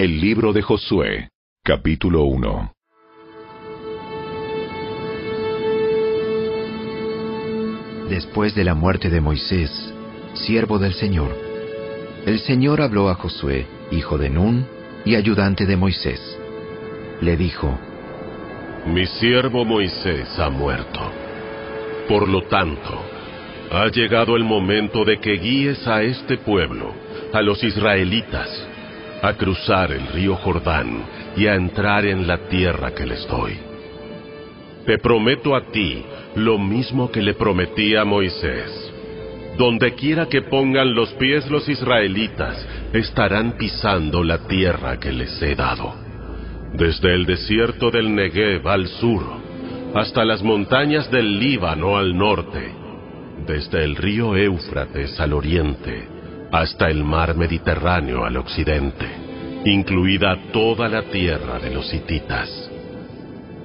El libro de Josué, capítulo 1. Después de la muerte de Moisés, siervo del Señor, el Señor habló a Josué, hijo de Nun y ayudante de Moisés. Le dijo, Mi siervo Moisés ha muerto. Por lo tanto, ha llegado el momento de que guíes a este pueblo, a los israelitas, a cruzar el río Jordán y a entrar en la tierra que les doy. Te prometo a ti lo mismo que le prometí a Moisés. Donde quiera que pongan los pies los israelitas, estarán pisando la tierra que les he dado. Desde el desierto del Negev al sur, hasta las montañas del Líbano al norte, desde el río Éufrates al oriente, hasta el mar Mediterráneo al occidente, incluida toda la tierra de los hititas.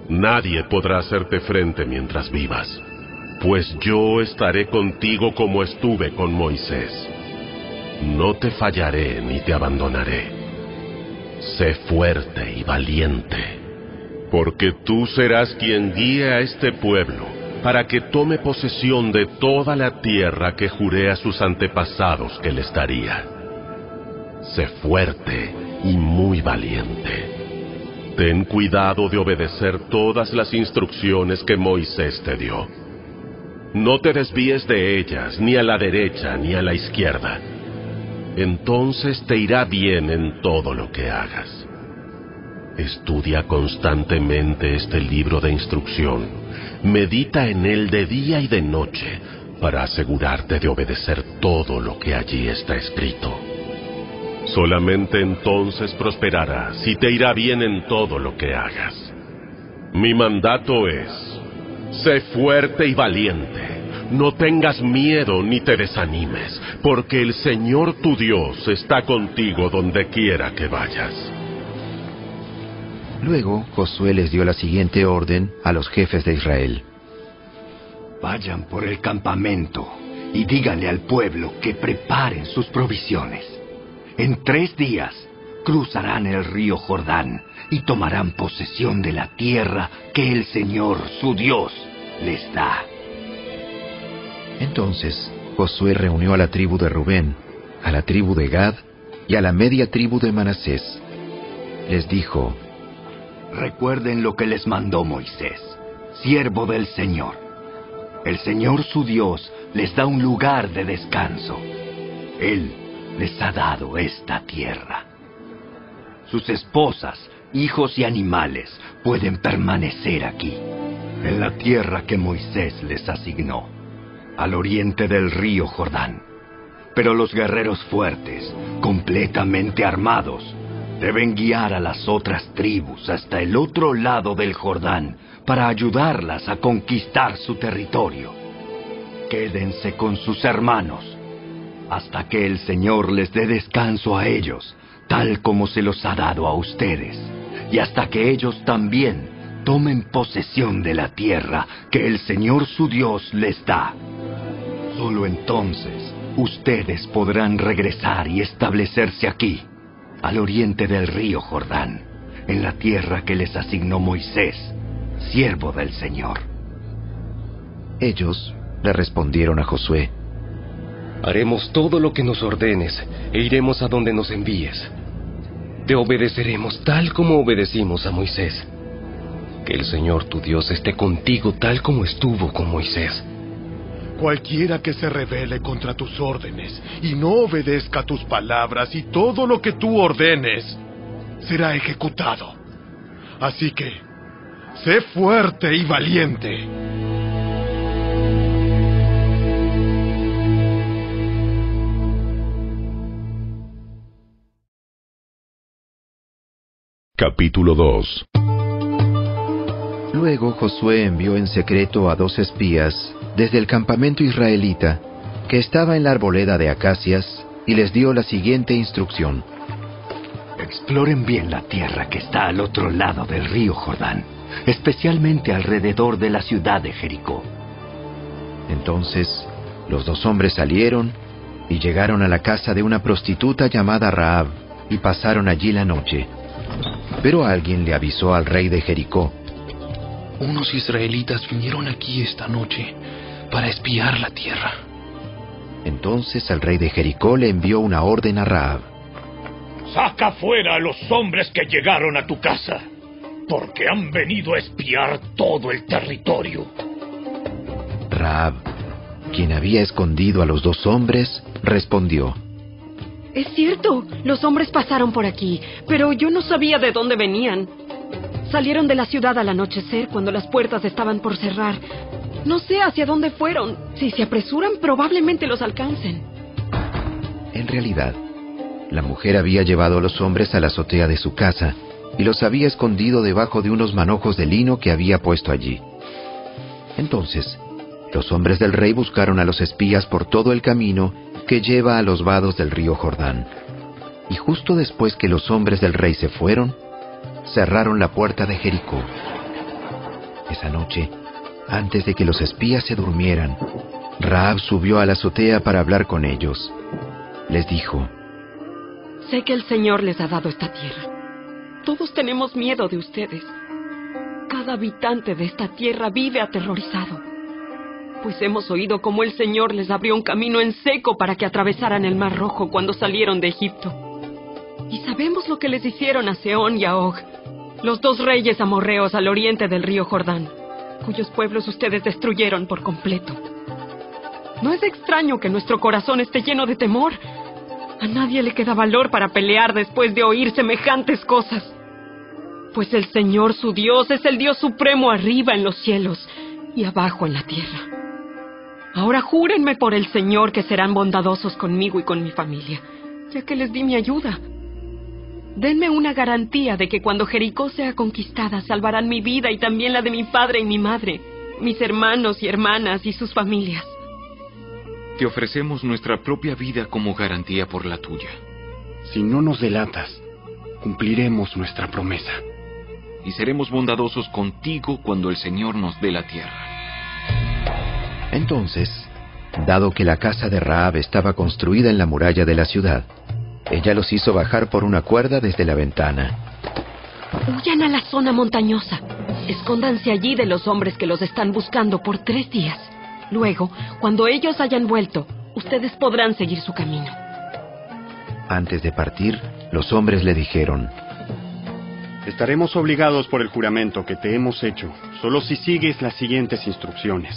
Nadie podrá hacerte frente mientras vivas, pues yo estaré contigo como estuve con Moisés. No te fallaré ni te abandonaré. Sé fuerte y valiente, porque tú serás quien guíe a este pueblo para que tome posesión de toda la tierra que juré a sus antepasados que les daría. Sé fuerte y muy valiente. Ten cuidado de obedecer todas las instrucciones que Moisés te dio. No te desvíes de ellas, ni a la derecha ni a la izquierda. Entonces te irá bien en todo lo que hagas. Estudia constantemente este libro de instrucción. Medita en él de día y de noche para asegurarte de obedecer todo lo que allí está escrito. Solamente entonces prosperarás y te irá bien en todo lo que hagas. Mi mandato es, sé fuerte y valiente. No tengas miedo ni te desanimes, porque el Señor tu Dios está contigo donde quiera que vayas. Luego Josué les dio la siguiente orden a los jefes de Israel. Vayan por el campamento y díganle al pueblo que preparen sus provisiones. En tres días cruzarán el río Jordán y tomarán posesión de la tierra que el Señor, su Dios, les da. Entonces Josué reunió a la tribu de Rubén, a la tribu de Gad y a la media tribu de Manasés. Les dijo, Recuerden lo que les mandó Moisés, siervo del Señor. El Señor su Dios les da un lugar de descanso. Él les ha dado esta tierra. Sus esposas, hijos y animales pueden permanecer aquí, en la tierra que Moisés les asignó, al oriente del río Jordán. Pero los guerreros fuertes, completamente armados, deben guiar a las otras tribus hasta el otro lado del Jordán para ayudarlas a conquistar su territorio. Quédense con sus hermanos hasta que el Señor les dé descanso a ellos, tal como se los ha dado a ustedes, y hasta que ellos también tomen posesión de la tierra que el Señor su Dios les da. Solo entonces ustedes podrán regresar y establecerse aquí, al oriente del río Jordán, en la tierra que les asignó Moisés, siervo del Señor. Ellos le respondieron a Josué, Haremos todo lo que nos ordenes e iremos a donde nos envíes. Te obedeceremos tal como obedecimos a Moisés. Que el Señor tu Dios esté contigo tal como estuvo con Moisés. Cualquiera que se rebele contra tus órdenes y no obedezca tus palabras y todo lo que tú ordenes, será ejecutado. Así que, sé fuerte y valiente. Capítulo 2 Luego Josué envió en secreto a dos espías desde el campamento israelita que estaba en la arboleda de acacias y les dio la siguiente instrucción. Exploren bien la tierra que está al otro lado del río Jordán, especialmente alrededor de la ciudad de Jericó. Entonces los dos hombres salieron y llegaron a la casa de una prostituta llamada Raab y pasaron allí la noche. Pero alguien le avisó al rey de Jericó. Unos israelitas vinieron aquí esta noche para espiar la tierra. Entonces el rey de Jericó le envió una orden a Raab. Saca fuera a los hombres que llegaron a tu casa, porque han venido a espiar todo el territorio. Raab, quien había escondido a los dos hombres, respondió. Es cierto, los hombres pasaron por aquí, pero yo no sabía de dónde venían. Salieron de la ciudad al anochecer cuando las puertas estaban por cerrar. No sé hacia dónde fueron. Si se apresuran, probablemente los alcancen. En realidad, la mujer había llevado a los hombres a la azotea de su casa y los había escondido debajo de unos manojos de lino que había puesto allí. Entonces, los hombres del rey buscaron a los espías por todo el camino que lleva a los vados del río Jordán. Y justo después que los hombres del rey se fueron, cerraron la puerta de Jericó. Esa noche, antes de que los espías se durmieran, Raab subió a la azotea para hablar con ellos. Les dijo, Sé que el Señor les ha dado esta tierra. Todos tenemos miedo de ustedes. Cada habitante de esta tierra vive aterrorizado. Pues hemos oído cómo el Señor les abrió un camino en seco para que atravesaran el Mar Rojo cuando salieron de Egipto. Y sabemos lo que les hicieron a Seón y a Og, los dos reyes amorreos al oriente del río Jordán, cuyos pueblos ustedes destruyeron por completo. No es extraño que nuestro corazón esté lleno de temor. A nadie le queda valor para pelear después de oír semejantes cosas. Pues el Señor su Dios es el Dios supremo arriba en los cielos y abajo en la tierra. Ahora júrenme por el Señor que serán bondadosos conmigo y con mi familia, ya que les di mi ayuda. Denme una garantía de que cuando Jericó sea conquistada salvarán mi vida y también la de mi padre y mi madre, mis hermanos y hermanas y sus familias. Te ofrecemos nuestra propia vida como garantía por la tuya. Si no nos delatas, cumpliremos nuestra promesa. Y seremos bondadosos contigo cuando el Señor nos dé la tierra. Entonces, dado que la casa de Raab estaba construida en la muralla de la ciudad, ella los hizo bajar por una cuerda desde la ventana. Huyan a la zona montañosa. Escóndanse allí de los hombres que los están buscando por tres días. Luego, cuando ellos hayan vuelto, ustedes podrán seguir su camino. Antes de partir, los hombres le dijeron, Estaremos obligados por el juramento que te hemos hecho, solo si sigues las siguientes instrucciones.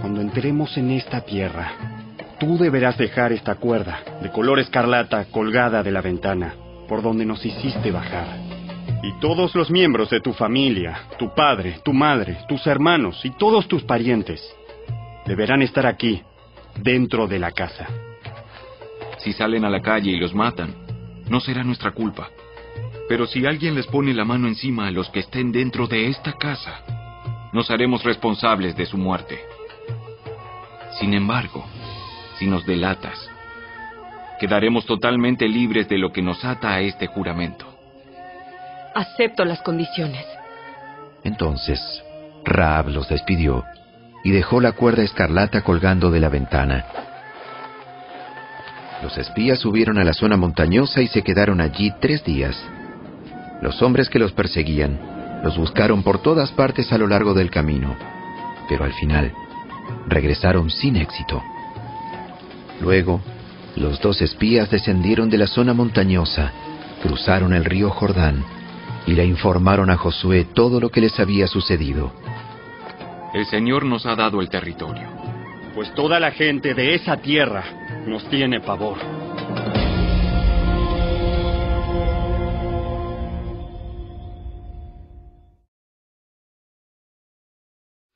Cuando entremos en esta tierra, tú deberás dejar esta cuerda de color escarlata colgada de la ventana por donde nos hiciste bajar. Y todos los miembros de tu familia, tu padre, tu madre, tus hermanos y todos tus parientes deberán estar aquí, dentro de la casa. Si salen a la calle y los matan, no será nuestra culpa. Pero si alguien les pone la mano encima a los que estén dentro de esta casa, nos haremos responsables de su muerte. Sin embargo, si nos delatas, quedaremos totalmente libres de lo que nos ata a este juramento. Acepto las condiciones. Entonces, Raab los despidió y dejó la cuerda escarlata colgando de la ventana. Los espías subieron a la zona montañosa y se quedaron allí tres días. Los hombres que los perseguían los buscaron por todas partes a lo largo del camino, pero al final regresaron sin éxito. Luego, los dos espías descendieron de la zona montañosa, cruzaron el río Jordán y le informaron a Josué todo lo que les había sucedido. El Señor nos ha dado el territorio. Pues toda la gente de esa tierra nos tiene pavor.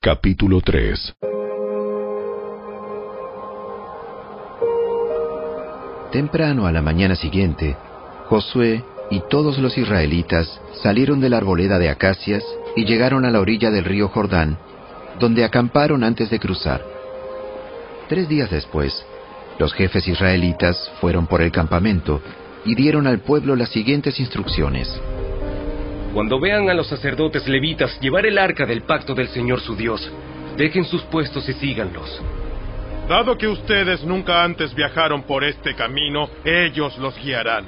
Capítulo 3 Temprano a la mañana siguiente, Josué y todos los israelitas salieron de la arboleda de acacias y llegaron a la orilla del río Jordán, donde acamparon antes de cruzar. Tres días después, los jefes israelitas fueron por el campamento y dieron al pueblo las siguientes instrucciones. Cuando vean a los sacerdotes levitas llevar el arca del pacto del Señor su Dios, dejen sus puestos y síganlos. Dado que ustedes nunca antes viajaron por este camino, ellos los guiarán.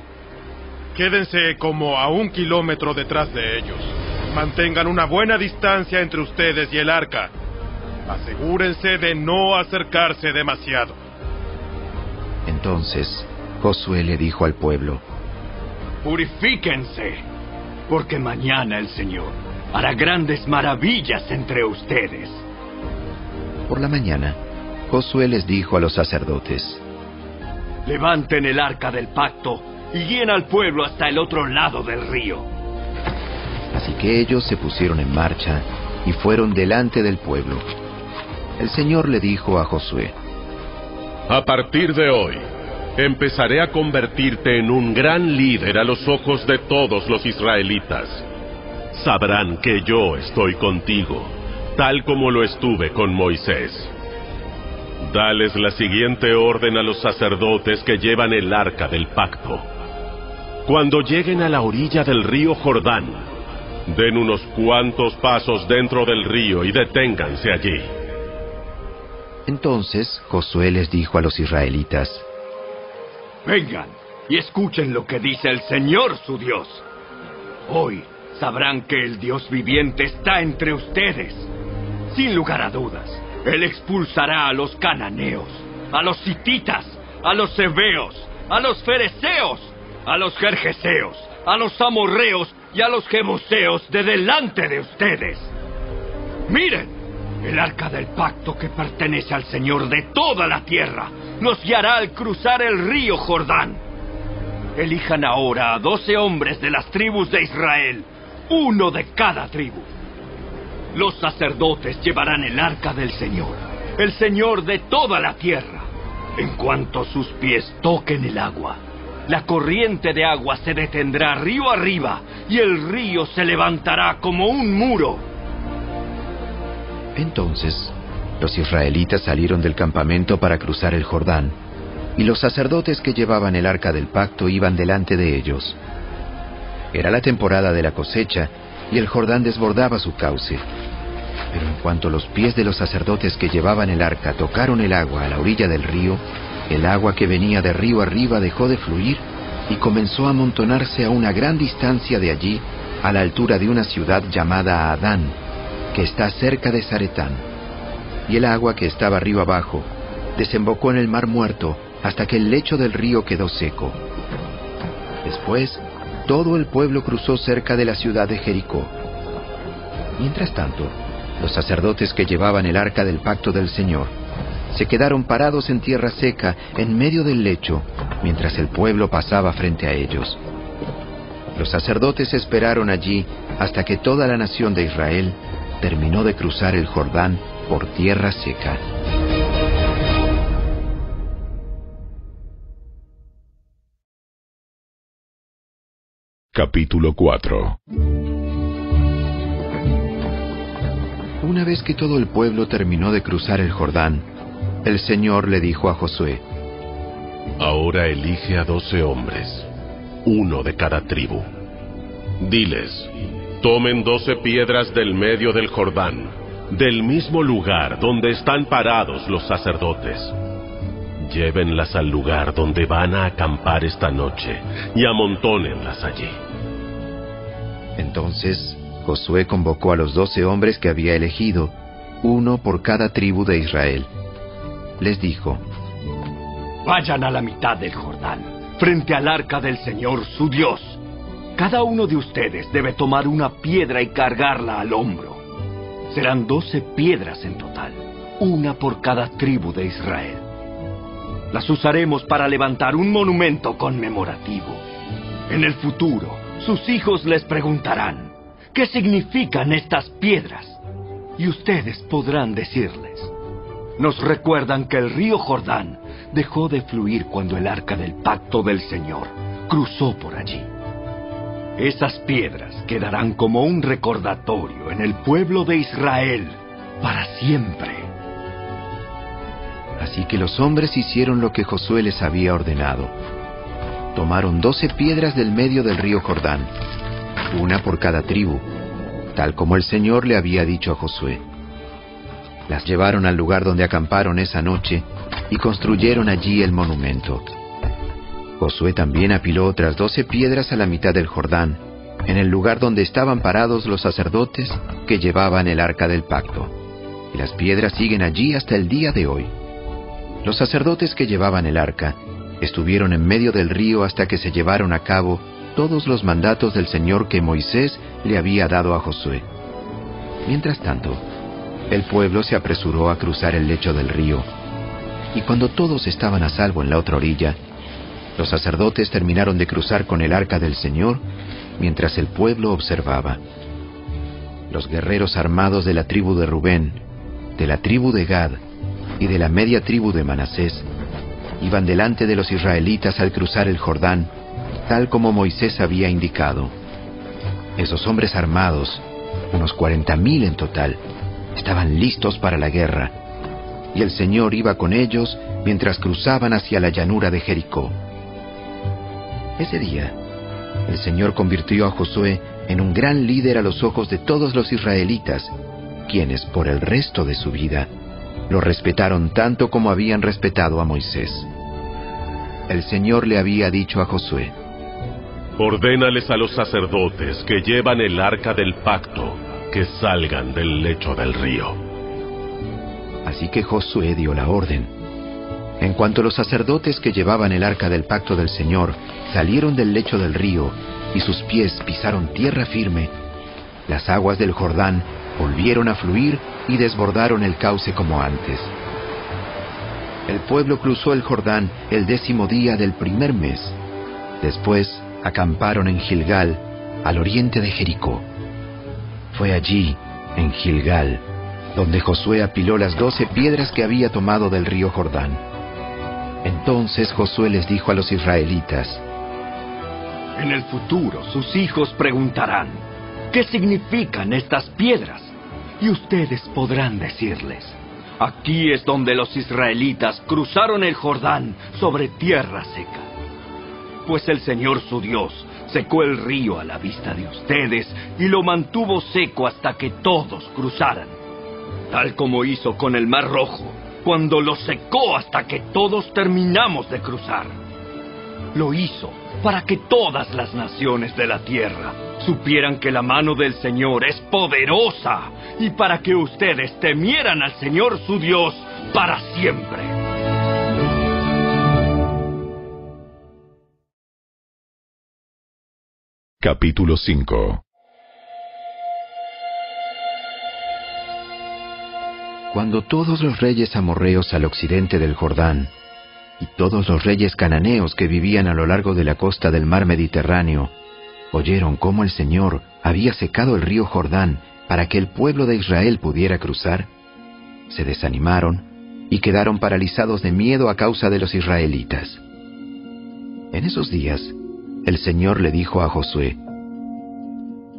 Quédense como a un kilómetro detrás de ellos. Mantengan una buena distancia entre ustedes y el arca. Asegúrense de no acercarse demasiado. Entonces Josué le dijo al pueblo, Purifíquense, porque mañana el Señor hará grandes maravillas entre ustedes. Por la mañana, Josué les dijo a los sacerdotes, Levanten el arca del pacto y guíen al pueblo hasta el otro lado del río. Así que ellos se pusieron en marcha y fueron delante del pueblo. El Señor le dijo a Josué, A partir de hoy, empezaré a convertirte en un gran líder a los ojos de todos los israelitas. Sabrán que yo estoy contigo, tal como lo estuve con Moisés. Dales la siguiente orden a los sacerdotes que llevan el arca del pacto. Cuando lleguen a la orilla del río Jordán, den unos cuantos pasos dentro del río y deténganse allí. Entonces Josué les dijo a los israelitas, Vengan y escuchen lo que dice el Señor su Dios. Hoy sabrán que el Dios viviente está entre ustedes. Sin lugar a dudas, Él expulsará a los cananeos, a los hititas, a los heveos, a los fereceos, a los jerjeseos, a los amorreos y a los jebuseos de delante de ustedes. Miren, el arca del pacto que pertenece al Señor de toda la tierra nos guiará al cruzar el río Jordán. Elijan ahora a doce hombres de las tribus de Israel, uno de cada tribu. Los sacerdotes llevarán el arca del Señor, el Señor de toda la tierra. En cuanto sus pies toquen el agua, la corriente de agua se detendrá río arriba y el río se levantará como un muro. Entonces los israelitas salieron del campamento para cruzar el Jordán, y los sacerdotes que llevaban el arca del pacto iban delante de ellos. Era la temporada de la cosecha, y el Jordán desbordaba su cauce. Pero en cuanto los pies de los sacerdotes que llevaban el arca tocaron el agua a la orilla del río, el agua que venía de río arriba dejó de fluir y comenzó a amontonarse a una gran distancia de allí, a la altura de una ciudad llamada Adán, que está cerca de Zaretán y el agua que estaba río abajo desembocó en el mar muerto hasta que el lecho del río quedó seco. Después, todo el pueblo cruzó cerca de la ciudad de Jericó. Mientras tanto, los sacerdotes que llevaban el arca del pacto del Señor se quedaron parados en tierra seca en medio del lecho mientras el pueblo pasaba frente a ellos. Los sacerdotes esperaron allí hasta que toda la nación de Israel terminó de cruzar el Jordán por tierra seca. Capítulo 4 Una vez que todo el pueblo terminó de cruzar el Jordán, el Señor le dijo a Josué, Ahora elige a doce hombres, uno de cada tribu. Diles, tomen doce piedras del medio del Jordán, del mismo lugar donde están parados los sacerdotes. Llévenlas al lugar donde van a acampar esta noche y amontónenlas allí. Entonces Josué convocó a los doce hombres que había elegido, uno por cada tribu de Israel. Les dijo, Vayan a la mitad del Jordán, frente al arca del Señor su Dios. Cada uno de ustedes debe tomar una piedra y cargarla al hombro. Serán doce piedras en total, una por cada tribu de Israel. Las usaremos para levantar un monumento conmemorativo. En el futuro, sus hijos les preguntarán, ¿qué significan estas piedras? Y ustedes podrán decirles, nos recuerdan que el río Jordán dejó de fluir cuando el arca del pacto del Señor cruzó por allí. Esas piedras quedarán como un recordatorio en el pueblo de Israel para siempre. Así que los hombres hicieron lo que Josué les había ordenado. Tomaron doce piedras del medio del río Jordán, una por cada tribu, tal como el Señor le había dicho a Josué. Las llevaron al lugar donde acamparon esa noche y construyeron allí el monumento. Josué también apiló otras doce piedras a la mitad del Jordán, en el lugar donde estaban parados los sacerdotes que llevaban el arca del pacto. Y las piedras siguen allí hasta el día de hoy. Los sacerdotes que llevaban el arca estuvieron en medio del río hasta que se llevaron a cabo todos los mandatos del Señor que Moisés le había dado a Josué. Mientras tanto, el pueblo se apresuró a cruzar el lecho del río, y cuando todos estaban a salvo en la otra orilla, los sacerdotes terminaron de cruzar con el arca del Señor mientras el pueblo observaba. Los guerreros armados de la tribu de Rubén, de la tribu de Gad y de la media tribu de Manasés iban delante de los israelitas al cruzar el Jordán, tal como Moisés había indicado. Esos hombres armados, unos cuarenta mil en total, estaban listos para la guerra, y el Señor iba con ellos mientras cruzaban hacia la llanura de Jericó. Ese día, el Señor convirtió a Josué en un gran líder a los ojos de todos los israelitas, quienes por el resto de su vida lo respetaron tanto como habían respetado a Moisés. El Señor le había dicho a Josué, Ordénales a los sacerdotes que llevan el arca del pacto que salgan del lecho del río. Así que Josué dio la orden. En cuanto los sacerdotes que llevaban el arca del pacto del Señor salieron del lecho del río y sus pies pisaron tierra firme, las aguas del Jordán volvieron a fluir y desbordaron el cauce como antes. El pueblo cruzó el Jordán el décimo día del primer mes. Después acamparon en Gilgal, al oriente de Jericó. Fue allí, en Gilgal, donde Josué apiló las doce piedras que había tomado del río Jordán. Entonces Josué les dijo a los israelitas, En el futuro sus hijos preguntarán, ¿qué significan estas piedras? Y ustedes podrán decirles, aquí es donde los israelitas cruzaron el Jordán sobre tierra seca. Pues el Señor su Dios secó el río a la vista de ustedes y lo mantuvo seco hasta que todos cruzaran, tal como hizo con el Mar Rojo, cuando lo secó hasta que todos terminamos de cruzar. Lo hizo para que todas las naciones de la tierra supieran que la mano del Señor es poderosa y para que ustedes temieran al Señor su Dios para siempre. Capítulo 5 Cuando todos los reyes amorreos al occidente del Jordán y todos los reyes cananeos que vivían a lo largo de la costa del mar Mediterráneo oyeron cómo el Señor había secado el río Jordán para que el pueblo de Israel pudiera cruzar, se desanimaron y quedaron paralizados de miedo a causa de los israelitas. En esos días, el Señor le dijo a Josué,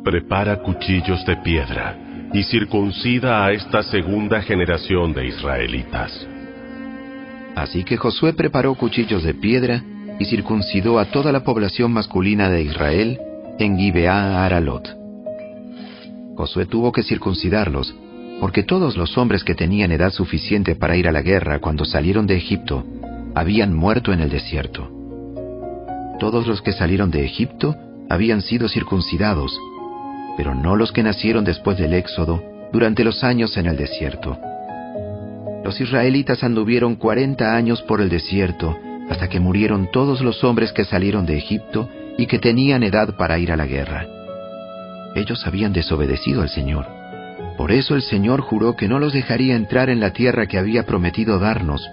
Prepara cuchillos de piedra y circuncida a esta segunda generación de israelitas. Así que Josué preparó cuchillos de piedra y circuncidó a toda la población masculina de Israel en Gibeá Aralot. Josué tuvo que circuncidarlos, porque todos los hombres que tenían edad suficiente para ir a la guerra cuando salieron de Egipto habían muerto en el desierto. Todos los que salieron de Egipto habían sido circuncidados, pero no los que nacieron después del Éxodo durante los años en el desierto. Los israelitas anduvieron cuarenta años por el desierto hasta que murieron todos los hombres que salieron de Egipto y que tenían edad para ir a la guerra. Ellos habían desobedecido al Señor. Por eso el Señor juró que no los dejaría entrar en la tierra que había prometido darnos,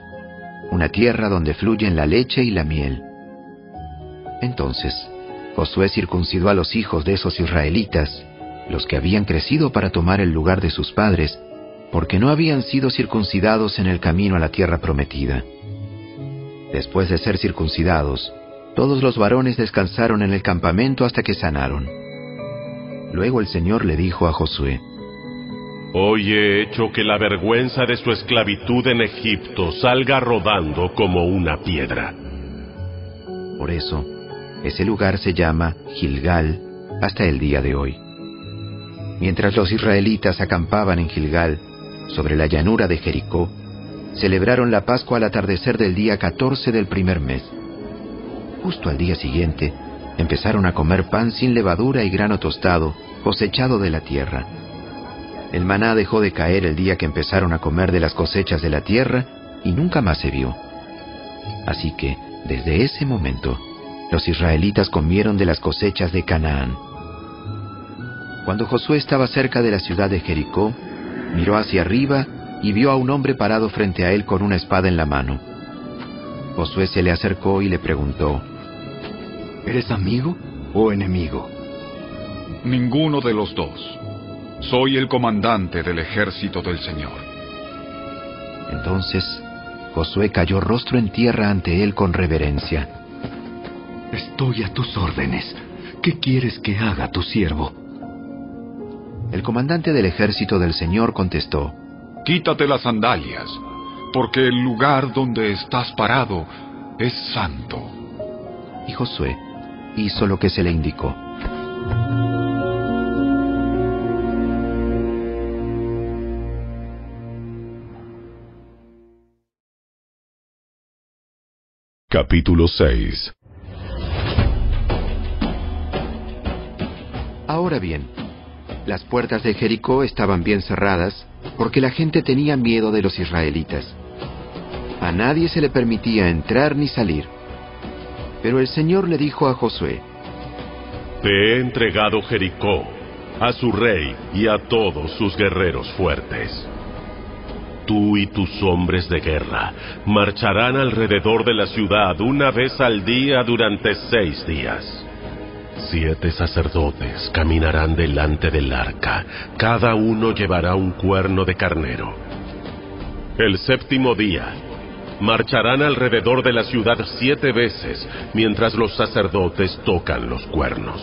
una tierra donde fluyen la leche y la miel. Entonces, Josué circuncidó a los hijos de esos israelitas, los que habían crecido para tomar el lugar de sus padres, porque no habían sido circuncidados en el camino a la tierra prometida. Después de ser circuncidados, todos los varones descansaron en el campamento hasta que sanaron. Luego el Señor le dijo a Josué, Hoy he hecho que la vergüenza de su esclavitud en Egipto salga rodando como una piedra. Por eso, ese lugar se llama Gilgal hasta el día de hoy. Mientras los israelitas acampaban en Gilgal, sobre la llanura de Jericó, celebraron la Pascua al atardecer del día 14 del primer mes. justo al día siguiente, empezaron a comer pan sin levadura y grano tostado, cosechado de la tierra. El maná dejó de caer el día que empezaron a comer de las cosechas de la tierra y nunca más se vio. Así que, desde ese momento, los israelitas comieron de las cosechas de Canaán. Cuando Josué estaba cerca de la ciudad de Jericó, miró hacia arriba y vio a un hombre parado frente a él con una espada en la mano. Josué se le acercó y le preguntó, ¿Eres amigo o enemigo? Ninguno de los dos. Soy el comandante del ejército del Señor. Entonces Josué cayó rostro en tierra ante él con reverencia. Estoy a tus órdenes. ¿Qué quieres que haga tu siervo? El comandante del ejército del Señor contestó, Quítate las sandalias, porque el lugar donde estás parado es santo. Y Josué hizo lo que se le indicó. Capítulo 6 Ahora bien, las puertas de Jericó estaban bien cerradas porque la gente tenía miedo de los israelitas. A nadie se le permitía entrar ni salir. Pero el Señor le dijo a Josué, Te he entregado Jericó, a su rey y a todos sus guerreros fuertes. Tú y tus hombres de guerra marcharán alrededor de la ciudad una vez al día durante seis días. Siete sacerdotes caminarán delante del arca, cada uno llevará un cuerno de carnero. El séptimo día, marcharán alrededor de la ciudad siete veces mientras los sacerdotes tocan los cuernos.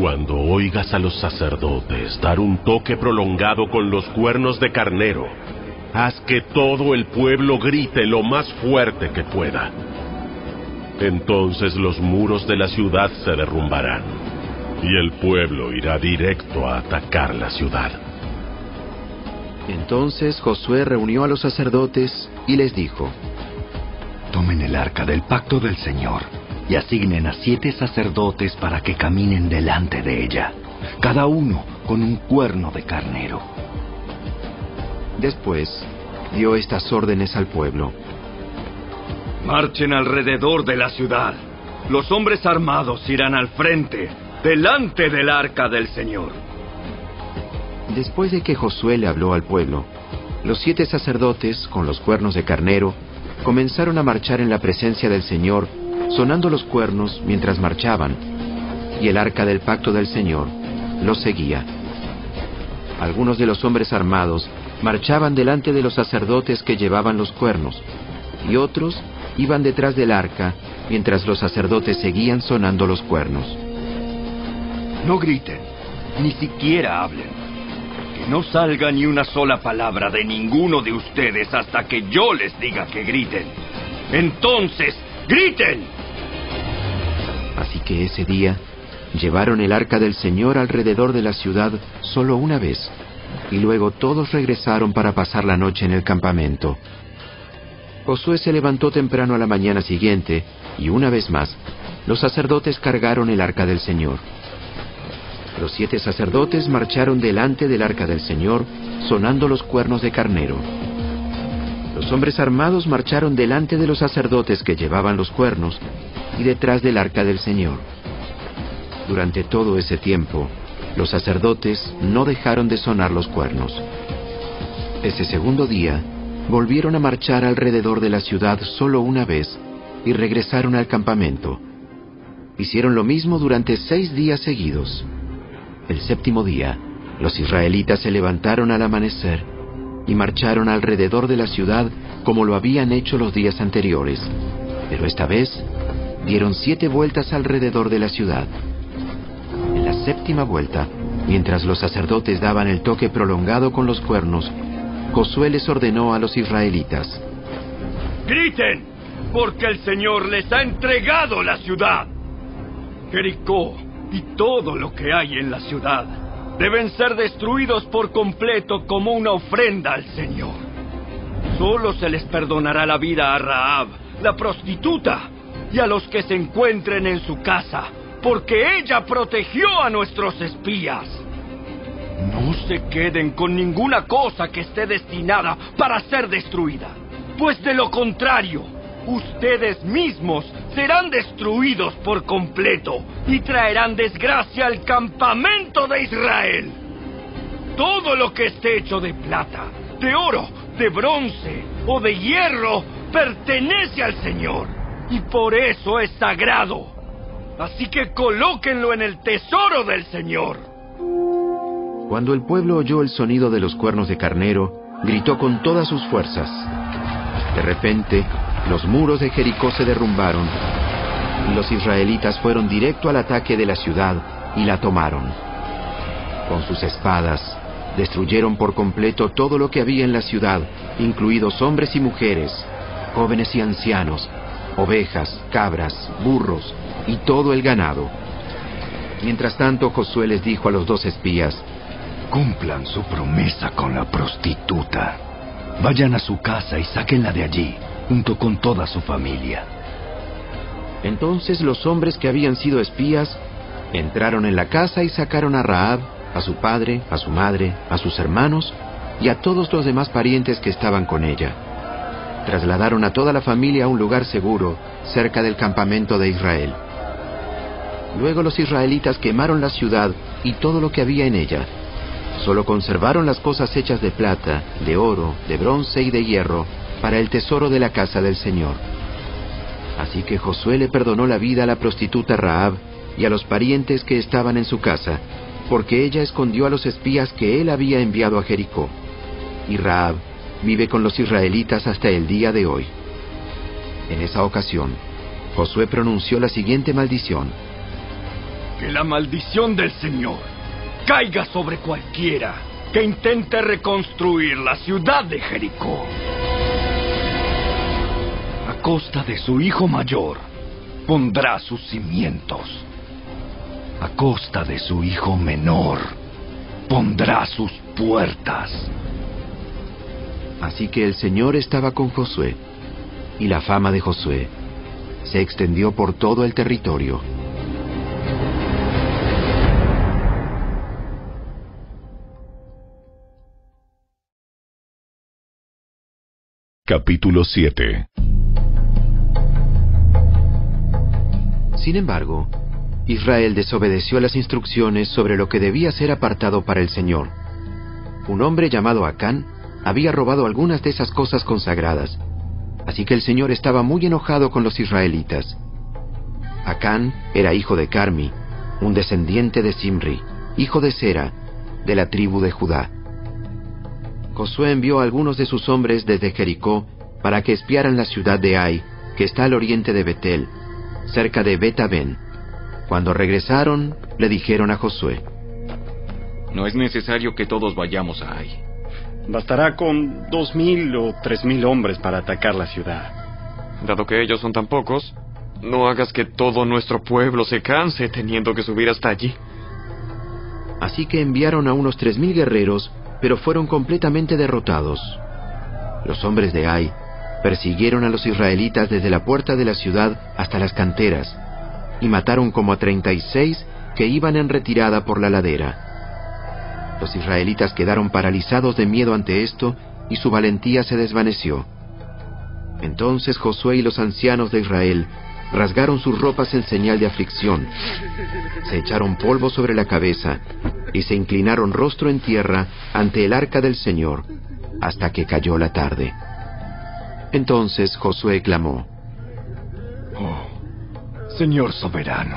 Cuando oigas a los sacerdotes dar un toque prolongado con los cuernos de carnero, haz que todo el pueblo grite lo más fuerte que pueda. Entonces los muros de la ciudad se derrumbarán y el pueblo irá directo a atacar la ciudad. Entonces Josué reunió a los sacerdotes y les dijo, Tomen el arca del pacto del Señor y asignen a siete sacerdotes para que caminen delante de ella, cada uno con un cuerno de carnero. Después dio estas órdenes al pueblo. Marchen alrededor de la ciudad. Los hombres armados irán al frente, delante del arca del Señor. Después de que Josué le habló al pueblo, los siete sacerdotes, con los cuernos de carnero, comenzaron a marchar en la presencia del Señor, sonando los cuernos mientras marchaban, y el arca del pacto del Señor los seguía. Algunos de los hombres armados marchaban delante de los sacerdotes que llevaban los cuernos, y otros iban detrás del arca mientras los sacerdotes seguían sonando los cuernos. No griten, ni siquiera hablen. Que no salga ni una sola palabra de ninguno de ustedes hasta que yo les diga que griten. Entonces, griten. Así que ese día llevaron el arca del Señor alrededor de la ciudad solo una vez, y luego todos regresaron para pasar la noche en el campamento. Josué se levantó temprano a la mañana siguiente, y una vez más, los sacerdotes cargaron el arca del Señor. Los siete sacerdotes marcharon delante del arca del Señor, sonando los cuernos de carnero. Los hombres armados marcharon delante de los sacerdotes que llevaban los cuernos y detrás del arca del Señor. Durante todo ese tiempo, los sacerdotes no dejaron de sonar los cuernos. Ese segundo día, volvieron a marchar alrededor de la ciudad solo una vez y regresaron al campamento. Hicieron lo mismo durante seis días seguidos. El séptimo día, los israelitas se levantaron al amanecer y marcharon alrededor de la ciudad como lo habían hecho los días anteriores, pero esta vez dieron siete vueltas alrededor de la ciudad. En la séptima vuelta, mientras los sacerdotes daban el toque prolongado con los cuernos, Josué les ordenó a los israelitas, Griten, porque el Señor les ha entregado la ciudad. Jericó y todo lo que hay en la ciudad deben ser destruidos por completo como una ofrenda al Señor. Solo se les perdonará la vida a Raab, la prostituta, y a los que se encuentren en su casa, porque ella protegió a nuestros espías. No se queden con ninguna cosa que esté destinada para ser destruida, pues de lo contrario, ustedes mismos serán destruidos por completo y traerán desgracia al campamento de Israel. Todo lo que esté hecho de plata, de oro, de bronce o de hierro pertenece al Señor y por eso es sagrado. Así que colóquenlo en el tesoro del Señor. Cuando el pueblo oyó el sonido de los cuernos de carnero, gritó con todas sus fuerzas. De repente, los muros de Jericó se derrumbaron los israelitas fueron directo al ataque de la ciudad y la tomaron. Con sus espadas, destruyeron por completo todo lo que había en la ciudad, incluidos hombres y mujeres, jóvenes y ancianos, ovejas, cabras, burros y todo el ganado. Mientras tanto, Josué les dijo a los dos espías, Cumplan su promesa con la prostituta. Vayan a su casa y sáquenla de allí, junto con toda su familia. Entonces los hombres que habían sido espías entraron en la casa y sacaron a Raab, a su padre, a su madre, a sus hermanos y a todos los demás parientes que estaban con ella. Trasladaron a toda la familia a un lugar seguro, cerca del campamento de Israel. Luego los israelitas quemaron la ciudad y todo lo que había en ella. Solo conservaron las cosas hechas de plata, de oro, de bronce y de hierro para el tesoro de la casa del Señor. Así que Josué le perdonó la vida a la prostituta Raab y a los parientes que estaban en su casa, porque ella escondió a los espías que él había enviado a Jericó. Y Raab vive con los israelitas hasta el día de hoy. En esa ocasión, Josué pronunció la siguiente maldición. Que la maldición del Señor caiga sobre cualquiera que intente reconstruir la ciudad de Jericó. A costa de su hijo mayor, pondrá sus cimientos. A costa de su hijo menor, pondrá sus puertas. Así que el Señor estaba con Josué, y la fama de Josué se extendió por todo el territorio. Capítulo 7 Sin embargo, Israel desobedeció las instrucciones sobre lo que debía ser apartado para el Señor. Un hombre llamado Acán había robado algunas de esas cosas consagradas, así que el Señor estaba muy enojado con los israelitas. Acán era hijo de Carmi, un descendiente de Simri, hijo de Sera, de la tribu de Judá. Josué envió a algunos de sus hombres desde Jericó para que espiaran la ciudad de Ai, que está al oriente de Betel, cerca de Betaben. Cuando regresaron, le dijeron a Josué, No es necesario que todos vayamos a Ai. Bastará con dos mil o tres mil hombres para atacar la ciudad. Dado que ellos son tan pocos, no hagas que todo nuestro pueblo se canse teniendo que subir hasta allí. Así que enviaron a unos tres mil guerreros, pero fueron completamente derrotados. Los hombres de Ai persiguieron a los israelitas desde la puerta de la ciudad hasta las canteras, y mataron como a treinta y seis que iban en retirada por la ladera. Los israelitas quedaron paralizados de miedo ante esto, y su valentía se desvaneció. Entonces Josué y los ancianos de Israel rasgaron sus ropas en señal de aflicción, se echaron polvo sobre la cabeza y se inclinaron rostro en tierra ante el arca del Señor, hasta que cayó la tarde. Entonces Josué clamó, Oh, Señor soberano,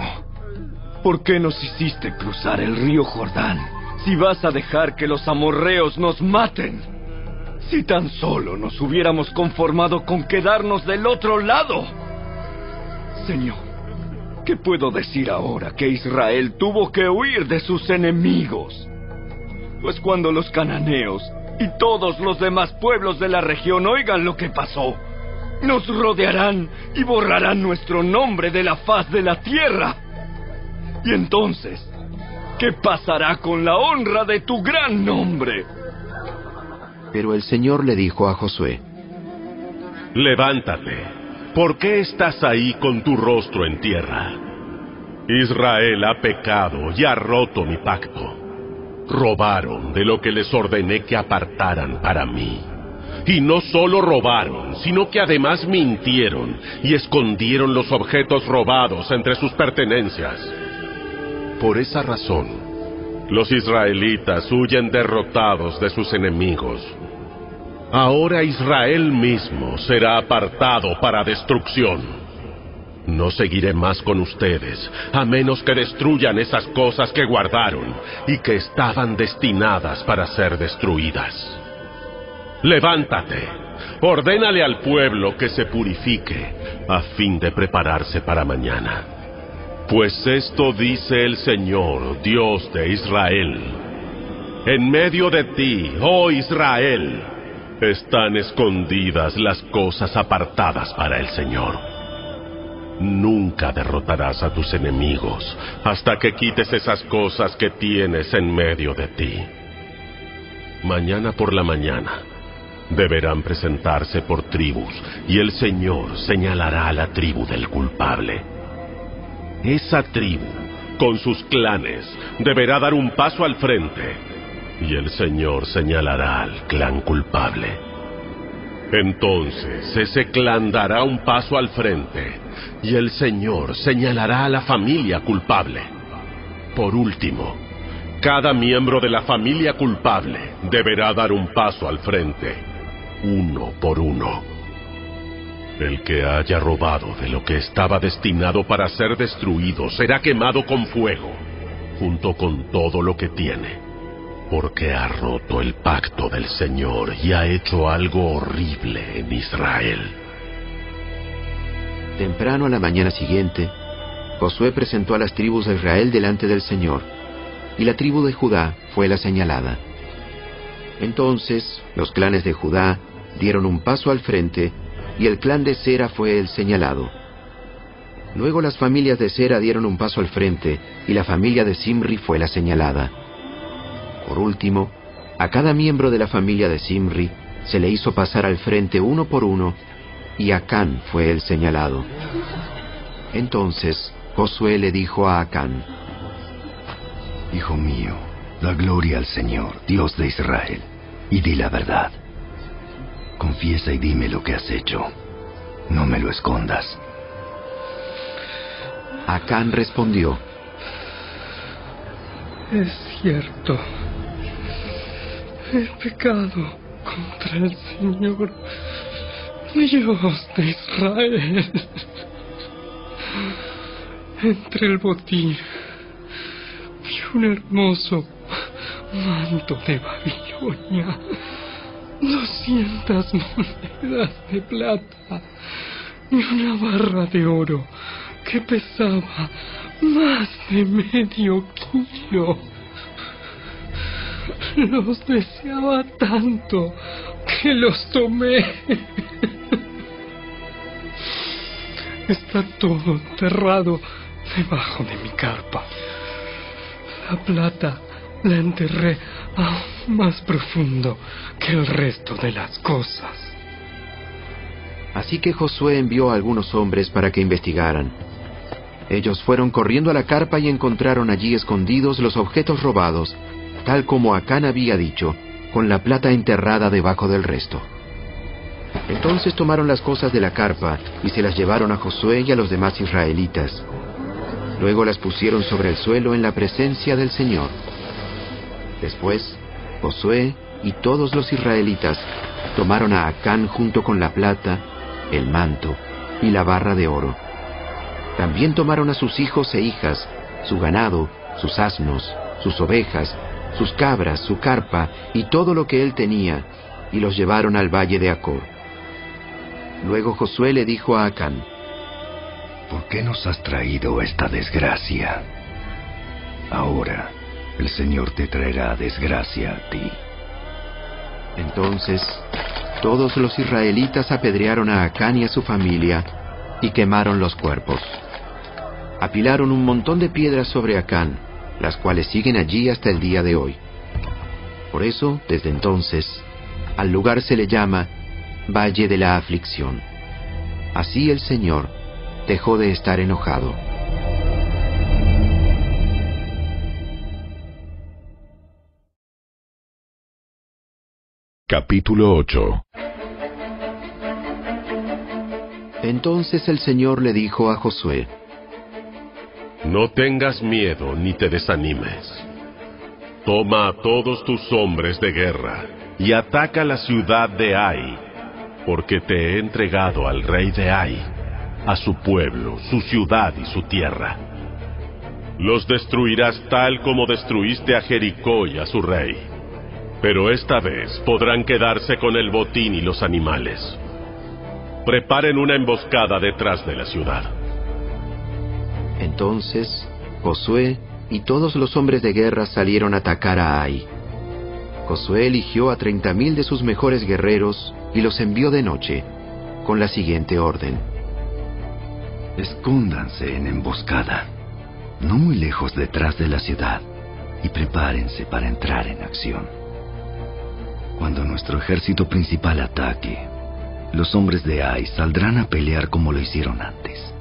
¿por qué nos hiciste cruzar el río Jordán si vas a dejar que los amorreos nos maten? Si tan solo nos hubiéramos conformado con quedarnos del otro lado. Señor, ¿qué puedo decir ahora que Israel tuvo que huir de sus enemigos? Pues cuando los cananeos y todos los demás pueblos de la región oigan lo que pasó, nos rodearán y borrarán nuestro nombre de la faz de la tierra. Y entonces, ¿qué pasará con la honra de tu gran nombre? Pero el Señor le dijo a Josué, Levántate, ¿por qué estás ahí con tu rostro en tierra? Israel ha pecado y ha roto mi pacto. Robaron de lo que les ordené que apartaran para mí. Y no solo robaron, sino que además mintieron y escondieron los objetos robados entre sus pertenencias. Por esa razón, los israelitas huyen derrotados de sus enemigos. Ahora Israel mismo será apartado para destrucción. No seguiré más con ustedes, a menos que destruyan esas cosas que guardaron y que estaban destinadas para ser destruidas. Levántate, ordénale al pueblo que se purifique, a fin de prepararse para mañana. Pues esto dice el Señor, Dios de Israel. En medio de ti, oh Israel, están escondidas las cosas apartadas para el Señor. Nunca derrotarás a tus enemigos hasta que quites esas cosas que tienes en medio de ti. Mañana por la mañana deberán presentarse por tribus y el Señor señalará a la tribu del culpable. Esa tribu, con sus clanes, deberá dar un paso al frente y el Señor señalará al clan culpable. Entonces ese clan dará un paso al frente y el Señor señalará a la familia culpable. Por último, cada miembro de la familia culpable deberá dar un paso al frente, uno por uno. El que haya robado de lo que estaba destinado para ser destruido será quemado con fuego, junto con todo lo que tiene porque ha roto el pacto del Señor y ha hecho algo horrible en Israel. Temprano a la mañana siguiente, Josué presentó a las tribus de Israel delante del Señor, y la tribu de Judá fue la señalada. Entonces los clanes de Judá dieron un paso al frente, y el clan de Sera fue el señalado. Luego las familias de Sera dieron un paso al frente, y la familia de Simri fue la señalada. Por último, a cada miembro de la familia de Simri se le hizo pasar al frente uno por uno, y Acán fue el señalado. Entonces Josué le dijo a Acán, Hijo mío, da gloria al Señor, Dios de Israel, y di la verdad. Confiesa y dime lo que has hecho. No me lo escondas. Acán respondió, Es cierto. He pecado contra el Señor, Dios de Israel. Entre el botín vi un hermoso manto de Babilonia, doscientas monedas de plata y una barra de oro que pesaba más de medio kilo. Los deseaba tanto que los tomé. Está todo enterrado debajo de mi carpa. La plata la enterré aún más profundo que el resto de las cosas. Así que Josué envió a algunos hombres para que investigaran. Ellos fueron corriendo a la carpa y encontraron allí escondidos los objetos robados, tal como Acán había dicho, con la plata enterrada debajo del resto. Entonces tomaron las cosas de la carpa y se las llevaron a Josué y a los demás israelitas. Luego las pusieron sobre el suelo en la presencia del Señor. Después, Josué y todos los israelitas tomaron a Acán junto con la plata, el manto y la barra de oro. También tomaron a sus hijos e hijas, su ganado, sus asnos, sus ovejas, sus cabras, su carpa y todo lo que él tenía, y los llevaron al valle de Acor. Luego Josué le dijo a Acán, ¿Por qué nos has traído esta desgracia? Ahora el Señor te traerá desgracia a ti. Entonces todos los israelitas apedrearon a Acán y a su familia y quemaron los cuerpos. Apilaron un montón de piedras sobre Acán, las cuales siguen allí hasta el día de hoy. Por eso, desde entonces, al lugar se le llama Valle de la Aflicción. Así el Señor dejó de estar enojado. Capítulo 8 Entonces el Señor le dijo a Josué, No tengas miedo ni te desanimes. Toma a todos tus hombres de guerra y ataca la ciudad de Ai, porque te he entregado al rey de Ai, a su pueblo, su ciudad y su tierra. Los destruirás tal como destruiste a Jericó y a su rey. Pero esta vez podrán quedarse con el botín y los animales. Preparen una emboscada detrás de la ciudad. Entonces Josué y todos los hombres de guerra salieron a atacar a Ai. Josué eligió a treinta mil de sus mejores guerreros y los envió de noche, con la siguiente orden. Escóndanse en emboscada, no muy lejos detrás de la ciudad, y prepárense para entrar en acción. Cuando nuestro ejército principal ataque, los hombres de Ai saldrán a pelear como lo hicieron antes,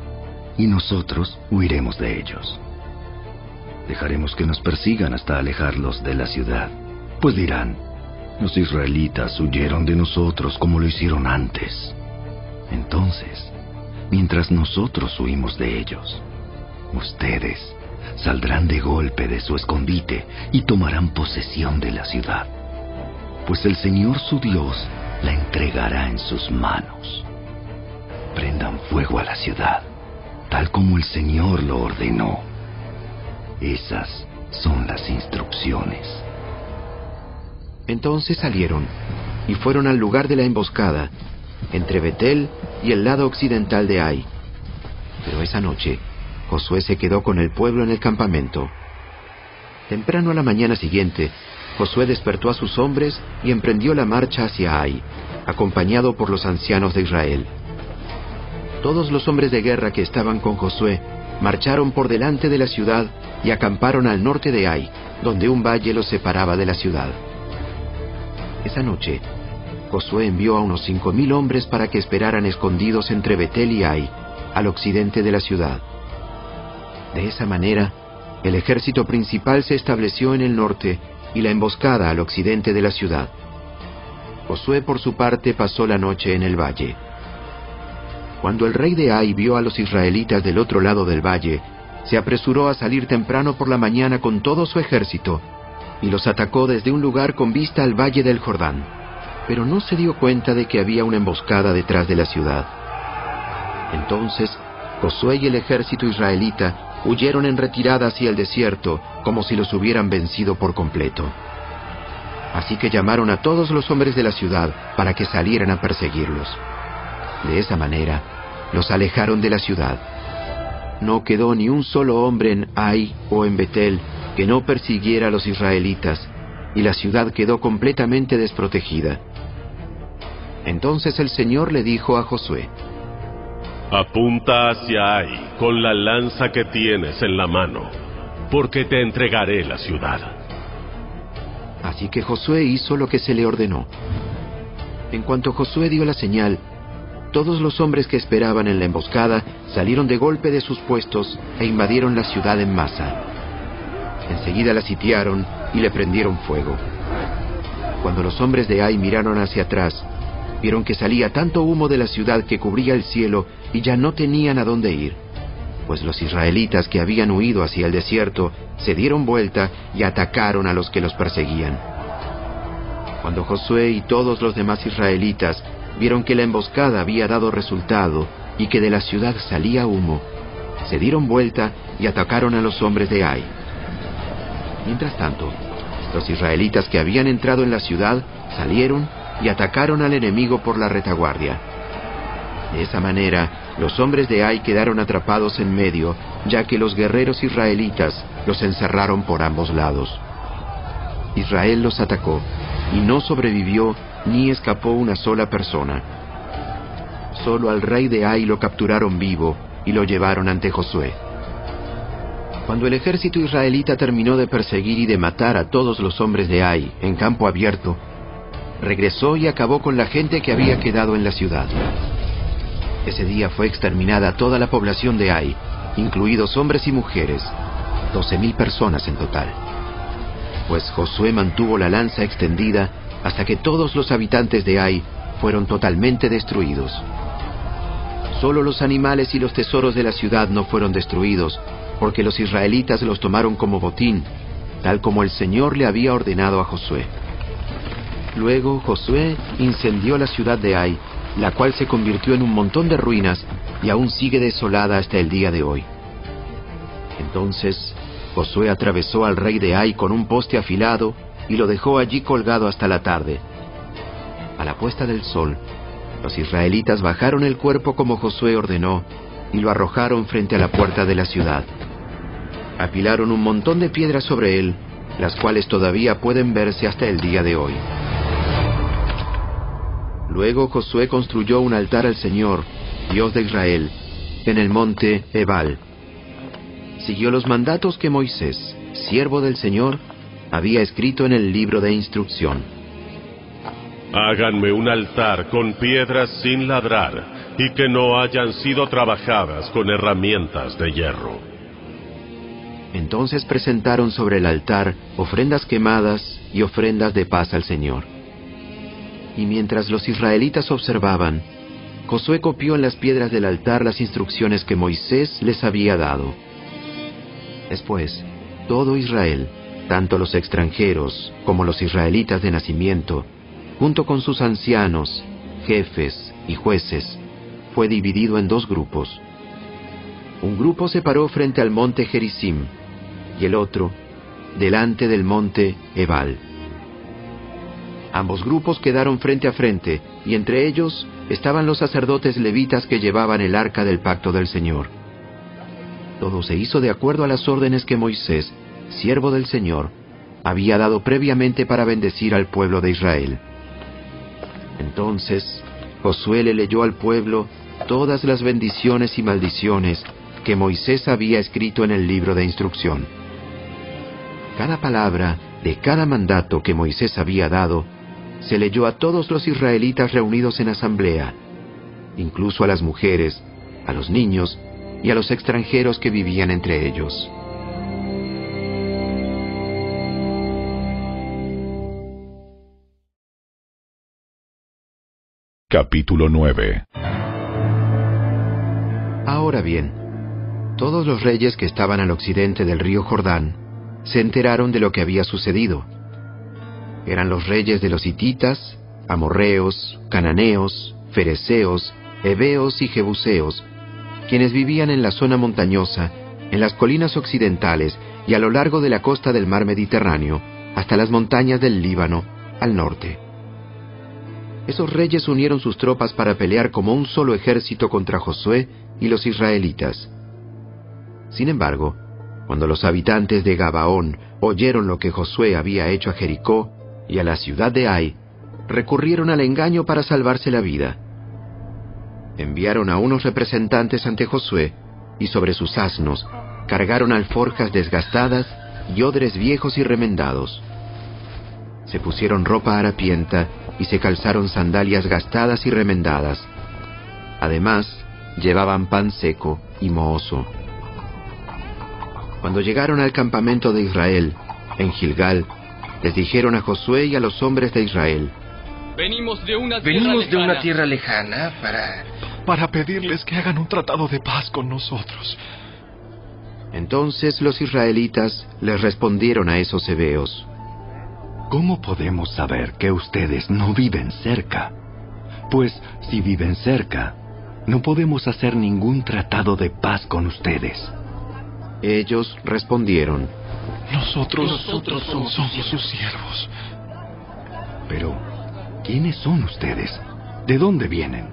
y nosotros huiremos de ellos. Dejaremos que nos persigan hasta alejarlos de la ciudad, pues dirán, los israelitas huyeron de nosotros como lo hicieron antes. Entonces, mientras nosotros huimos de ellos, ustedes saldrán de golpe de su escondite y tomarán posesión de la ciudad, pues el Señor su Dios la entregará en sus manos. Prendan fuego a la ciudad, tal como el Señor lo ordenó. Esas son las instrucciones. Entonces salieron y fueron al lugar de la emboscada, entre Betel y el lado occidental de Ai. Pero esa noche, Josué se quedó con el pueblo en el campamento. Temprano a la mañana siguiente, Josué despertó a sus hombres y emprendió la marcha hacia Ai, acompañado por los ancianos de Israel. Todos los hombres de guerra que estaban con Josué marcharon por delante de la ciudad y acamparon al norte de Ai, donde un valle los separaba de la ciudad. Esa noche, Josué envió a unos cinco mil hombres para que esperaran escondidos entre Betel y Ai, al occidente de la ciudad. De esa manera, el ejército principal se estableció en el norte y la emboscada al occidente de la ciudad. Josué por su parte pasó la noche en el valle. Cuando el rey de Ai vio a los israelitas del otro lado del valle, se apresuró a salir temprano por la mañana con todo su ejército y los atacó desde un lugar con vista al valle del Jordán. Pero no se dio cuenta de que había una emboscada detrás de la ciudad. Entonces, Josué y el ejército israelita huyeron en retirada hacia el desierto, como si los hubieran vencido por completo. Así que llamaron a todos los hombres de la ciudad para que salieran a perseguirlos. De esa manera, los alejaron de la ciudad. No quedó ni un solo hombre en Ai o en Betel que no persiguiera a los israelitas, y la ciudad quedó completamente desprotegida. Entonces el Señor le dijo a Josué, Apunta hacia Ai con la lanza que tienes en la mano, porque te entregaré la ciudad. Así que Josué hizo lo que se le ordenó. En cuanto Josué dio la señal, todos los hombres que esperaban en la emboscada salieron de golpe de sus puestos e invadieron la ciudad en masa. Enseguida la sitiaron y le prendieron fuego. Cuando los hombres de Ai miraron hacia atrás, vieron que salía tanto humo de la ciudad que cubría el cielo y ya no tenían a dónde ir, pues los israelitas que habían huido hacia el desierto se dieron vuelta y atacaron a los que los perseguían. Cuando Josué y todos los demás israelitas vieron que la emboscada había dado resultado y que de la ciudad salía humo, se dieron vuelta y atacaron a los hombres de Ai. Mientras tanto, los israelitas que habían entrado en la ciudad salieron y atacaron al enemigo por la retaguardia. De esa manera, los hombres de Ai quedaron atrapados en medio, ya que los guerreros israelitas los encerraron por ambos lados. Israel los atacó y no sobrevivió ni escapó una sola persona. Solo al rey de Ai lo capturaron vivo y lo llevaron ante Josué. Cuando el ejército israelita terminó de perseguir y de matar a todos los hombres de Ai en campo abierto, regresó y acabó con la gente que había quedado en la ciudad. Ese día fue exterminada toda la población de Ai, incluidos hombres y mujeres, doce mil personas en total. Pues Josué mantuvo la lanza extendida hasta que todos los habitantes de Ai fueron totalmente destruidos. Solo los animales y los tesoros de la ciudad no fueron destruidos, porque los israelitas los tomaron como botín, tal como el Señor le había ordenado a Josué. Luego Josué incendió la ciudad de Ai, la cual se convirtió en un montón de ruinas y aún sigue desolada hasta el día de hoy. Entonces Josué atravesó al rey de Ai con un poste afilado y lo dejó allí colgado hasta la tarde. A la puesta del sol, los israelitas bajaron el cuerpo como Josué ordenó y lo arrojaron frente a la puerta de la ciudad. Apilaron un montón de piedras sobre él, las cuales todavía pueden verse hasta el día de hoy. Luego Josué construyó un altar al Señor, Dios de Israel, en el monte Ebal. Siguió los mandatos que Moisés, siervo del Señor, había escrito en el libro de instrucción. Háganme un altar con piedras sin ladrar y que no hayan sido trabajadas con herramientas de hierro. Entonces presentaron sobre el altar ofrendas quemadas y ofrendas de paz al Señor. Y mientras los israelitas observaban, Josué copió en las piedras del altar las instrucciones que Moisés les había dado. Después, todo Israel, tanto los extranjeros como los israelitas de nacimiento, junto con sus ancianos, jefes y jueces, fue dividido en dos grupos. Un grupo se paró frente al monte Gerizim y el otro delante del monte Ebal. Ambos grupos quedaron frente a frente y entre ellos estaban los sacerdotes levitas que llevaban el arca del pacto del Señor. Todo se hizo de acuerdo a las órdenes que Moisés, siervo del Señor, había dado previamente para bendecir al pueblo de Israel. Entonces Josué le leyó al pueblo todas las bendiciones y maldiciones que Moisés había escrito en el libro de instrucción. Cada palabra de cada mandato que Moisés había dado se leyó a todos los israelitas reunidos en asamblea, incluso a las mujeres, a los niños y a los extranjeros que vivían entre ellos. Capítulo 9 Ahora bien, todos los reyes que estaban al occidente del río Jordán se enteraron de lo que había sucedido. Eran los reyes de los hititas, amorreos, cananeos, fereceos, heveos y jebuseos, quienes vivían en la zona montañosa, en las colinas occidentales y a lo largo de la costa del mar Mediterráneo, hasta las montañas del Líbano, al norte. Esos reyes unieron sus tropas para pelear como un solo ejército contra Josué y los israelitas. Sin embargo, cuando los habitantes de Gabaón oyeron lo que Josué había hecho a Jericó y a la ciudad de Ai, recurrieron al engaño para salvarse la vida. Enviaron a unos representantes ante Josué y sobre sus asnos cargaron alforjas desgastadas y odres viejos y remendados. Se pusieron ropa harapienta y se calzaron sandalias gastadas y remendadas. Además, llevaban pan seco y mohoso. Cuando llegaron al campamento de Israel, en Gilgal, les dijeron a Josué y a los hombres de Israel, Venimos de una tierra Venimos de lejana. una tierra lejana para... Para pedirles que hagan un tratado de paz con nosotros. Entonces los israelitas les respondieron a esos hebeos, ¿Cómo podemos saber que ustedes no viven cerca? Pues si viven cerca, no podemos hacer ningún tratado de paz con ustedes. Ellos respondieron, Nosotros, Nosotros somos sus siervos. Pero, ¿quiénes son ustedes? ¿De dónde vienen?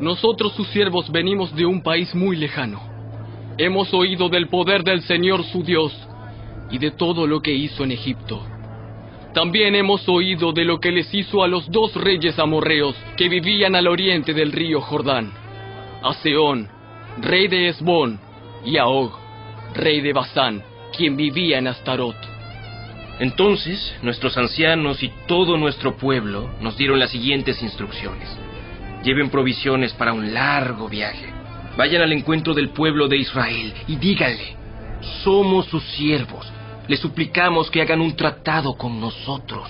Nosotros sus siervos venimos de un país muy lejano. Hemos oído del poder del Señor su Dios y de todo lo que hizo en Egipto. También hemos oído de lo que les hizo a los dos reyes amorreos que vivían al oriente del río Jordán, a Seón, rey de Esbón, y a Og, rey de Basán, quien vivía en Astarot. Entonces, nuestros ancianos y todo nuestro pueblo nos dieron las siguientes instrucciones. Lleven provisiones para un largo viaje. Vayan al encuentro del pueblo de Israel y díganle, somos sus siervos. Les suplicamos que hagan un tratado con nosotros.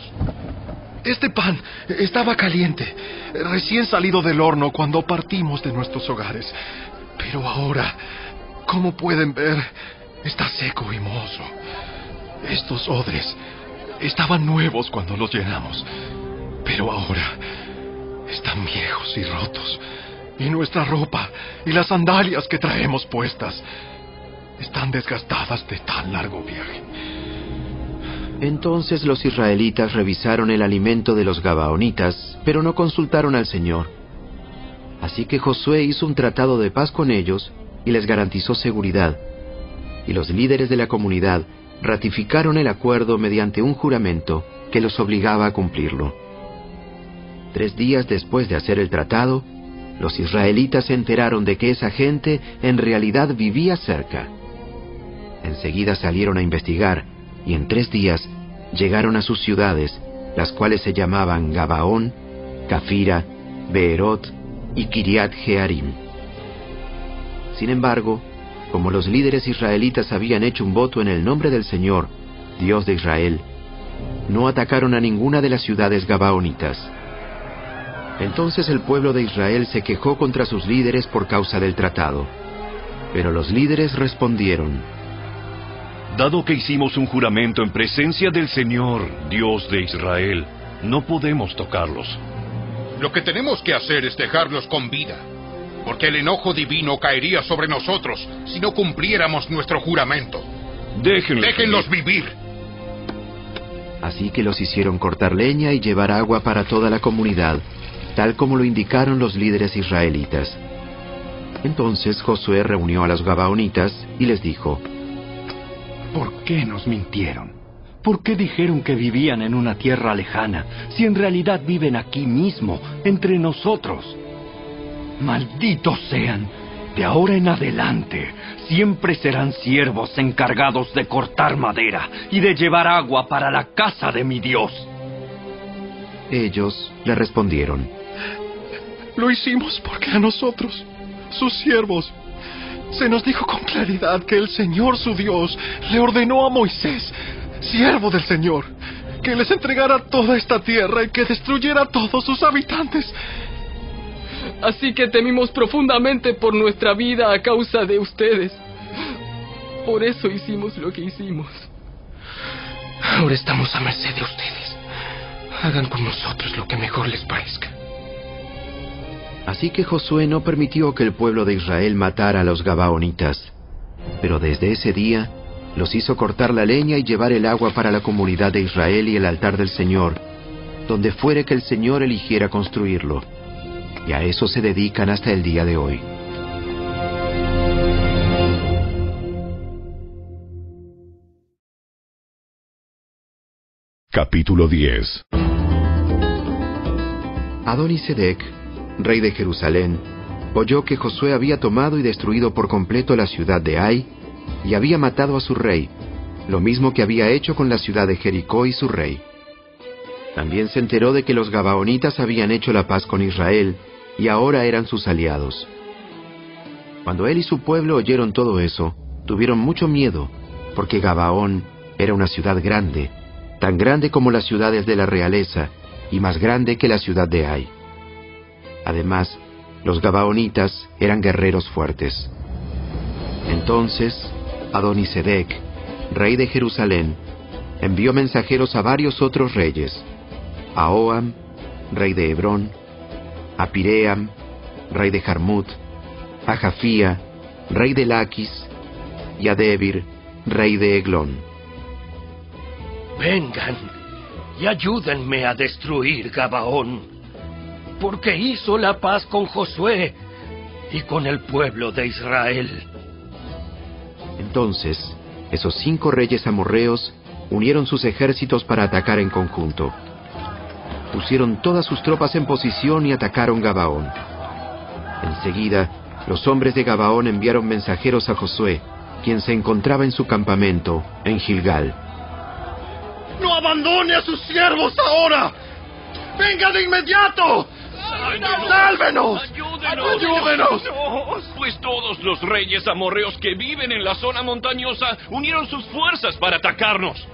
Este pan estaba caliente, recién salido del horno cuando partimos de nuestros hogares. Pero ahora, como pueden ver, está seco y mozo. Estos odres estaban nuevos cuando los llenamos, pero ahora están viejos y rotos. Y nuestra ropa y las sandalias que traemos puestas están desgastadas de tan largo viaje. Entonces los israelitas revisaron el alimento de los Gabaonitas, pero no consultaron al Señor. Así que Josué hizo un tratado de paz con ellos y les garantizó seguridad. Y los líderes de la comunidad ratificaron el acuerdo mediante un juramento que los obligaba a cumplirlo. Tres días después de hacer el tratado, los israelitas se enteraron de que esa gente en realidad vivía cerca. Enseguida salieron a investigar y en tres días llegaron a sus ciudades, las cuales se llamaban Gabaón, Cafira, Beerot y Kiriat Jearim. Sin embargo, como los líderes israelitas habían hecho un voto en el nombre del Señor, Dios de Israel, no atacaron a ninguna de las ciudades gabaonitas. Entonces el pueblo de Israel se quejó contra sus líderes por causa del tratado. Pero los líderes respondieron, Dado que hicimos un juramento en presencia del Señor, Dios de Israel, no podemos tocarlos. Lo que tenemos que hacer es dejarlos con vida, porque el enojo divino caería sobre nosotros si no cumpliéramos nuestro juramento. Déjenlos, Déjenlos vivir. Así que los hicieron cortar leña y llevar agua para toda la comunidad, tal como lo indicaron los líderes israelitas. Entonces Josué reunió a los Gabaonitas y les dijo, ¿Por qué nos mintieron? ¿Por qué dijeron que vivían en una tierra lejana, si en realidad viven aquí mismo, entre nosotros? Malditos sean. De ahora en adelante, siempre serán siervos encargados de cortar madera y de llevar agua para la casa de mi Dios. Ellos le respondieron, Lo hicimos porque a nosotros, sus siervos, se nos dijo con claridad que el Señor su Dios le ordenó a Moisés, siervo del Señor, que les entregara toda esta tierra y que destruyera a todos sus habitantes. Así que temimos profundamente por nuestra vida a causa de ustedes. Por eso hicimos lo que hicimos. Ahora estamos a merced de ustedes. Hagan con nosotros lo que mejor les parezca. Así que Josué no permitió que el pueblo de Israel matara a los Gabaonitas. Pero desde ese día los hizo cortar la leña y llevar el agua para la comunidad de Israel y el altar del Señor, donde fuere que el Señor eligiera construirlo. Y a eso se dedican hasta el día de hoy. Capítulo 10 Adonisedec, rey de Jerusalén, oyó que Josué había tomado y destruido por completo la ciudad de Ai y había matado a su rey, lo mismo que había hecho con la ciudad de Jericó y su rey. También se enteró de que los Gabaonitas habían hecho la paz con Israel y ahora eran sus aliados. Cuando él y su pueblo oyeron todo eso, tuvieron mucho miedo, porque Gabaón era una ciudad grande, tan grande como las ciudades de la realeza y más grande que la ciudad de Ai. Además, los Gabaonitas eran guerreros fuertes. Entonces, Adonisedec, rey de Jerusalén, envió mensajeros a varios otros reyes, a Oam, rey de Hebrón, a Piream, rey de Jarmut, a Jafía, rey de Laquis, y a Debir, rey de Eglón. Vengan y ayúdenme a destruir Gabaón, porque hizo la paz con Josué y con el pueblo de Israel. Entonces, esos cinco reyes amorreos unieron sus ejércitos para atacar en conjunto. Pusieron todas sus tropas en posición y atacaron Gabaón. Enseguida, los hombres de Gabaón enviaron mensajeros a Josué, quien se encontraba en su campamento, en Gilgal. ¡No abandone a sus siervos ahora! ¡Venga de inmediato! ¡Sálvenos! ¡Ayúdenos! Pues todos los reyes amorreos que viven en la zona montañosa unieron sus fuerzas para atacarnos.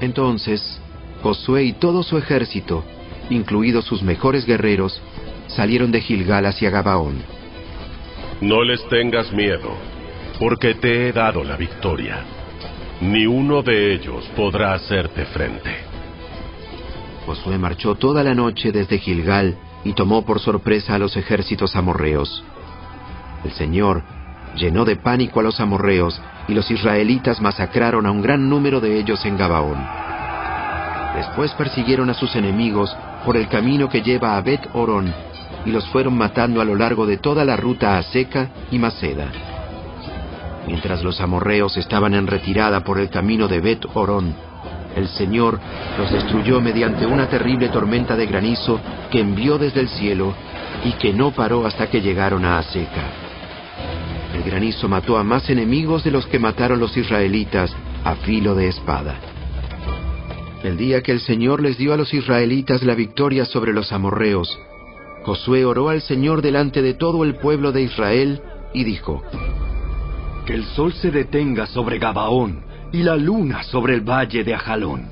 Entonces, Josué y todo su ejército, incluidos sus mejores guerreros, salieron de Gilgal hacia Gabaón. No les tengas miedo, porque te he dado la victoria. Ni uno de ellos podrá hacerte frente. Josué marchó toda la noche desde Gilgal y tomó por sorpresa a los ejércitos amorreos. El Señor llenó de pánico a los amorreos y los israelitas masacraron a un gran número de ellos en Gabaón. Después persiguieron a sus enemigos por el camino que lleva a Bet Orón y los fueron matando a lo largo de toda la ruta a Seca y Maceda. Mientras los amorreos estaban en retirada por el camino de Bet Orón, el Señor los destruyó mediante una terrible tormenta de granizo que envió desde el cielo y que no paró hasta que llegaron a Aseca. El granizo mató a más enemigos de los que mataron los israelitas a filo de espada. El día que el Señor les dio a los israelitas la victoria sobre los amorreos, Josué oró al Señor delante de todo el pueblo de Israel y dijo, Que el sol se detenga sobre Gabaón y la luna sobre el valle de Ajalón.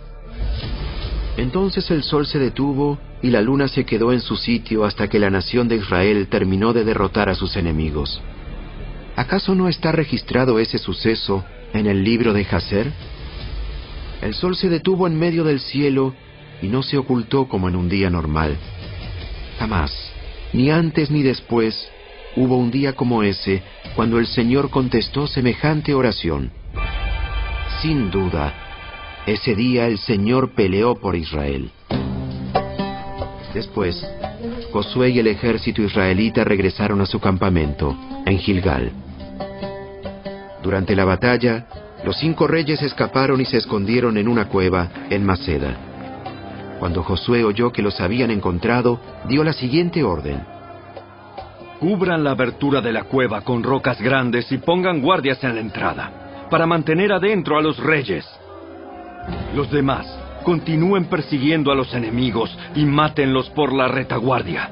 Entonces el sol se detuvo y la luna se quedó en su sitio hasta que la nación de Israel terminó de derrotar a sus enemigos. ¿Acaso no está registrado ese suceso en el libro de Jaser? El sol se detuvo en medio del cielo y no se ocultó como en un día normal. Jamás, ni antes ni después, hubo un día como ese cuando el Señor contestó semejante oración. Sin duda, ese día el Señor peleó por Israel. Después, Josué y el ejército israelita regresaron a su campamento, en Gilgal. Durante la batalla, los cinco reyes escaparon y se escondieron en una cueva en Maceda. Cuando Josué oyó que los habían encontrado, dio la siguiente orden. Cubran la abertura de la cueva con rocas grandes y pongan guardias en la entrada, para mantener adentro a los reyes. Los demás, continúen persiguiendo a los enemigos y mátenlos por la retaguardia.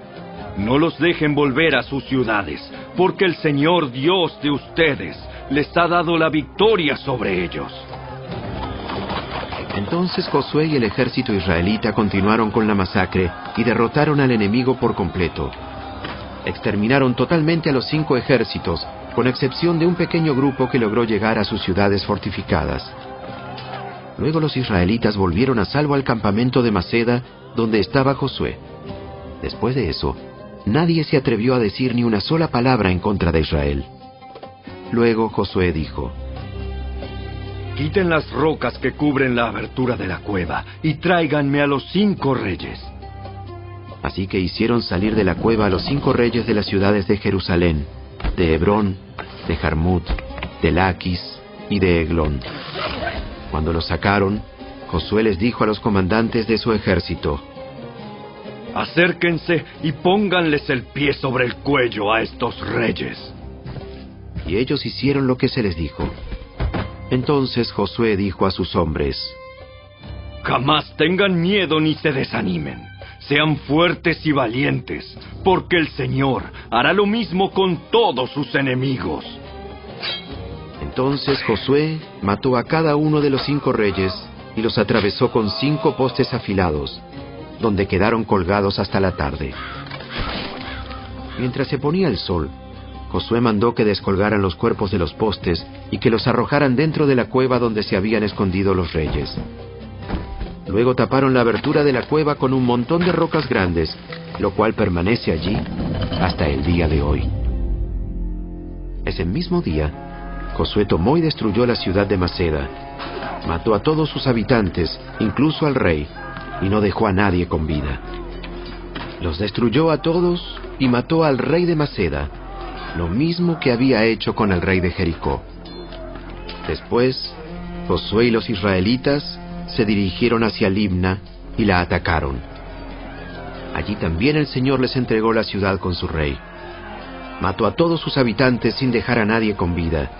No los dejen volver a sus ciudades, porque el Señor Dios de ustedes les ha dado la victoria sobre ellos. Entonces Josué y el ejército israelita continuaron con la masacre y derrotaron al enemigo por completo. Exterminaron totalmente a los cinco ejércitos, con excepción de un pequeño grupo que logró llegar a sus ciudades fortificadas. Luego los israelitas volvieron a salvo al campamento de Maceda, donde estaba Josué. Después de eso, nadie se atrevió a decir ni una sola palabra en contra de Israel. Luego Josué dijo, Quiten las rocas que cubren la abertura de la cueva y tráiganme a los cinco reyes. Así que hicieron salir de la cueva a los cinco reyes de las ciudades de Jerusalén, de Hebrón, de Jarmut, de Laquis y de Eglón. Cuando los sacaron, Josué les dijo a los comandantes de su ejército, Acérquense y pónganles el pie sobre el cuello a estos reyes. Y ellos hicieron lo que se les dijo. Entonces Josué dijo a sus hombres, Jamás tengan miedo ni se desanimen. Sean fuertes y valientes, porque el Señor hará lo mismo con todos sus enemigos. Entonces Josué mató a cada uno de los cinco reyes y los atravesó con cinco postes afilados, donde quedaron colgados hasta la tarde. Mientras se ponía el sol, Josué mandó que descolgaran los cuerpos de los postes y que los arrojaran dentro de la cueva donde se habían escondido los reyes. Luego taparon la abertura de la cueva con un montón de rocas grandes, lo cual permanece allí hasta el día de hoy. Ese mismo día, Josué tomó y destruyó la ciudad de Maceda, mató a todos sus habitantes, incluso al rey, y no dejó a nadie con vida. Los destruyó a todos y mató al rey de Maceda, lo mismo que había hecho con el rey de Jericó. Después, Josué y los israelitas se dirigieron hacia Libna y la atacaron. Allí también el Señor les entregó la ciudad con su rey. Mató a todos sus habitantes sin dejar a nadie con vida.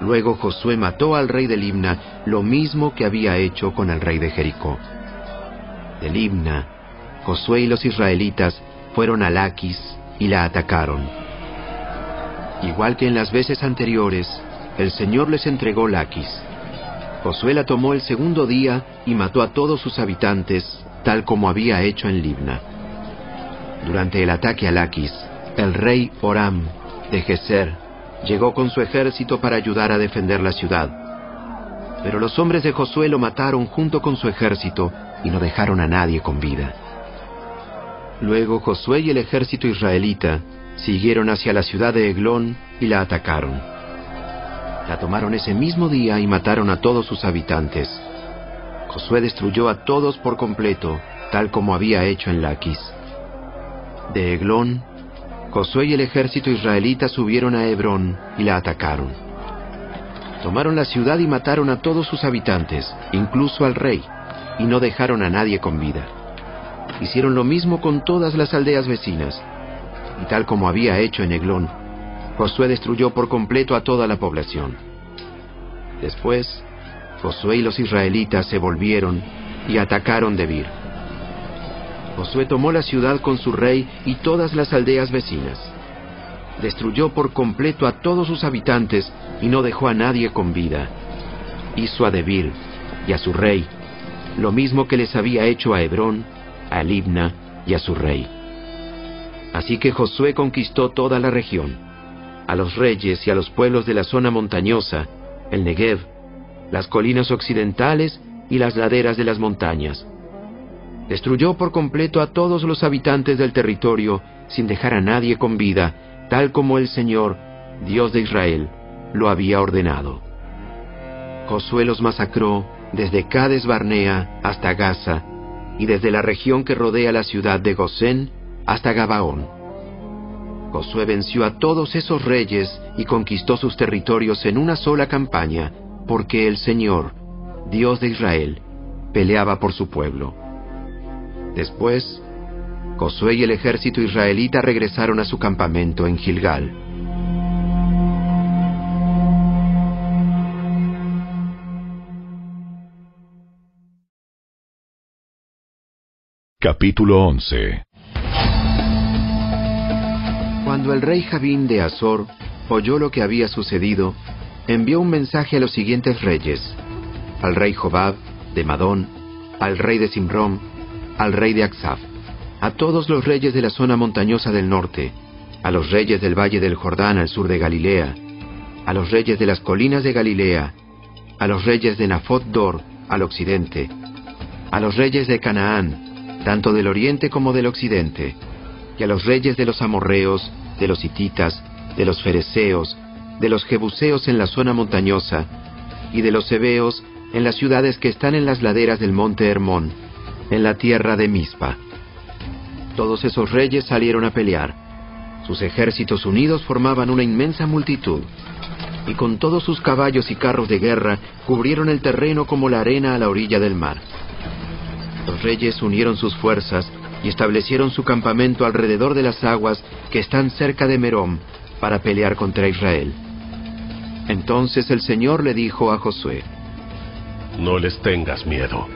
Luego Josué mató al rey de Libna lo mismo que había hecho con el rey de Jericó. De Libna Josué y los israelitas fueron a Laquis y la atacaron. Igual que en las veces anteriores, el Señor les entregó Laquis. Josué la tomó el segundo día y mató a todos sus habitantes, tal como había hecho en Libna. Durante el ataque a Laquis, el rey Oram de Geser llegó con su ejército para ayudar a defender la ciudad. Pero los hombres de Josué lo mataron junto con su ejército y no dejaron a nadie con vida. Luego Josué y el ejército israelita siguieron hacia la ciudad de Eglón y la atacaron. La tomaron ese mismo día y mataron a todos sus habitantes. Josué destruyó a todos por completo, tal como había hecho en Laquis. De Eglón, Josué y el ejército israelita subieron a Hebrón y la atacaron. Tomaron la ciudad y mataron a todos sus habitantes, incluso al rey, y no dejaron a nadie con vida. Hicieron lo mismo con todas las aldeas vecinas, y tal como había hecho en Eglón, Josué destruyó por completo a toda la población. Después, Josué y los israelitas se volvieron y atacaron Debir. Josué tomó la ciudad con su rey y todas las aldeas vecinas. Destruyó por completo a todos sus habitantes y no dejó a nadie con vida. Hizo a Debir y a su rey lo mismo que les había hecho a Hebrón, a Libna y a su rey. Así que Josué conquistó toda la región, a los reyes y a los pueblos de la zona montañosa, el Negev, las colinas occidentales y las laderas de las montañas. Destruyó por completo a todos los habitantes del territorio sin dejar a nadie con vida, tal como el Señor, Dios de Israel, lo había ordenado. Josué los masacró desde Cades Barnea hasta Gaza y desde la región que rodea la ciudad de Gosén hasta Gabaón. Josué venció a todos esos reyes y conquistó sus territorios en una sola campaña, porque el Señor, Dios de Israel, peleaba por su pueblo. Después, Josué y el ejército israelita regresaron a su campamento en Gilgal. Capítulo 11 El rey Javín de Azor oyó lo que había sucedido, envió un mensaje a los siguientes reyes, al rey Jobab de Madón, al rey de Simrón, al rey de Aksaf, a todos los reyes de la zona montañosa del norte, a los reyes del valle del Jordán al sur de Galilea, a los reyes de las colinas de Galilea, a los reyes de Nafot Dor al occidente, a los reyes de Canaán, tanto del oriente como del occidente, y a los reyes de los amorreos, de los hititas, de los fereceos, de los jebuseos en la zona montañosa, y de los hebeos en las ciudades que están en las laderas del monte Hermón, en la tierra de Mizpa. Todos esos reyes salieron a pelear. Sus ejércitos unidos formaban una inmensa multitud, y con todos sus caballos y carros de guerra cubrieron el terreno como la arena a la orilla del mar. Los reyes unieron sus fuerzas y establecieron su campamento alrededor de las aguas que están cerca de Merom para pelear contra Israel. Entonces el Señor le dijo a Josué, No les tengas miedo.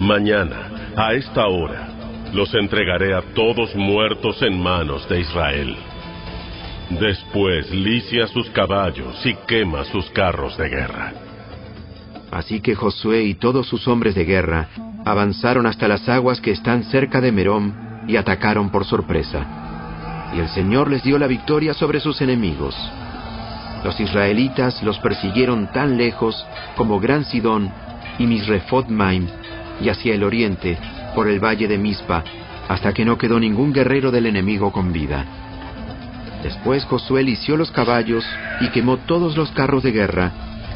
Mañana, a esta hora, los entregaré a todos muertos en manos de Israel. Después licia sus caballos y quema sus carros de guerra. Así que Josué y todos sus hombres de guerra avanzaron hasta las aguas que están cerca de Merom y atacaron por sorpresa. Y el Señor les dio la victoria sobre sus enemigos. Los israelitas los persiguieron tan lejos como Gran Sidón y Misrefot Maim y hacia el oriente por el valle de Mispa hasta que no quedó ningún guerrero del enemigo con vida. Después Josué lició los caballos y quemó todos los carros de guerra,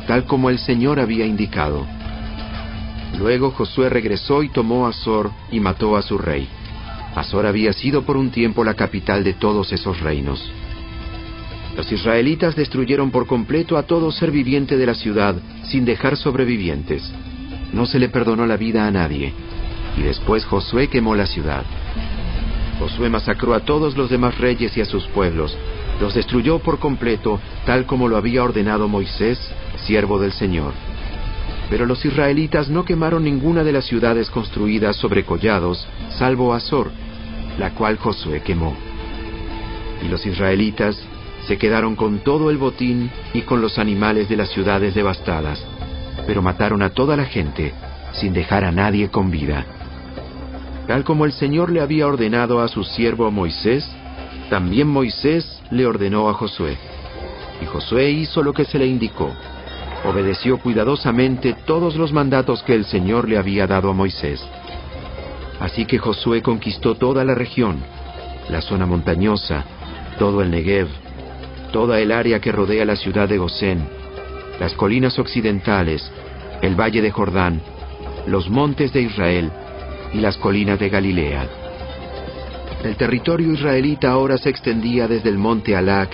tal como el Señor había indicado. Luego Josué regresó y tomó a Azor y mató a su rey. Azor había sido por un tiempo la capital de todos esos reinos. Los israelitas destruyeron por completo a todo ser viviente de la ciudad, sin dejar sobrevivientes. No se le perdonó la vida a nadie. Y después Josué quemó la ciudad. Josué masacró a todos los demás reyes y a sus pueblos. Los destruyó por completo, tal como lo había ordenado Moisés, siervo del Señor. Pero los israelitas no quemaron ninguna de las ciudades construidas sobre collados, salvo Azor, la cual Josué quemó. Y los israelitas se quedaron con todo el botín y con los animales de las ciudades devastadas, pero mataron a toda la gente, sin dejar a nadie con vida. Tal como el Señor le había ordenado a su siervo Moisés, también Moisés le ordenó a Josué. Y Josué hizo lo que se le indicó. Obedeció cuidadosamente todos los mandatos que el Señor le había dado a Moisés. Así que Josué conquistó toda la región, la zona montañosa, todo el Negev, toda el área que rodea la ciudad de Gosén, las colinas occidentales, el valle de Jordán, los montes de Israel y las colinas de Galilea. El territorio israelita ahora se extendía desde el monte Alac,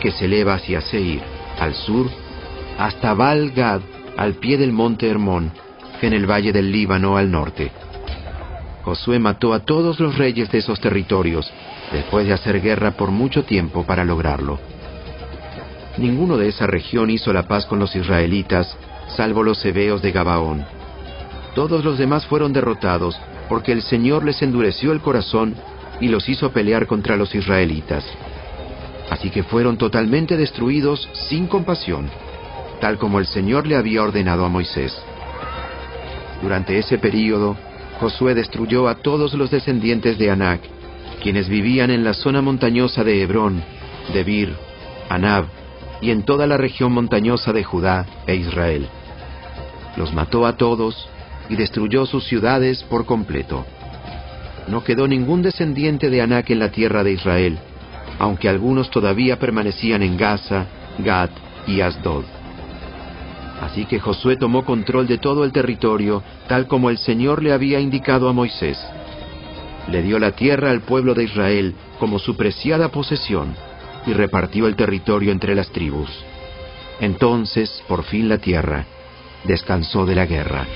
que se eleva hacia Seir, al sur, hasta Baal Gad, al pie del monte Hermón, en el valle del Líbano al norte. Josué mató a todos los reyes de esos territorios, después de hacer guerra por mucho tiempo para lograrlo. Ninguno de esa región hizo la paz con los israelitas, salvo los hebeos de Gabaón. Todos los demás fueron derrotados, porque el Señor les endureció el corazón y los hizo pelear contra los israelitas. Así que fueron totalmente destruidos sin compasión, tal como el Señor le había ordenado a Moisés. Durante ese período, Josué destruyó a todos los descendientes de Anac, quienes vivían en la zona montañosa de Hebrón, Debir, Anab y en toda la región montañosa de Judá e Israel. Los mató a todos y destruyó sus ciudades por completo. No quedó ningún descendiente de Anac en la tierra de Israel, aunque algunos todavía permanecían en Gaza, Gad y Asdod. Así que Josué tomó control de todo el territorio, tal como el Señor le había indicado a Moisés. Le dio la tierra al pueblo de Israel como su preciada posesión y repartió el territorio entre las tribus. Entonces, por fin la tierra descansó de la guerra.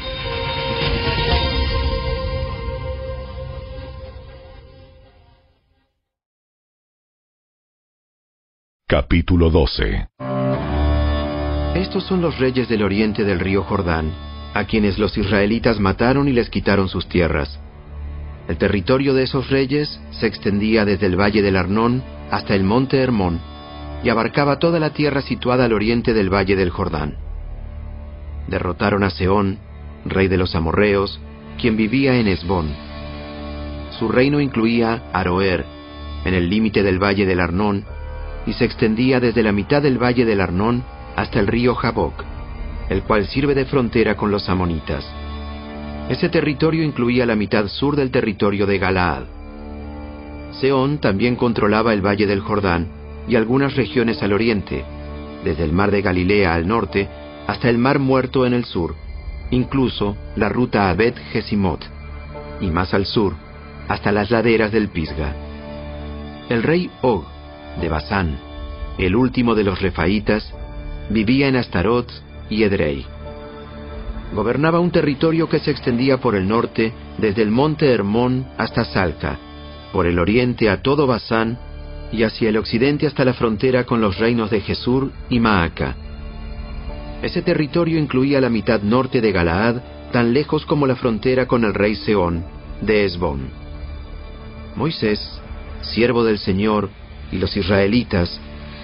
Capítulo 12 Estos son los reyes del oriente del río Jordán, a quienes los israelitas mataron y les quitaron sus tierras. El territorio de esos reyes se extendía desde el valle del Arnón hasta el monte Hermón y abarcaba toda la tierra situada al oriente del valle del Jordán. Derrotaron a Seón, rey de los amorreos, quien vivía en Esbón. Su reino incluía Aroer, en el límite del valle del Arnón, y se extendía desde la mitad del valle del Arnón hasta el río Jaboc, el cual sirve de frontera con los amonitas. Ese territorio incluía la mitad sur del territorio de Galaad. Seón también controlaba el valle del Jordán y algunas regiones al oriente, desde el mar de Galilea al norte hasta el mar muerto en el sur, incluso la ruta a Bet Gesimot, y más al sur, hasta las laderas del Pisga. El rey Og, de Basán, el último de los refaítas, vivía en Astarot y Edrei. Gobernaba un territorio que se extendía por el norte desde el monte Hermón hasta Salca, por el oriente a todo Basán y hacia el occidente hasta la frontera con los reinos de Jesur y Maaca. Ese territorio incluía la mitad norte de Galaad, tan lejos como la frontera con el rey Seón, de Esbón. Moisés, siervo del Señor, y los israelitas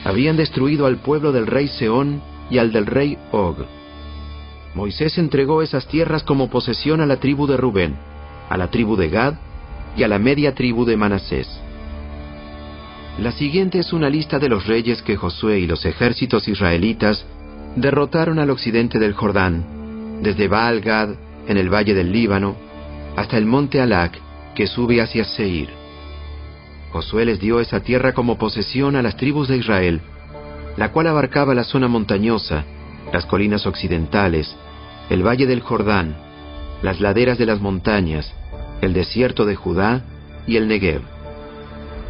habían destruido al pueblo del rey Seón y al del rey Og. Moisés entregó esas tierras como posesión a la tribu de Rubén, a la tribu de Gad y a la media tribu de Manasés. La siguiente es una lista de los reyes que Josué y los ejércitos israelitas derrotaron al occidente del Jordán, desde Baal Gad, en el valle del Líbano, hasta el monte Alac, que sube hacia Seir. Josué les dio esa tierra como posesión a las tribus de Israel, la cual abarcaba la zona montañosa, las colinas occidentales, el valle del Jordán, las laderas de las montañas, el desierto de Judá y el Negev.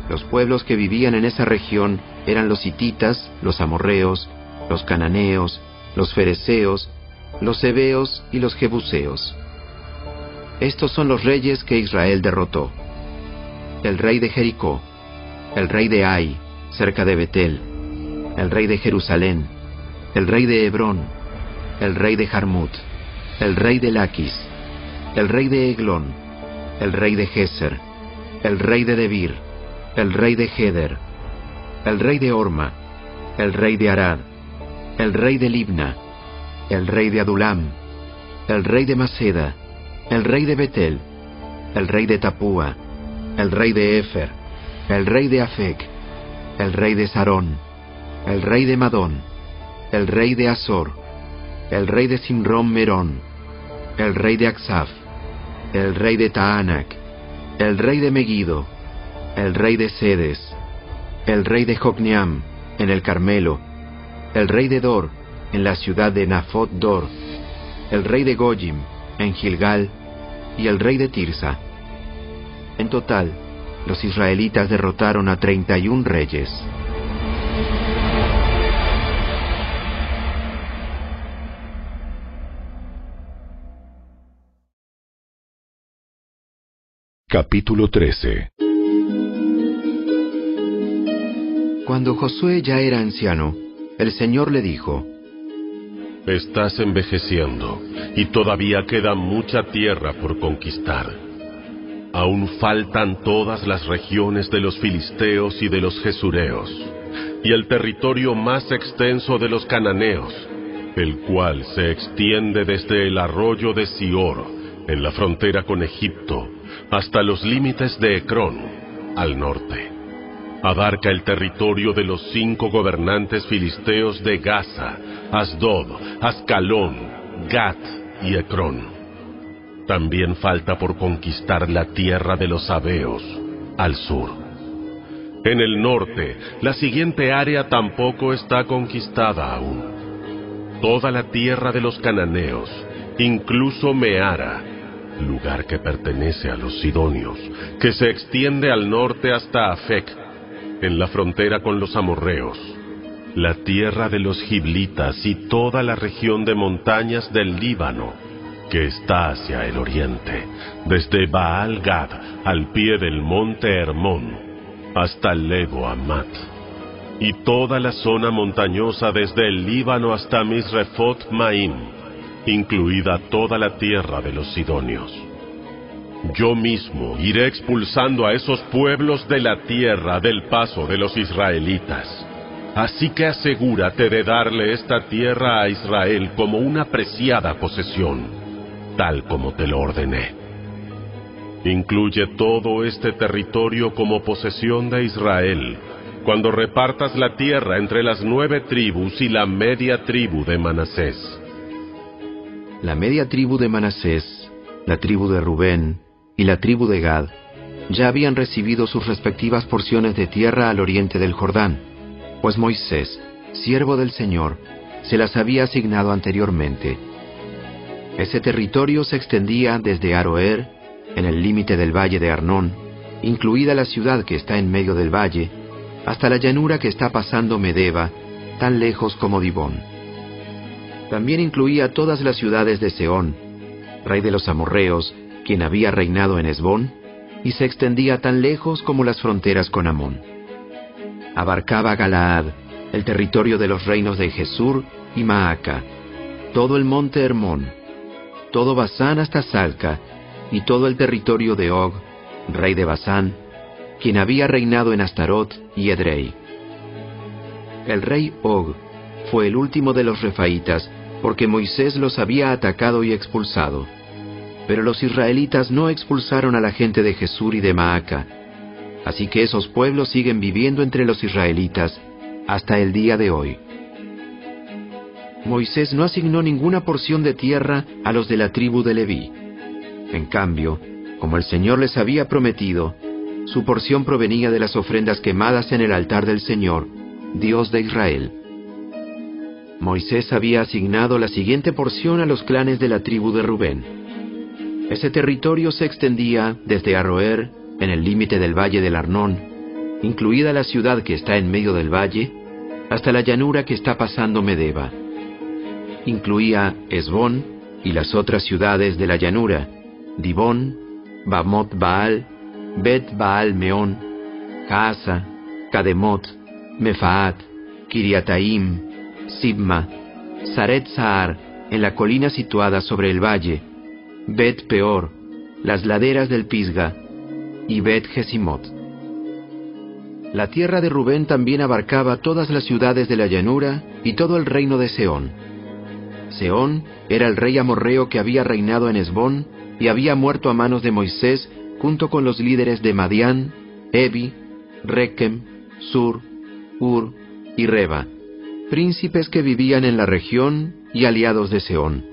Los pueblos que vivían en esa región eran los hititas, los amorreos, los cananeos, los fereceos, los hebeos y los jebuseos. Estos son los reyes que Israel derrotó. El rey de Jericó, el rey de Ai, cerca de Betel, el rey de Jerusalén, el rey de Hebrón, el rey de Jarmut, el rey de Laquis, el rey de Eglón, el rey de Geser, el rey de Debir, el rey de Heder, el rey de Orma, el rey de Arad, el rey de Libna, el rey de Adulam, el rey de Maceda, el rey de Betel, el rey de Tapúa, el rey de Efer, el rey de Afec, el rey de Sarón, el rey de Madón, el rey de Azor, el rey de Simrón Merón, el rey de Aksaf, el rey de Taanac, el rey de Megido, el rey de Sedes, el rey de Jocneam, en el Carmelo, el rey de Dor, en la ciudad de Nafot Dor, el rey de Gojim, en Gilgal, y el rey de Tirsa. En total, los israelitas derrotaron a treinta y un reyes. Capítulo 13 Cuando Josué ya era anciano, el Señor le dijo, Estás envejeciendo y todavía queda mucha tierra por conquistar. Aún faltan todas las regiones de los filisteos y de los jesureos, y el territorio más extenso de los cananeos, el cual se extiende desde el arroyo de Sior, en la frontera con Egipto, hasta los límites de Ecrón, al norte. Abarca el territorio de los cinco gobernantes filisteos de Gaza, Asdod, Ascalón, Gat y Ecrón. También falta por conquistar la tierra de los Abeos, al sur. En el norte, la siguiente área tampoco está conquistada aún. Toda la tierra de los cananeos, incluso Meara, lugar que pertenece a los sidonios, que se extiende al norte hasta Afec, en la frontera con los amorreos, la tierra de los giblitas y toda la región de montañas del Líbano, que está hacia el oriente, desde Baal Gad al pie del monte Hermón, hasta Lebo Amat, y toda la zona montañosa desde el Líbano hasta Misrefot Maim, incluida toda la tierra de los sidonios. Yo mismo iré expulsando a esos pueblos de la tierra del paso de los israelitas. Así que asegúrate de darle esta tierra a Israel como una preciada posesión, tal como te lo ordené. Incluye todo este territorio como posesión de Israel, cuando repartas la tierra entre las nueve tribus y la media tribu de Manasés. La media tribu de Manasés, la tribu de Rubén, y la tribu de Gad ya habían recibido sus respectivas porciones de tierra al oriente del Jordán, pues Moisés, siervo del Señor, se las había asignado anteriormente. Ese territorio se extendía desde Aroer, en el límite del valle de Arnón, incluida la ciudad que está en medio del valle, hasta la llanura que está pasando Medeba, tan lejos como Dibón. También incluía todas las ciudades de Seón, rey de los amorreos, quien había reinado en Esbón, y se extendía tan lejos como las fronteras con Amón. Abarcaba Galaad, el territorio de los reinos de Jesur y Maaca, todo el monte Hermón, todo Basán hasta Salca, y todo el territorio de Og, rey de Basán, quien había reinado en Astarot y Edrei. El rey Og fue el último de los refaitas, porque Moisés los había atacado y expulsado. Pero los israelitas no expulsaron a la gente de Jesús y de Maaca. Así que esos pueblos siguen viviendo entre los israelitas hasta el día de hoy. Moisés no asignó ninguna porción de tierra a los de la tribu de Leví. En cambio, como el Señor les había prometido, su porción provenía de las ofrendas quemadas en el altar del Señor, Dios de Israel. Moisés había asignado la siguiente porción a los clanes de la tribu de Rubén. Ese territorio se extendía desde Arroer, en el límite del valle del Arnón, incluida la ciudad que está en medio del valle, hasta la llanura que está pasando Medeba. Incluía Esbón y las otras ciudades de la llanura, Dibón, Bamot Baal, Bet Baal Meón, Gaza, Kademot, Mefaat, Kiriataim, Sibma, Saret Saar, en la colina situada sobre el valle, Bet Peor, las laderas del Pisga y Bet Gesimot. La tierra de Rubén también abarcaba todas las ciudades de la llanura y todo el reino de Seón. Seón era el rey amorreo que había reinado en Esbón y había muerto a manos de Moisés junto con los líderes de Madián, Evi, Rekem, Sur, Ur y Reba, príncipes que vivían en la región y aliados de Seón.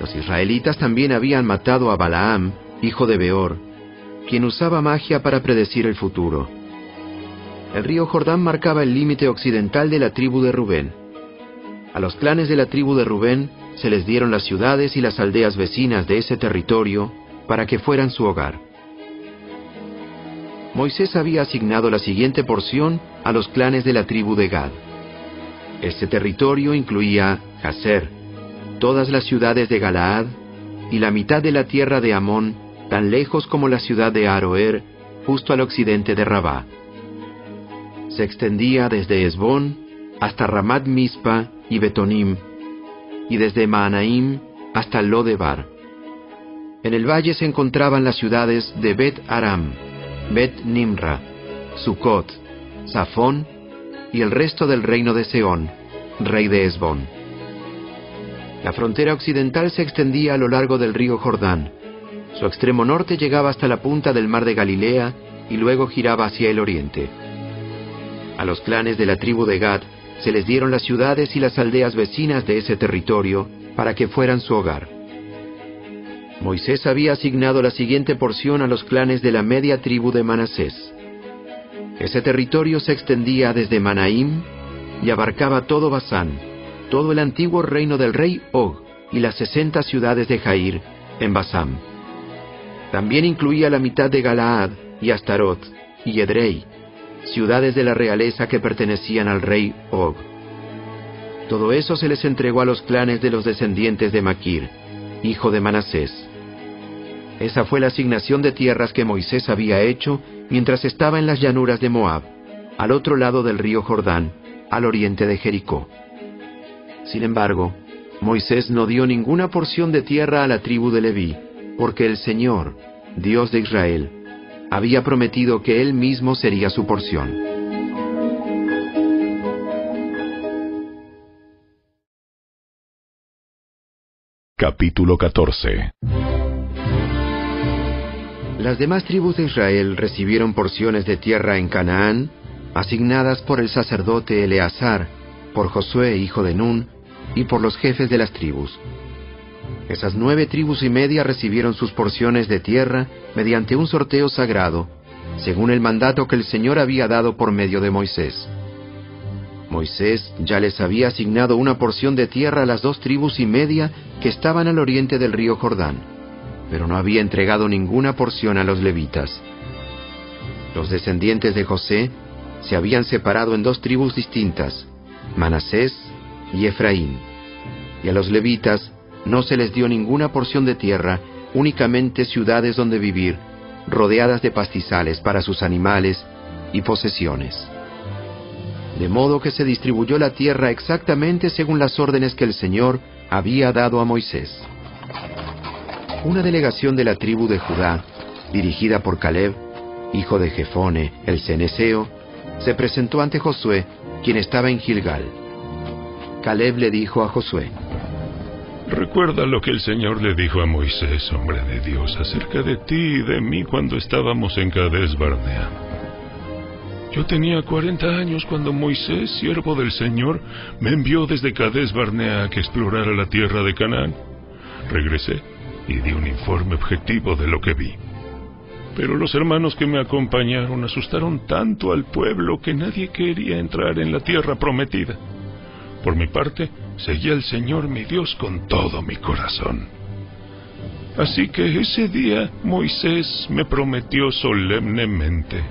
Los israelitas también habían matado a Balaam, hijo de Beor, quien usaba magia para predecir el futuro. El río Jordán marcaba el límite occidental de la tribu de Rubén. A los clanes de la tribu de Rubén se les dieron las ciudades y las aldeas vecinas de ese territorio para que fueran su hogar. Moisés había asignado la siguiente porción a los clanes de la tribu de Gad. Este territorio incluía Jazer, todas las ciudades de Galaad y la mitad de la tierra de Amón, tan lejos como la ciudad de Aroer, justo al occidente de Rabá. Se extendía desde Esbón hasta Ramat Mispa y Betonim, y desde Maanaim hasta Lodebar. En el valle se encontraban las ciudades de Bet Aram, Bet Nimra, Sucot, Safón y el resto del reino de Seón, rey de Esbón. La frontera occidental se extendía a lo largo del río Jordán. Su extremo norte llegaba hasta la punta del mar de Galilea y luego giraba hacia el oriente. A los clanes de la tribu de Gad se les dieron las ciudades y las aldeas vecinas de ese territorio para que fueran su hogar. Moisés había asignado la siguiente porción a los clanes de la media tribu de Manasés. Ese territorio se extendía desde Manaim y abarcaba todo Basán, todo el antiguo reino del rey Og y las sesenta ciudades de Jair en Basán. También incluía la mitad de Galaad y Astarot y Edrei, ciudades de la realeza que pertenecían al rey Og. Todo eso se les entregó a los clanes de los descendientes de Maquir, hijo de Manasés. Esa fue la asignación de tierras que Moisés había hecho mientras estaba en las llanuras de Moab, al otro lado del río Jordán, al oriente de Jericó. Sin embargo, Moisés no dio ninguna porción de tierra a la tribu de Leví, porque el Señor, Dios de Israel, había prometido que él mismo sería su porción. Capítulo 14 Las demás tribus de Israel recibieron porciones de tierra en Canaán, asignadas por el sacerdote Eleazar, por Josué, hijo de Nun, y por los jefes de las tribus. Esas nueve tribus y media recibieron sus porciones de tierra mediante un sorteo sagrado, según el mandato que el Señor había dado por medio de Moisés. Moisés ya les había asignado una porción de tierra a las dos tribus y media que estaban al oriente del río Jordán, pero no había entregado ninguna porción a los levitas. Los descendientes de José se habían separado en dos tribus distintas, Manasés y Efraín, y a los levitas no se les dio ninguna porción de tierra, únicamente ciudades donde vivir, rodeadas de pastizales para sus animales y posesiones. De modo que se distribuyó la tierra exactamente según las órdenes que el Señor había dado a Moisés. Una delegación de la tribu de Judá, dirigida por Caleb, hijo de Jefone, el ceneseo, se presentó ante Josué, quien estaba en Gilgal. Caleb le dijo a Josué, Recuerda lo que el Señor le dijo a Moisés, hombre de Dios, acerca de ti y de mí cuando estábamos en Cades Barnea. Yo tenía 40 años cuando Moisés, siervo del Señor, me envió desde Cades Barnea a que explorara la tierra de Canaán. Regresé y di un informe objetivo de lo que vi. Pero los hermanos que me acompañaron asustaron tanto al pueblo que nadie quería entrar en la tierra prometida. Por mi parte, seguí al Señor mi Dios con todo mi corazón. Así que ese día Moisés me prometió solemnemente,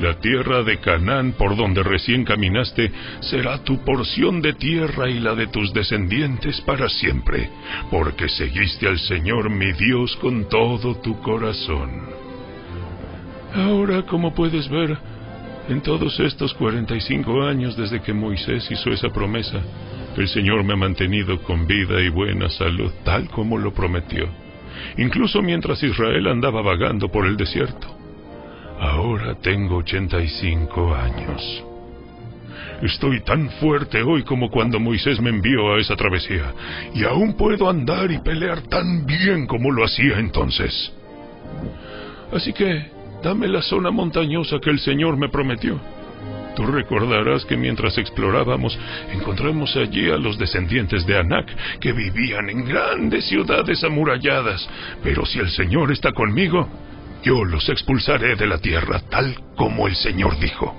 la tierra de Canaán por donde recién caminaste será tu porción de tierra y la de tus descendientes para siempre, porque seguiste al Señor mi Dios con todo tu corazón. Ahora, como puedes ver, en todos estos 45 años desde que Moisés hizo esa promesa, El Señor me ha mantenido con vida y buena salud, tal como lo prometió, incluso mientras Israel andaba vagando por el desierto. Ahora tengo 85 años. Estoy tan fuerte hoy como cuando Moisés me envió a esa travesía, y aún puedo andar y pelear tan bien como lo hacía entonces. Así que, dame la zona montañosa que el Señor me prometió. Tú recordarás que mientras explorábamos, encontramos allí a los descendientes de Anak, que vivían en grandes ciudades amuralladas. Pero si el Señor está conmigo, yo los expulsaré de la tierra, tal como el Señor dijo.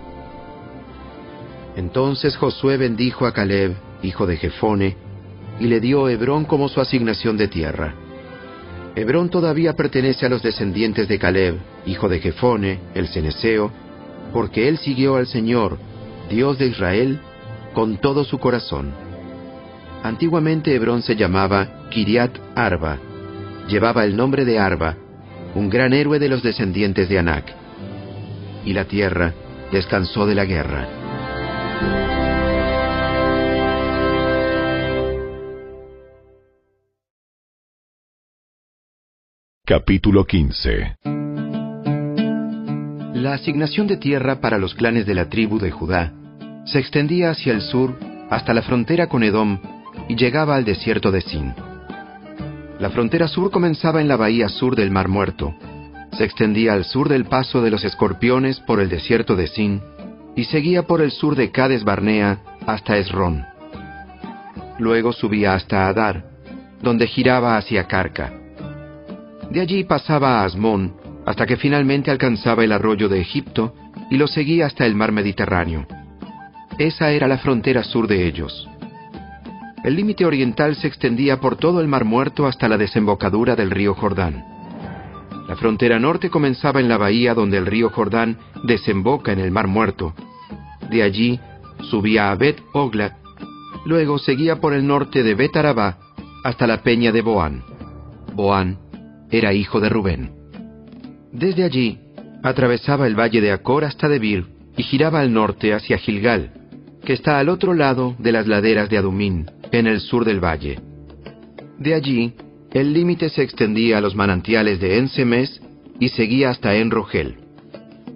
Entonces Josué bendijo a Caleb, hijo de Jefone, y le dio Hebrón como su asignación de tierra. Hebrón todavía pertenece a los descendientes de Caleb, hijo de Jefone, el ceneseo, porque él siguió al Señor, Dios de Israel, con todo su corazón. Antiguamente Hebrón se llamaba Kiriat Arba, llevaba el nombre de Arba, un gran héroe de los descendientes de Anac. Y la tierra descansó de la guerra. Capítulo 15 La asignación de tierra para los clanes de la tribu de Judá se extendía hacia el sur hasta la frontera con Edom y llegaba al desierto de Sin. La frontera sur comenzaba en la bahía sur del Mar Muerto, se extendía al sur del paso de los escorpiones por el desierto de Sin y seguía por el sur de Cades Barnea hasta Esrón. Luego subía hasta Adar, donde giraba hacia Carca. De allí pasaba a Asmón, hasta que finalmente alcanzaba el arroyo de Egipto y lo seguía hasta el mar Mediterráneo. Esa era la frontera sur de ellos. El límite oriental se extendía por todo el Mar Muerto hasta la desembocadura del río Jordán. La frontera norte comenzaba en la bahía donde el río Jordán desemboca en el Mar Muerto. De allí subía a Bet Ogla, luego seguía por el norte de Bet Arabá hasta la peña de Boán. Boán era hijo de Rubén. Desde allí, atravesaba el valle de Acor hasta Debir y giraba al norte hacia Gilgal, que está al otro lado de las laderas de Adumín, en el sur del valle. De allí, el límite se extendía a los manantiales de Ensemes y seguía hasta Enrogel.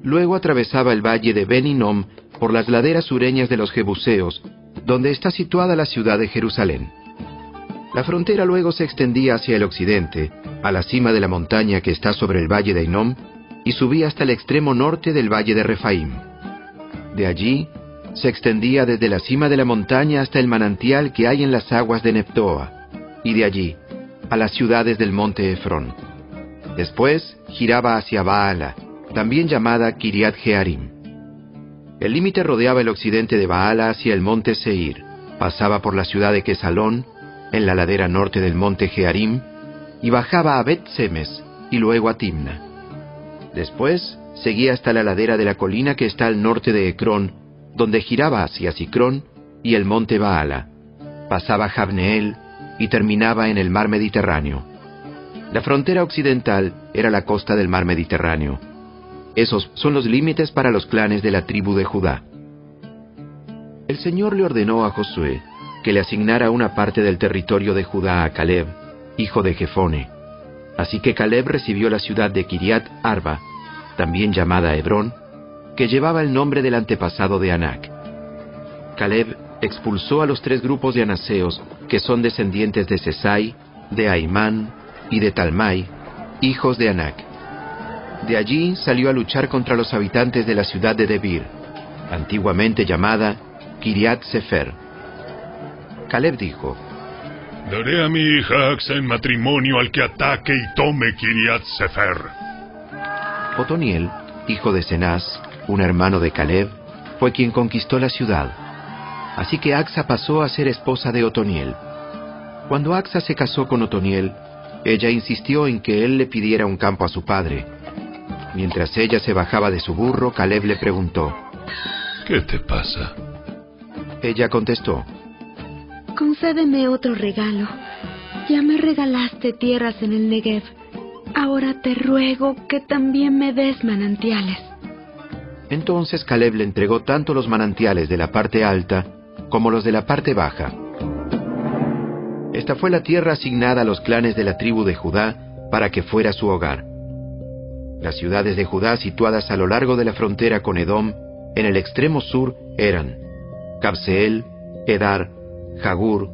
Luego atravesaba el valle de Beninom por las laderas sureñas de los Jebuseos, donde está situada la ciudad de Jerusalén. La frontera luego se extendía hacia el occidente, a la cima de la montaña que está sobre el valle de Inom, y subía hasta el extremo norte del valle de Refaim. De allí se extendía desde la cima de la montaña hasta el manantial que hay en las aguas de Neptoa, y de allí a las ciudades del monte Efrón. Después giraba hacia Baala, también llamada Kiriat Jearim. El límite rodeaba el occidente de Baala hacia el monte Seir, pasaba por la ciudad de Quesalón, en la ladera norte del monte Jearim, y bajaba a Bet Semes y luego a Timna. Después seguía hasta la ladera de la colina que está al norte de Ecrón, donde giraba hacia Sicrón y el monte Baala. Pasaba Jabneel y terminaba en el mar Mediterráneo. La frontera occidental era la costa del mar Mediterráneo. Esos son los límites para los clanes de la tribu de Judá. El Señor le ordenó a Josué que le asignara una parte del territorio de Judá a Caleb, hijo de Jefone. Así que Caleb recibió la ciudad de Kiriat Arba, también llamada Hebrón, que llevaba el nombre del antepasado de Anac. Caleb expulsó a los tres grupos de anaseos que son descendientes de Sesai, de Aimán y de Talmai, hijos de Anac. De allí salió a luchar contra los habitantes de la ciudad de Debir, antiguamente llamada Kiriat Sefer. Caleb dijo, Daré a mi hija Axa en matrimonio al que ataque y tome Kiriat Sefer. Otoniel, hijo de Cenaz, un hermano de Caleb, fue quien conquistó la ciudad. Así que Axa pasó a ser esposa de Otoniel. Cuando Axa se casó con Otoniel, ella insistió en que él le pidiera un campo a su padre. Mientras ella se bajaba de su burro, Caleb le preguntó, ¿Qué te pasa? Ella contestó, Concédeme otro regalo. Ya me regalaste tierras en el Negev. Ahora te ruego que también me des manantiales. Entonces Caleb le entregó tanto los manantiales de la parte alta como los de la parte baja. Esta fue la tierra asignada a los clanes de la tribu de Judá para que fuera su hogar. Las ciudades de Judá situadas a lo largo de la frontera con Edom, en el extremo sur, eran Cabseel, Edar, Jagur,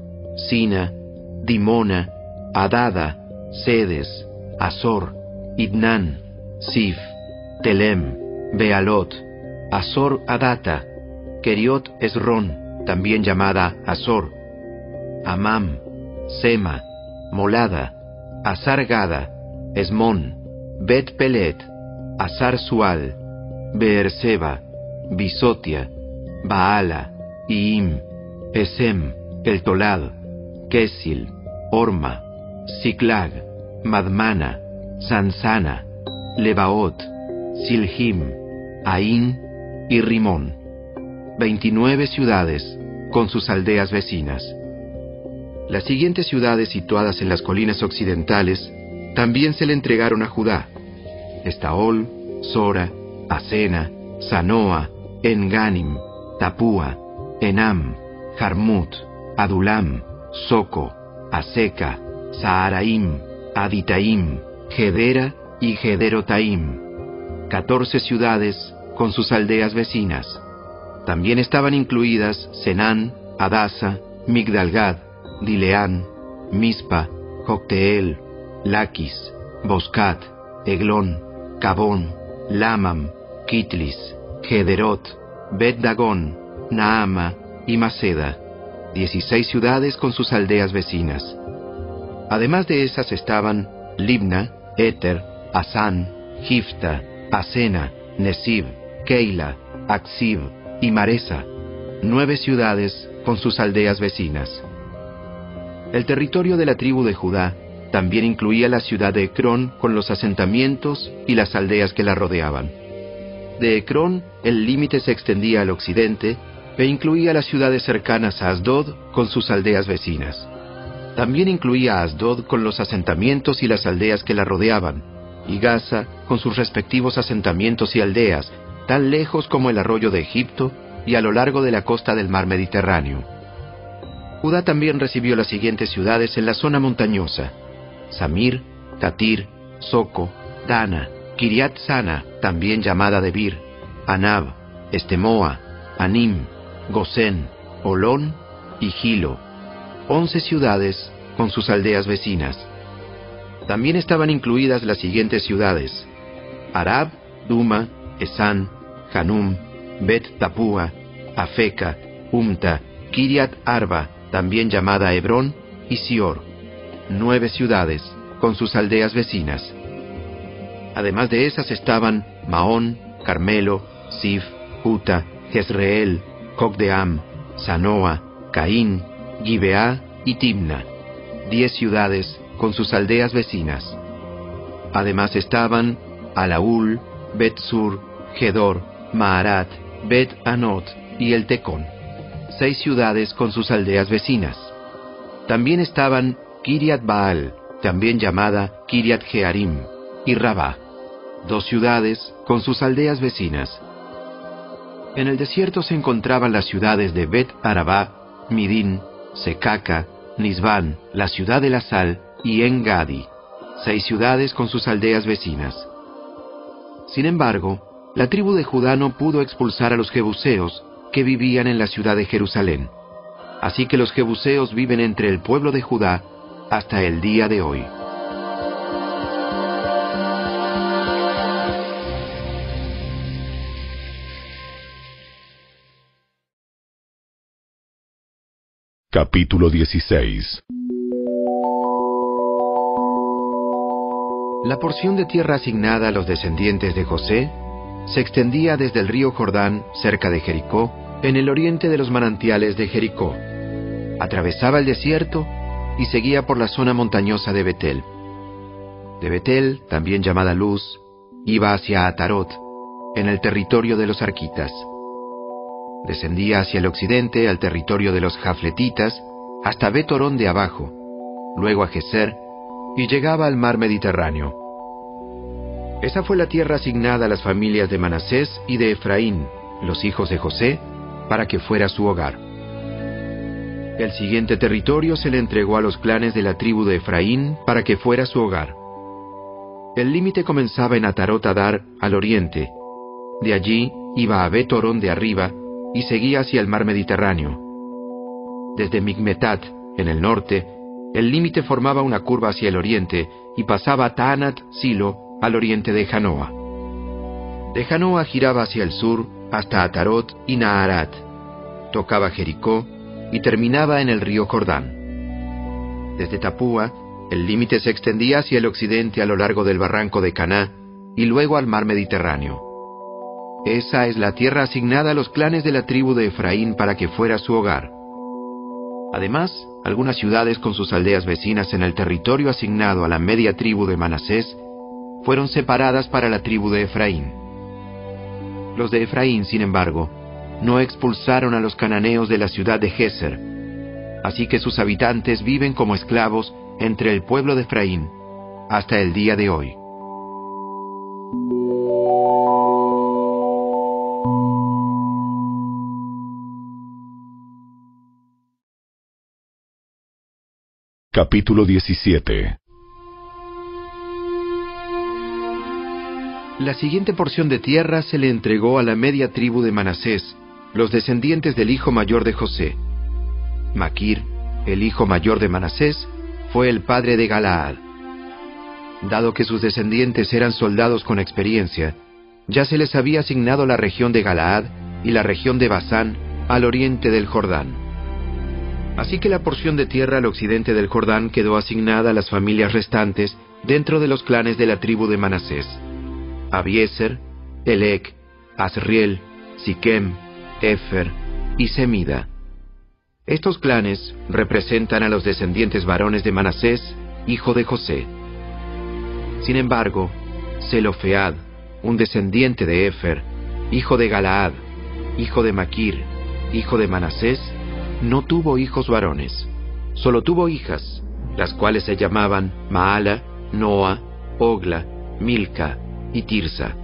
Sina, Dimona, Adada, Sedes, Azor, Idnan, Sif, Telem, Bealot, Azor Adata, Keriot Esron, también llamada Azor, Amam, Sema, Molada, Azar Gada, Esmón, Bet Pelet, Azar Sual, Beerseba, Bisotia, Baala, Iim, Esem, El Tolad, Kesil, Orma, Siklag, Madmana, Sansana, Lebaot, Silhim, Ain y Rimón. Veintinueve ciudades con sus aldeas vecinas. Las siguientes ciudades situadas en las colinas occidentales también se le entregaron a Judá. Estaol, Sora, Asena, Sanoa, Enganim, Tapúa, Enam, Jarmut, Adulam, Soco, Aseca, Saharaim, Aditaim, Gedera y Gederotaim. Catorce ciudades con sus aldeas vecinas. También estaban incluidas Senán, Adasa, Migdalgad, Dileán, Mispa, Jocteel, Laquis, Boscat, Eglón, Cabón, Lamam, Kitlis, Gederot, Bet Dagón, Naama y Maceda, dieciséis ciudades con sus aldeas vecinas. Además de esas estaban Libna, Éter, Asán, Gifta, Asena, Nesib, Keila, Aksib y Maresa, nueve ciudades con sus aldeas vecinas. El territorio de la tribu de Judá también incluía la ciudad de Ecrón con los asentamientos y las aldeas que la rodeaban. De Ecrón el límite se extendía al occidente e incluía las ciudades cercanas a Asdod con sus aldeas vecinas. También incluía a Asdod con los asentamientos y las aldeas que la rodeaban, y Gaza con sus respectivos asentamientos y aldeas, tan lejos como el arroyo de Egipto y a lo largo de la costa del mar Mediterráneo. Judá también recibió las siguientes ciudades en la zona montañosa: Samir, Tatir, Soco, Dana, Kiriat Sana, también llamada Debir, Anab, Estemoa, Anim, Gosén, Olón y Gilo, once ciudades con sus aldeas vecinas. También estaban incluidas las siguientes ciudades: Arab, Duma, Esan, Hanum, Bet Tapúa, Afeca, Umta, Kiriat Arba, también llamada Hebrón, y Sior, nueve ciudades con sus aldeas vecinas. Además de esas estaban Maón, Carmelo, Sif, Juta, Jezreel, Cogdeam, Sanoa, Caín, Gibeá y Timna, diez ciudades con sus aldeas vecinas. Además estaban Alaúl, Bet-Sur, Gedor, Maarat, Bet-Anot y El Tecón, seis ciudades con sus aldeas vecinas. También estaban Kiriat Baal, también llamada Kiriat Jearim, y Rabá, dos ciudades con sus aldeas vecinas. En el desierto se encontraban las ciudades de Bet Arabá, Midín, Secaca, Nisban, la ciudad de la sal, y Engadi, seis ciudades con sus aldeas vecinas. Sin embargo, la tribu de Judá no pudo expulsar a los jebuseos que vivían en la ciudad de Jerusalén. Así que los jebuseos viven entre el pueblo de Judá hasta el día de hoy. Capítulo 16 La porción de tierra asignada a los descendientes de José se extendía desde el río Jordán, cerca de Jericó, en el oriente de los manantiales de Jericó. Atravesaba el desierto y seguía por la zona montañosa de Betel. De Betel, también llamada Luz, iba hacia Atarot, en el territorio de los arquitas. Descendía hacia el occidente al territorio de los jafletitas hasta Betorón de abajo, luego a Geser y llegaba al mar Mediterráneo. Esa fue la tierra asignada a las familias de Manasés y de Efraín, los hijos de José, para que fuera su hogar. El siguiente territorio se le entregó a los clanes de la tribu de Efraín para que fuera su hogar. El límite comenzaba en Atarot Adar al oriente. De allí iba a Betorón de arriba y seguía hacia el mar Mediterráneo. Desde Migmetat, en el norte, el límite formaba una curva hacia el oriente y pasaba Taanat Silo al oriente de Janoa. De Janoa giraba hacia el sur hasta Atarot y Naharat. Tocaba Jericó y terminaba en el río Jordán. Desde Tapúa, el límite se extendía hacia el occidente a lo largo del barranco de Caná y luego al mar Mediterráneo. Esa es la tierra asignada a los clanes de la tribu de Efraín para que fuera su hogar. Además, algunas ciudades con sus aldeas vecinas en el territorio asignado a la media tribu de Manasés fueron separadas para la tribu de Efraín. Los de Efraín, sin embargo, no expulsaron a los cananeos de la ciudad de Geser, así que sus habitantes viven como esclavos entre el pueblo de Efraín hasta el día de hoy. Capítulo 17 La siguiente porción de tierra se le entregó a la media tribu de Manasés, los descendientes del hijo mayor de José. Maquir, el hijo mayor de Manasés, fue el padre de Galaad. Dado que sus descendientes eran soldados con experiencia, ya se les había asignado la región de Galaad y la región de Basán al oriente del Jordán. Así que la porción de tierra al occidente del Jordán quedó asignada a las familias restantes dentro de los clanes de la tribu de Manasés. Abieser, Elec, Asriel, Siquem, Efer y Semida. Estos clanes representan a los descendientes varones de Manasés, hijo de José. Sin embargo, Zelofead, un descendiente de Efer, hijo de Galaad, hijo de Maquir, hijo de Manasés, no tuvo hijos varones, solo tuvo hijas, las cuales se llamaban Maala, Noa, Ogla, Milca y Tirsa.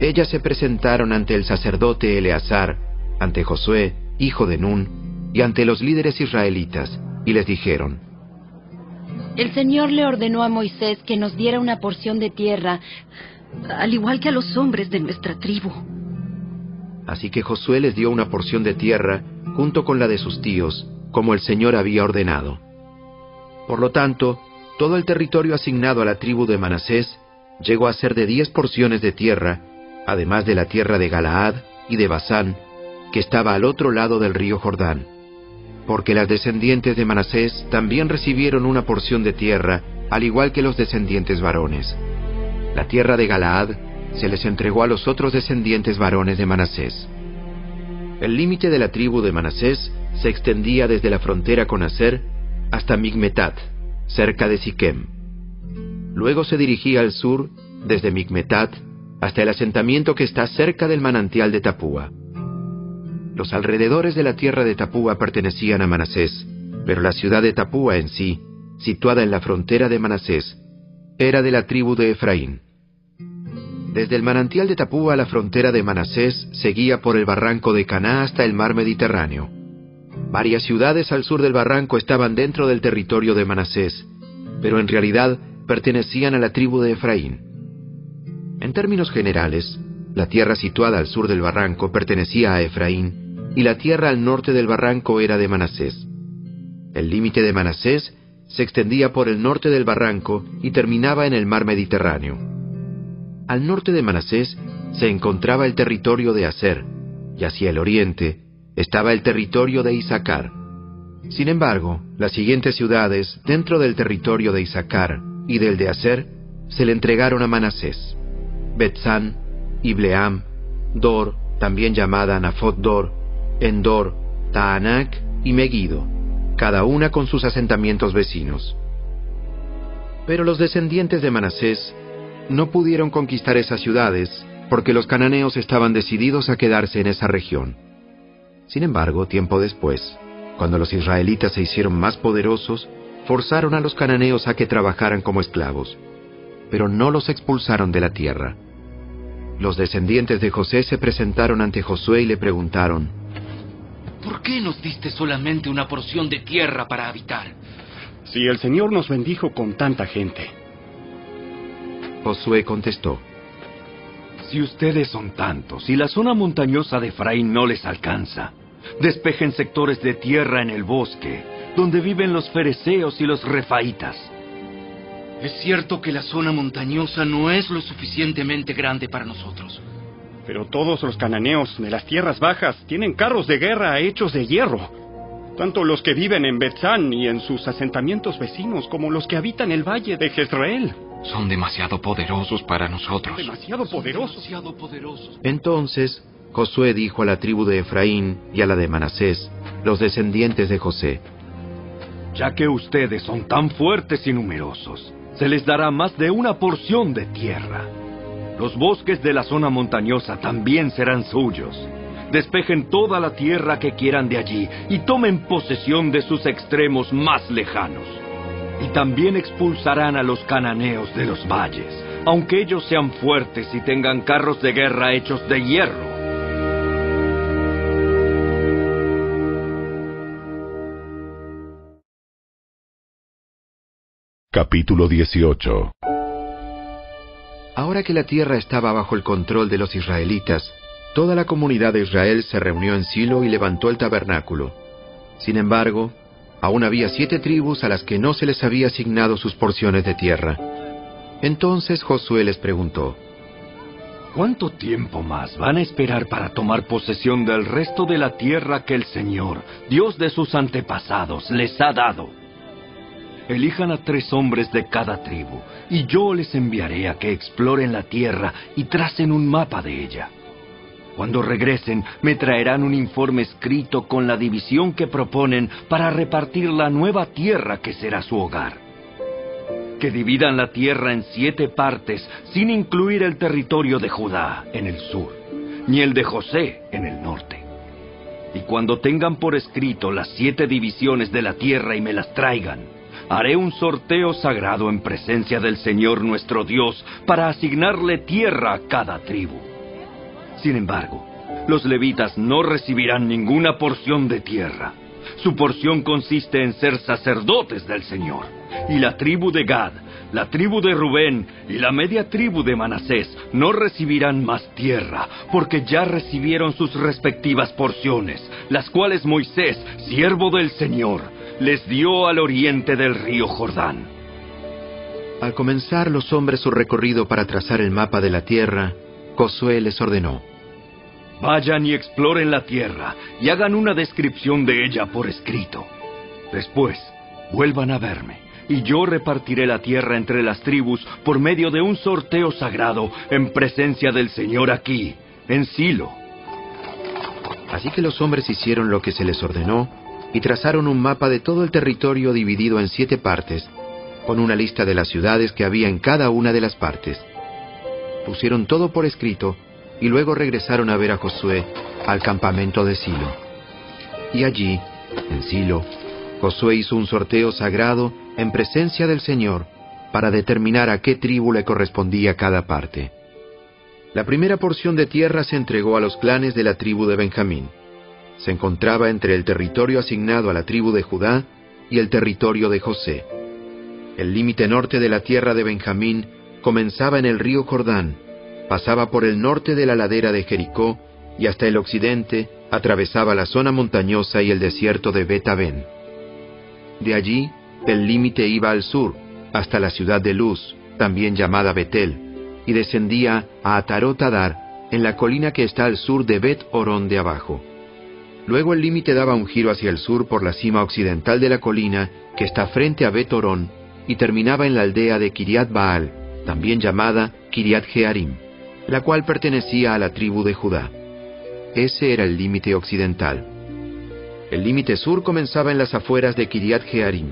Ellas se presentaron ante el sacerdote Eleazar, ante Josué, hijo de Nun, y ante los líderes israelitas, y les dijeron, El Señor le ordenó a Moisés que nos diera una porción de tierra, al igual que a los hombres de nuestra tribu. Así que Josué les dio una porción de tierra junto con la de sus tíos, como el Señor había ordenado. Por lo tanto, todo el territorio asignado a la tribu de Manasés llegó a ser de diez porciones de tierra, además de la tierra de Galaad y de Basán, que estaba al otro lado del río Jordán. Porque las descendientes de Manasés también recibieron una porción de tierra, al igual que los descendientes varones. La tierra de Galaad se les entregó a los otros descendientes varones de Manasés. El límite de la tribu de Manasés se extendía desde la frontera con Aser hasta Migmetat, cerca de Siquem. Luego se dirigía al sur desde Migmetat hasta el asentamiento que está cerca del manantial de Tapúa. Los alrededores de la tierra de Tapúa pertenecían a Manasés, pero la ciudad de Tapúa en sí, situada en la frontera de Manasés, era de la tribu de Efraín. Desde el manantial de Tapúa a la frontera de Manasés seguía por el barranco de Caná hasta el mar Mediterráneo. Varias ciudades al sur del barranco estaban dentro del territorio de Manasés, pero en realidad pertenecían a la tribu de Efraín. En términos generales, la tierra situada al sur del barranco pertenecía a Efraín y la tierra al norte del barranco era de Manasés. El límite de Manasés se extendía por el norte del barranco y terminaba en el mar Mediterráneo. Al norte de Manasés se encontraba el territorio de Aser, y hacia el oriente estaba el territorio de Isaacar. Sin embargo, las siguientes ciudades dentro del territorio de Isaacar y del de Aser se le entregaron a Manasés. Betzán, Ibleam, Dor, también llamada Nafot Dor, Endor, Taanak y Megido, cada una con sus asentamientos vecinos. Pero los descendientes de Manasés no pudieron conquistar esas ciudades porque los cananeos estaban decididos a quedarse en esa región. Sin embargo, tiempo después, cuando los israelitas se hicieron más poderosos, forzaron a los cananeos a que trabajaran como esclavos, pero no los expulsaron de la tierra. Los descendientes de José se presentaron ante Josué y le preguntaron, ¿Por qué nos diste solamente una porción de tierra para habitar? Si el Señor nos bendijo con tanta gente. Josué contestó, Si ustedes son tantos y la zona montañosa de Efraín no les alcanza, despejen sectores de tierra en el bosque, donde viven los fereceos y los refaitas. Es cierto que la zona montañosa no es lo suficientemente grande para nosotros. Pero todos los cananeos de las tierras bajas tienen carros de guerra hechos de hierro. Tanto los que viven en Betzán y en sus asentamientos vecinos como los que habitan el valle de Jezreel. Son demasiado poderosos para nosotros. Demasiado poderosos. Demasiado poderosos. Entonces Josué dijo a la tribu de Efraín y a la de Manasés, los descendientes de José, Ya que ustedes son tan fuertes y numerosos, se les dará más de una porción de tierra. Los bosques de la zona montañosa también serán suyos. Despejen toda la tierra que quieran de allí y tomen posesión de sus extremos más lejanos. Y también expulsarán a los cananeos de los valles, aunque ellos sean fuertes y tengan carros de guerra hechos de hierro. Capítulo 18 Ahora que la tierra estaba bajo el control de los israelitas, toda la comunidad de Israel se reunió en Silo y levantó el tabernáculo. Sin embargo, aún había siete tribus a las que no se les había asignado sus porciones de tierra. Entonces Josué les preguntó, ¿Cuánto tiempo más van a esperar para tomar posesión del resto de la tierra que el Señor, Dios de sus antepasados, les ha dado? Elijan a tres hombres de cada tribu, y yo les enviaré a que exploren la tierra y tracen un mapa de ella. Cuando regresen, me traerán un informe escrito con la división que proponen para repartir la nueva tierra que será su hogar. Que dividan la tierra en siete partes, sin incluir el territorio de Judá en el sur, ni el de José en el norte. Y cuando tengan por escrito las siete divisiones de la tierra y me las traigan, haré un sorteo sagrado en presencia del Señor nuestro Dios para asignarle tierra a cada tribu. Sin embargo, los levitas no recibirán ninguna porción de tierra. Su porción consiste en ser sacerdotes del Señor. Y la tribu de Gad, la tribu de Rubén y la media tribu de Manasés no recibirán más tierra, porque ya recibieron sus respectivas porciones, las cuales Moisés, siervo del Señor, les dio al oriente del río Jordán. Al comenzar los hombres su recorrido para trazar el mapa de la tierra, Josué les ordenó, Vayan y exploren la tierra y hagan una descripción de ella por escrito. Después, vuelvan a verme y yo repartiré la tierra entre las tribus por medio de un sorteo sagrado en presencia del Señor aquí, en Silo. Así que los hombres hicieron lo que se les ordenó y trazaron un mapa de todo el territorio dividido en siete partes, con una lista de las ciudades que había en cada una de las partes. Pusieron todo por escrito y luego regresaron a ver a Josué al campamento de Silo. Y allí, en Silo, Josué hizo un sorteo sagrado en presencia del Señor para determinar a qué tribu le correspondía cada parte. La primera porción de tierra se entregó a los clanes de la tribu de Benjamín. Se encontraba entre el territorio asignado a la tribu de Judá y el territorio de José. El límite norte de la tierra de Benjamín comenzaba en el río Jordán, pasaba por el norte de la ladera de Jericó y hasta el occidente atravesaba la zona montañosa y el desierto de Bet-Aven. De allí, el límite iba al sur, hasta la ciudad de Luz, también llamada Betel, y descendía a Atarot Adar, en la colina que está al sur de Bet Orón de abajo. Luego el límite daba un giro hacia el sur por la cima occidental de la colina que está frente a Bet Orón y terminaba en la aldea de Kiriat Baal, también llamada Kiriat Jearim, la cual pertenecía a la tribu de Judá. Ese era el límite occidental. El límite sur comenzaba en las afueras de Kiriat Jearim.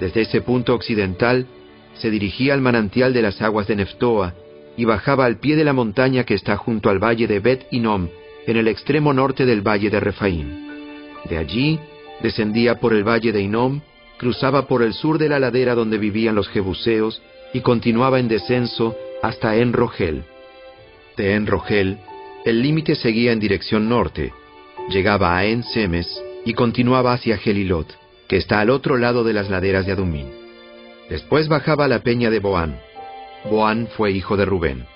Desde ese punto occidental se dirigía al manantial de las aguas de Neftoa y bajaba al pie de la montaña que está junto al valle de Bet Inom, en el extremo norte del valle de Refaim. De allí descendía por el valle de Inom, cruzaba por el sur de la ladera donde vivían los jebuseos y continuaba en descenso hasta En Rogel. De En Rogel, el límite seguía en dirección norte, llegaba a En Semes y continuaba hacia Gelilot, que está al otro lado de las laderas de Adumín. Después bajaba a la peña de Boán. Boán fue hijo de Rubén.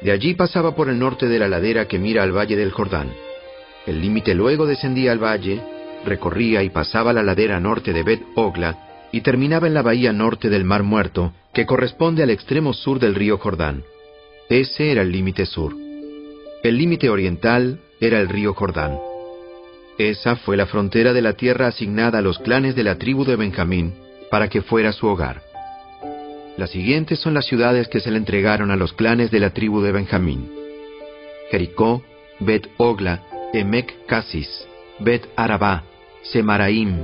De allí pasaba por el norte de la ladera que mira al valle del Jordán. El límite luego descendía al valle, recorría y pasaba la ladera norte de Bet Ogla y terminaba en la bahía norte del Mar Muerto, que corresponde al extremo sur del río Jordán. Ese era el límite sur. El límite oriental era el río Jordán. Esa fue la frontera de la tierra asignada a los clanes de la tribu de Benjamín para que fuera su hogar. Las siguientes son las ciudades que se le entregaron a los clanes de la tribu de Benjamín. Jericó, Bet Ogla, Emec Casis, Bet Arabá, Semaraim,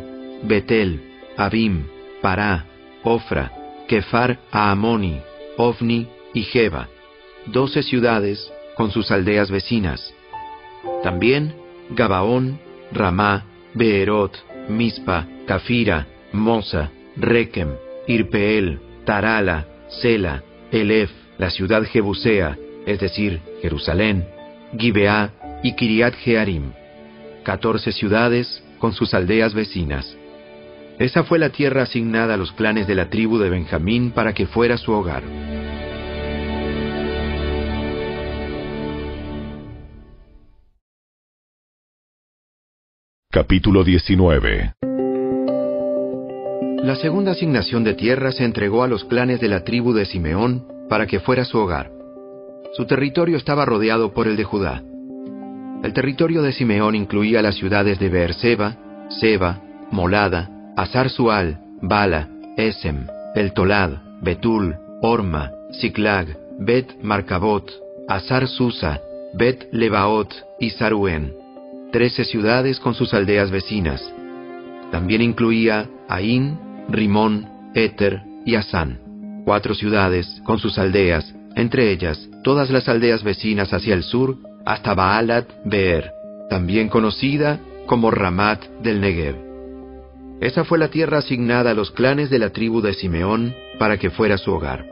Betel, Abim, Pará, Ofra, Kefar Aamoni, Ofni y Jeba, doce ciudades con sus aldeas vecinas. También Gabaón, Ramá, Beerot, Mispa, Cafira, Mosa, Rekem, Irpeel, Tarala, Sela, Elef, la ciudad Jebusea, es decir, Jerusalén, Gibeá y Kiriat Jearim, catorce ciudades con sus aldeas vecinas. Esa fue la tierra asignada a los clanes de la tribu de Benjamín para que fuera su hogar. Capítulo 19 La segunda asignación de tierra se entregó a los clanes de la tribu de Simeón para que fuera su hogar. Su territorio estaba rodeado por el de Judá. El territorio de Simeón incluía las ciudades de Beerseba, Seba, Molada, Azar Sual, Bala, Esem, El Tolad, Betul, Orma, Siklag, Bet Marcabot, Azar Susa, Bet Lebaot y Saruen, trece ciudades con sus aldeas vecinas. También incluía Ain, Rimón, Éter y Asán, cuatro ciudades con sus aldeas, entre ellas todas las aldeas vecinas hacia el sur hasta Baalat Beer, también conocida como Ramat del Negev. Esa fue la tierra asignada a los clanes de la tribu de Simeón para que fuera su hogar.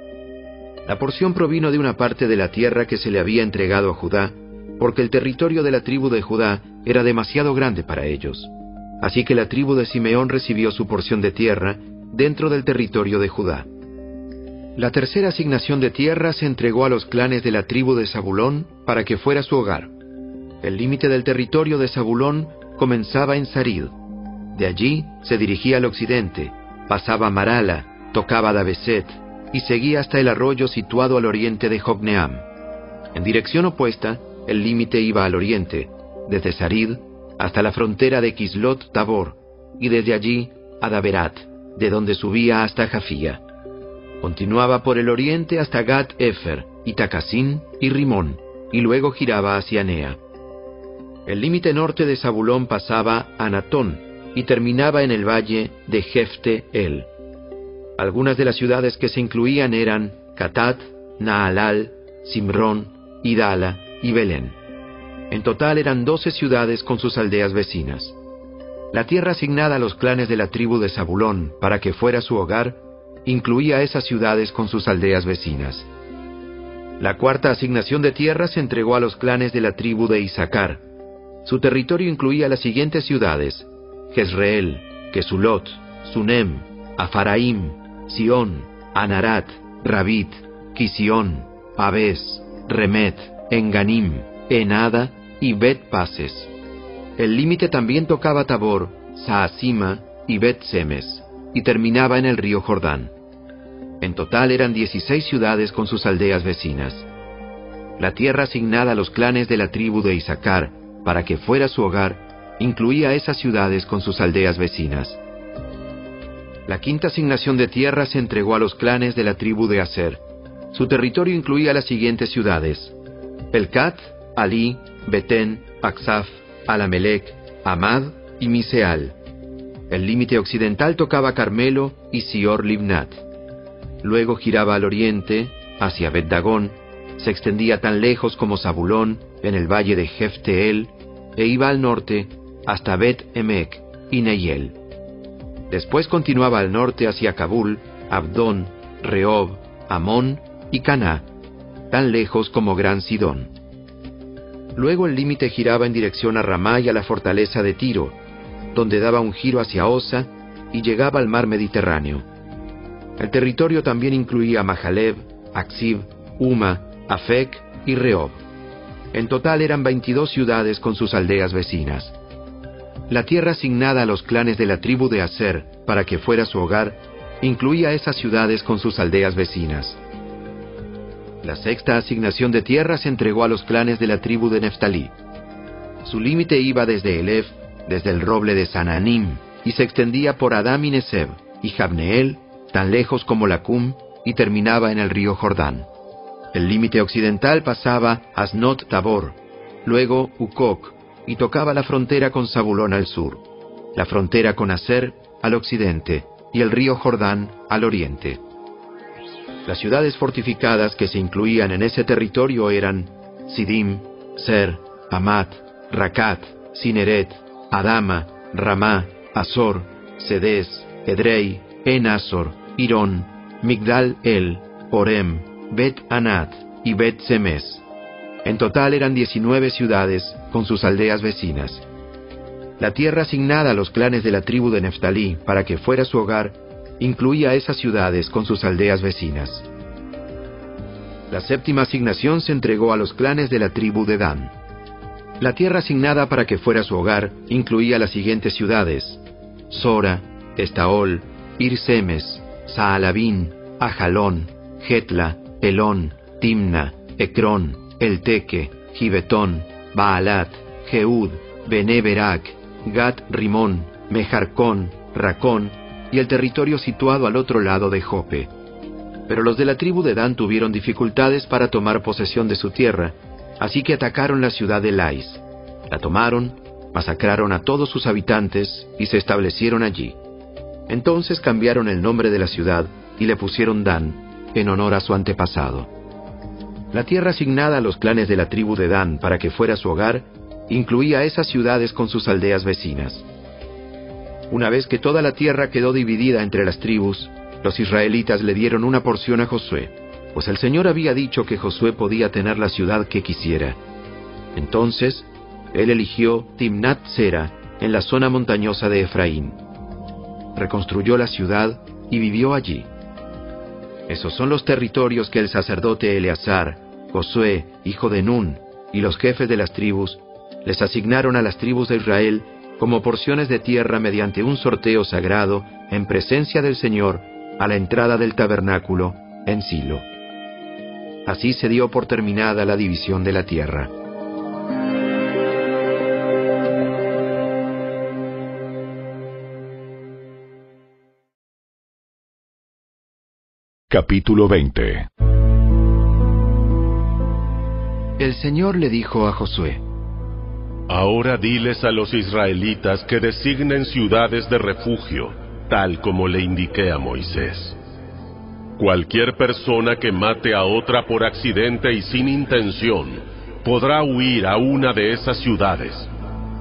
La porción provino de una parte de la tierra que se le había entregado a Judá, porque el territorio de la tribu de Judá era demasiado grande para ellos. Así que la tribu de Simeón recibió su porción de tierra dentro del territorio de Judá. La tercera asignación de tierra se entregó a los clanes de la tribu de Zabulón para que fuera su hogar. El límite del territorio de Zabulón comenzaba en Sarid. De allí se dirigía al occidente, pasaba Marala, tocaba Dabeset y seguía hasta el arroyo situado al oriente de Jobneam. En dirección opuesta, el límite iba al oriente, desde Sarid hasta la frontera de Kislot Tabor, y desde allí a Daberat, de donde subía hasta Jafía. Continuaba por el oriente hasta Gat Efer, y Takasín y Rimón, y luego giraba hacia Nea. El límite norte de Zabulón pasaba a Natón y terminaba en el valle de Jefte El. Algunas de las ciudades que se incluían eran Catat, Naalal, Simrón, Idala y Belén. En total eran doce ciudades con sus aldeas vecinas. La tierra asignada a los clanes de la tribu de Zabulón para que fuera su hogar incluía esas ciudades con sus aldeas vecinas. La cuarta asignación de tierra se entregó a los clanes de la tribu de Isaacar. Su territorio incluía las siguientes ciudades: Jezreel, Kesulot, Sunem, Afaraim, Sión, Anarat, Rabit, Kisión, Abes, Remet, Enganim, Enada y Bet Pases. El límite también tocaba Tabor, Saasima y Bet Semes, y terminaba en el río Jordán. En total eran 16 ciudades con sus aldeas vecinas. La tierra asignada a los clanes de la tribu de Isaacar para que fuera su hogar incluía esas ciudades con sus aldeas vecinas. La quinta asignación de tierra se entregó a los clanes de la tribu de Aser. Su territorio incluía las siguientes ciudades: Pelcat, Ali, Betén, Aksaf, Alamelec, Amad y Miseal. El límite occidental tocaba Carmelo y Sior Libnat. Luego giraba al oriente, hacia Bet Dagón, se extendía tan lejos como Zabulón, en el valle de Jefteel, e iba al norte hasta Bet Emek y Neyel. Después continuaba al norte hacia Kabul, Abdón, Rehob, Amón y Caná, tan lejos como Gran Sidón. Luego el límite giraba en dirección a Ramá y a la fortaleza de Tiro, donde daba un giro hacia Osa y llegaba al mar Mediterráneo. El territorio también incluía Mahaleb, Aksib, Uma, Afek y Rehob. En total eran 22 ciudades con sus aldeas vecinas. La tierra asignada a los clanes de la tribu de Aser para que fuera su hogar incluía esas ciudades con sus aldeas vecinas. La sexta asignación de tierra se entregó a los clanes de la tribu de Neftalí. Su límite iba desde Elef, desde el roble de Sananim, y se extendía por Adam y Neseb y Jabneel, tan lejos como Lacum, y terminaba en el río Jordán. El límite occidental pasaba Asnot Tabor, luego Ukok, y tocaba la frontera con Zabulón al sur, la frontera con Aser al occidente y el río Jordán al oriente. Las ciudades fortificadas que se incluían en ese territorio eran Sidim, Ser, Amat, Rakat, Sineret, Adama, Ramá, Azor, Sedes, Edrei, Enazor, Irón, Migdal El, Orem, Bet Anat y Bet Semes. En total eran 19 ciudades con sus aldeas vecinas. La tierra asignada a los clanes de la tribu de Neftalí para que fuera su hogar incluía esas ciudades con sus aldeas vecinas. La séptima asignación se entregó a los clanes de la tribu de Dan. La tierra asignada para que fuera su hogar incluía las siguientes ciudades: Sora, Estaol, Irsemes, Saalabín, Ajalón, Getla, Elón, Timna, Ecrón, Elteque, Gibetón, Baalat, Jeud, Beneberak, Gat Rimón, Mejarcón, Racón y el territorio situado al otro lado de Jope. Pero los de la tribu de Dan tuvieron dificultades para tomar posesión de su tierra, así que atacaron la ciudad de Lais. La tomaron, masacraron a todos sus habitantes y se establecieron allí. Entonces cambiaron el nombre de la ciudad y le pusieron Dan, en honor a su antepasado. La tierra asignada a los clanes de la tribu de Dan para que fuera su hogar incluía esas ciudades con sus aldeas vecinas. Una vez que toda la tierra quedó dividida entre las tribus, los israelitas le dieron una porción a Josué, pues el Señor había dicho que Josué podía tener la ciudad que quisiera. Entonces, él eligió Timnat Sera en la zona montañosa de Efraín. Reconstruyó la ciudad y vivió allí. Esos son los territorios que el sacerdote Eleazar, Josué, hijo de Nun, y los jefes de las tribus les asignaron a las tribus de Israel como porciones de tierra mediante un sorteo sagrado en presencia del Señor a la entrada del tabernáculo en Silo. Así se dio por terminada la división de la tierra. Capítulo 20 El Señor le dijo a Josué, Ahora diles a los israelitas que designen ciudades de refugio, tal como le indiqué a Moisés. Cualquier persona que mate a otra por accidente y sin intención podrá huir a una de esas ciudades.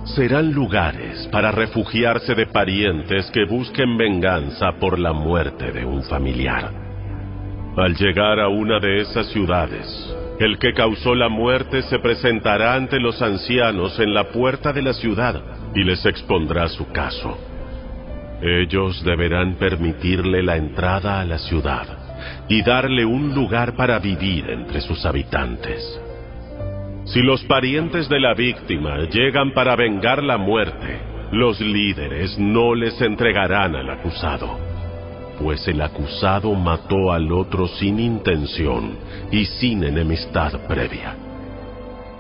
Serán lugares para refugiarse de parientes que busquen venganza por la muerte de un familiar. Al llegar a una de esas ciudades, el que causó la muerte se presentará ante los ancianos en la puerta de la ciudad y les expondrá su caso. Ellos deberán permitirle la entrada a la ciudad y darle un lugar para vivir entre sus habitantes. Si los parientes de la víctima llegan para vengar la muerte, los líderes no les entregarán al acusado pues el acusado mató al otro sin intención y sin enemistad previa.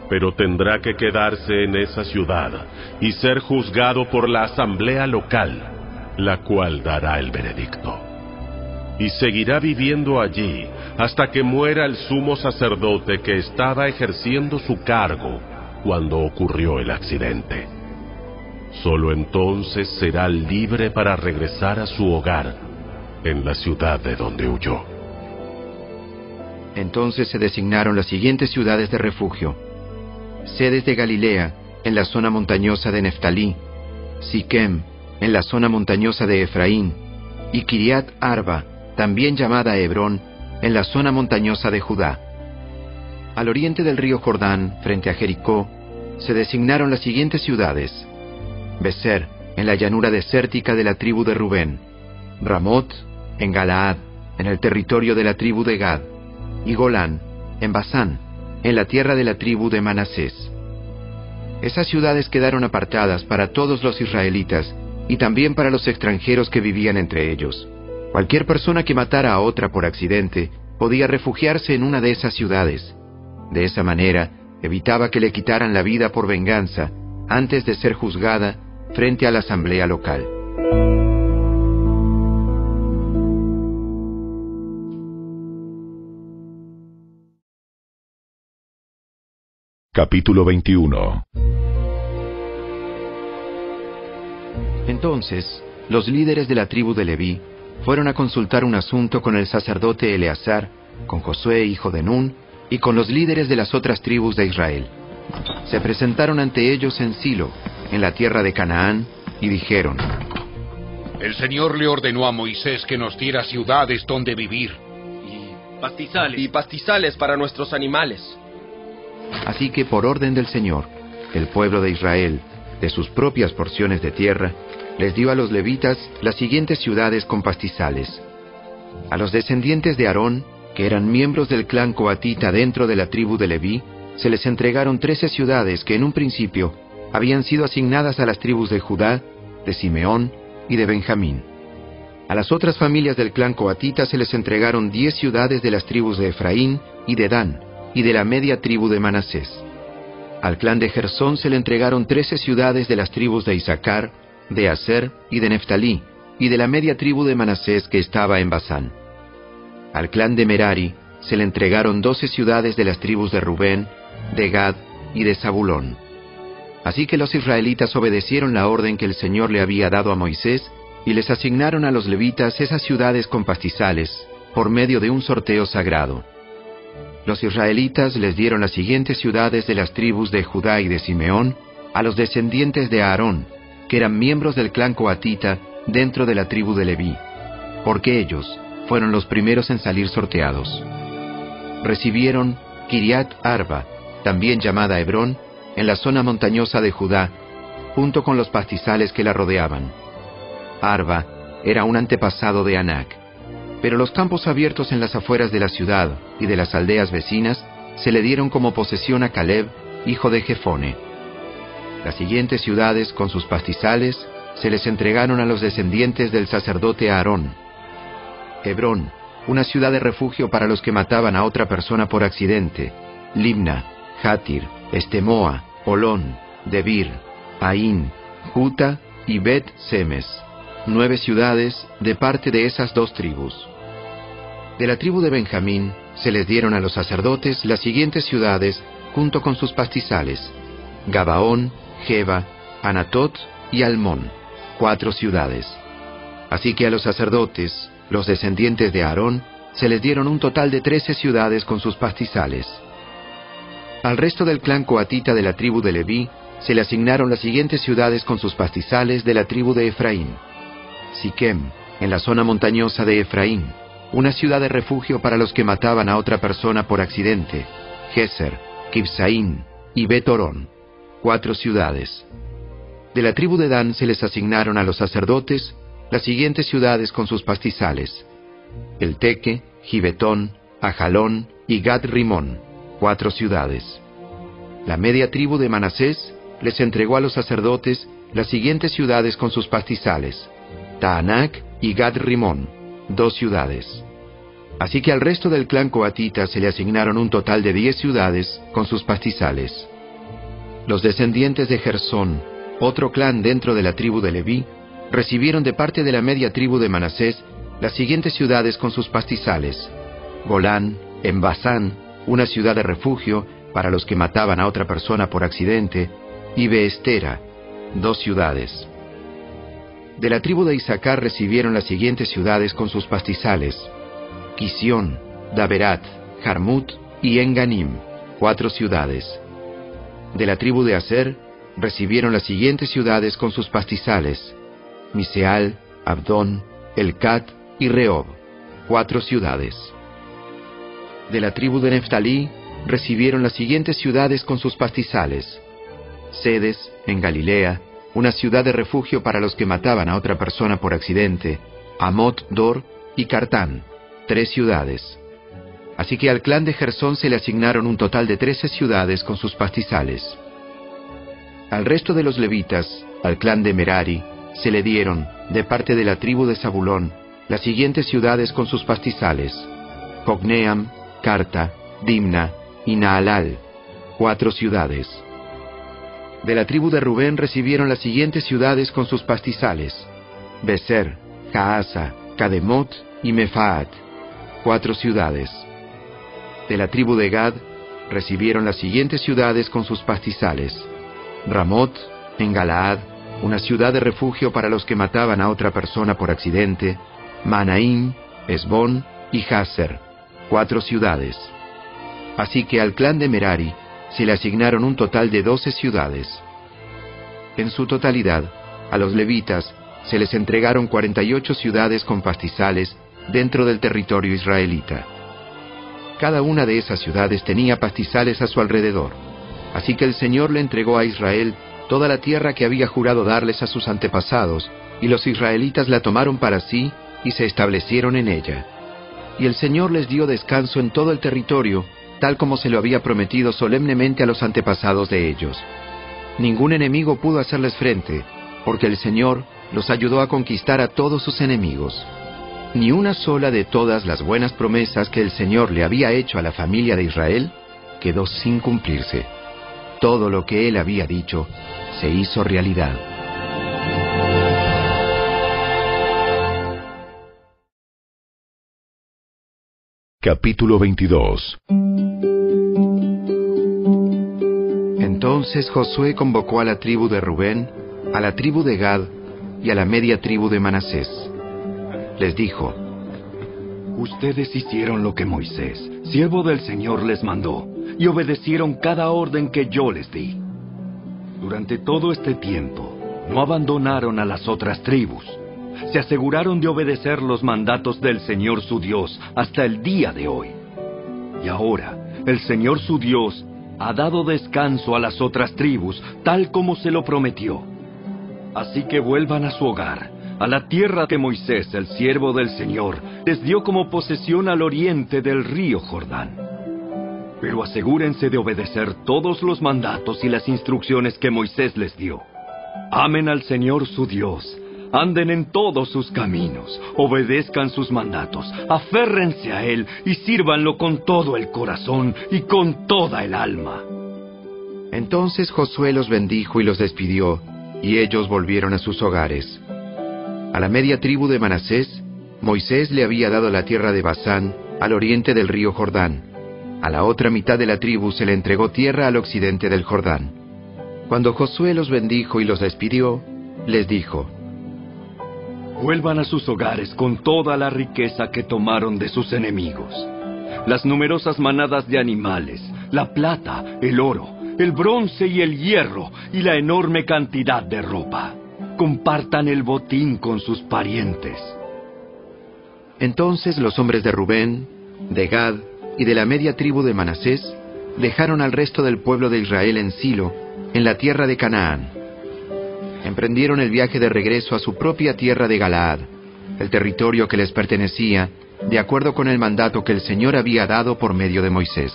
Pero tendrá que quedarse en esa ciudad y ser juzgado por la asamblea local, la cual dará el veredicto. Y seguirá viviendo allí hasta que muera el sumo sacerdote que estaba ejerciendo su cargo cuando ocurrió el accidente. Solo entonces será libre para regresar a su hogar en la ciudad de donde huyó. Entonces se designaron las siguientes ciudades de refugio. Sedes de Galilea, en la zona montañosa de Neftalí, Siquem, en la zona montañosa de Efraín, y Kiriat Arba, también llamada Hebrón, en la zona montañosa de Judá. Al oriente del río Jordán, frente a Jericó, se designaron las siguientes ciudades. Becer, en la llanura desértica de la tribu de Rubén. Ramot, en Galaad, en el territorio de la tribu de Gad. Y Golán, en Basán, en la tierra de la tribu de Manasés. Esas ciudades quedaron apartadas para todos los israelitas y también para los extranjeros que vivían entre ellos. Cualquier persona que matara a otra por accidente podía refugiarse en una de esas ciudades. De esa manera, evitaba que le quitaran la vida por venganza antes de ser juzgada frente a la asamblea local. Capítulo 21 Entonces, los líderes de la tribu de Leví fueron a consultar un asunto con el sacerdote Eleazar, con Josué hijo de Nun, y con los líderes de las otras tribus de Israel. Se presentaron ante ellos en Silo, en la tierra de Canaán, y dijeron, El Señor le ordenó a Moisés que nos diera ciudades donde vivir. Pastizales. Y pastizales para nuestros animales. Así que por orden del Señor, el pueblo de Israel, de sus propias porciones de tierra, les dio a los levitas las siguientes ciudades con pastizales. A los descendientes de Aarón, que eran miembros del clan coatita dentro de la tribu de Leví, se les entregaron trece ciudades que en un principio habían sido asignadas a las tribus de Judá, de Simeón y de Benjamín. A las otras familias del clan coatita se les entregaron diez ciudades de las tribus de Efraín y de Dan, y de la media tribu de Manasés. Al clan de Gersón se le entregaron trece ciudades de las tribus de Isaacar, de Aser y de Neftalí, y de la media tribu de Manasés que estaba en Basán. Al clan de Merari se le entregaron doce ciudades de las tribus de Rubén, de Gad y de Zabulón. Así que los israelitas obedecieron la orden que el Señor le había dado a Moisés y les asignaron a los levitas esas ciudades con pastizales, por medio de un sorteo sagrado. Los israelitas les dieron las siguientes ciudades de las tribus de Judá y de Simeón a los descendientes de Aarón, que eran miembros del clan coatita dentro de la tribu de Leví, porque ellos fueron los primeros en salir sorteados. Recibieron Kiriat Arba, también llamada Hebrón, en la zona montañosa de Judá, junto con los pastizales que la rodeaban. Arba era un antepasado de Anac, pero los campos abiertos en las afueras de la ciudad y de las aldeas vecinas se le dieron como posesión a Caleb, hijo de Jefone. Las siguientes ciudades con sus pastizales se les entregaron a los descendientes del sacerdote Aarón. Hebrón, una ciudad de refugio para los que mataban a otra persona por accidente. Limna, Hatir, Estemoa, Olón, Debir, Ain, Juta y Bet Semes, nueve ciudades de parte de esas dos tribus. De la tribu de Benjamín se les dieron a los sacerdotes las siguientes ciudades junto con sus pastizales: Gabaón, Jeba, Anatot y Almón, cuatro ciudades. Así que a los sacerdotes, los descendientes de Aarón, se les dieron un total de trece ciudades con sus pastizales. Al resto del clan coatita de la tribu de Leví se le asignaron las siguientes ciudades con sus pastizales de la tribu de Efraín. Siquem, en la zona montañosa de Efraín, una ciudad de refugio para los que mataban a otra persona por accidente. Geser, Kibsaín y Betorón, cuatro ciudades. De la tribu de Dan se les asignaron a los sacerdotes las siguientes ciudades con sus pastizales: El Teque, Gibetón, Ajalón y Gad Rimón, cuatro ciudades. La media tribu de Manasés les entregó a los sacerdotes las siguientes ciudades con sus pastizales: Taanac y Gad Rimón, dos ciudades. Así que al resto del clan coatita se le asignaron un total de diez ciudades con sus pastizales. Los descendientes de Gersón, otro clan dentro de la tribu de Leví, recibieron de parte de la media tribu de Manasés las siguientes ciudades con sus pastizales: Golán, en Basán, una ciudad de refugio para los que mataban a otra persona por accidente, y Beestera, dos ciudades. De la tribu de Isaacar recibieron las siguientes ciudades con sus pastizales: Quisión, Daberat, Jarmut y Enganim, cuatro ciudades. De la tribu de Aser recibieron las siguientes ciudades con sus pastizales: Miseal, Abdón, Elcat y Rehob, cuatro ciudades. De la tribu de Neftalí recibieron las siguientes ciudades con sus pastizales: Sedes, en Galilea, una ciudad de refugio para los que mataban a otra persona por accidente, Amot Dor y Cartán, tres ciudades. Así que al clan de Gersón se le asignaron un total de trece ciudades con sus pastizales. Al resto de los levitas, al clan de Merari, se le dieron, de parte de la tribu de Zabulón, las siguientes ciudades con sus pastizales: Cogneam, Carta, Dimna y Naalal, cuatro ciudades. De la tribu de Rubén recibieron las siguientes ciudades con sus pastizales: Beser, Jaasa, Kademot y Mefaat, cuatro ciudades. De la tribu de Gad recibieron las siguientes ciudades con sus pastizales: Ramot, en Galaad, una ciudad de refugio para los que mataban a otra persona por accidente, Manaim, Esbón y Hasser, cuatro ciudades. Así que al clan de Merari se le asignaron un total de doce ciudades. En su totalidad, a los levitas se les entregaron 48 ciudades con pastizales dentro del territorio israelita. Cada una de esas ciudades tenía pastizales a su alrededor. Así que el Señor le entregó a Israel toda la tierra que había jurado darles a sus antepasados, y los israelitas la tomaron para sí y se establecieron en ella. Y el Señor les dio descanso en todo el territorio, tal como se lo había prometido solemnemente a los antepasados de ellos. Ningún enemigo pudo hacerles frente, porque el Señor los ayudó a conquistar a todos sus enemigos. Ni una sola de todas las buenas promesas que el Señor le había hecho a la familia de Israel quedó sin cumplirse. Todo lo que él había dicho se hizo realidad. Capítulo 22 Entonces Josué convocó a la tribu de Rubén, a la tribu de Gad y a la media tribu de Manasés. Les dijo, Ustedes hicieron lo que Moisés, siervo del Señor, les mandó, y obedecieron cada orden que yo les di. Durante todo este tiempo, no abandonaron a las otras tribus. Se aseguraron de obedecer los mandatos del Señor su Dios hasta el día de hoy. Y ahora, el Señor su Dios ha dado descanso a las otras tribus, tal como se lo prometió. Así que vuelvan a su hogar, a la tierra que Moisés, el siervo del Señor, les dio como posesión al oriente del río Jordán. Pero asegúrense de obedecer todos los mandatos y las instrucciones que Moisés les dio. Amen al Señor su Dios, anden en todos sus caminos, obedezcan sus mandatos, aférrense a Él y sírvanlo con todo el corazón y con toda el alma. Entonces Josué los bendijo y los despidió, y ellos volvieron a sus hogares. A la media tribu de Manasés, Moisés le había dado la tierra de Basán, al oriente del río Jordán. A la otra mitad de la tribu se le entregó tierra al occidente del Jordán. Cuando Josué los bendijo y los despidió, les dijo, Vuelvan a sus hogares con toda la riqueza que tomaron de sus enemigos. Las numerosas manadas de animales, la plata, el oro, el bronce y el hierro y la enorme cantidad de ropa. Compartan el botín con sus parientes. Entonces los hombres de Rubén, de Gad y de la media tribu de Manasés dejaron al resto del pueblo de Israel en Silo, en la tierra de Canaán. Emprendieron el viaje de regreso a su propia tierra de Galaad, el territorio que les pertenecía, de acuerdo con el mandato que el Señor había dado por medio de Moisés.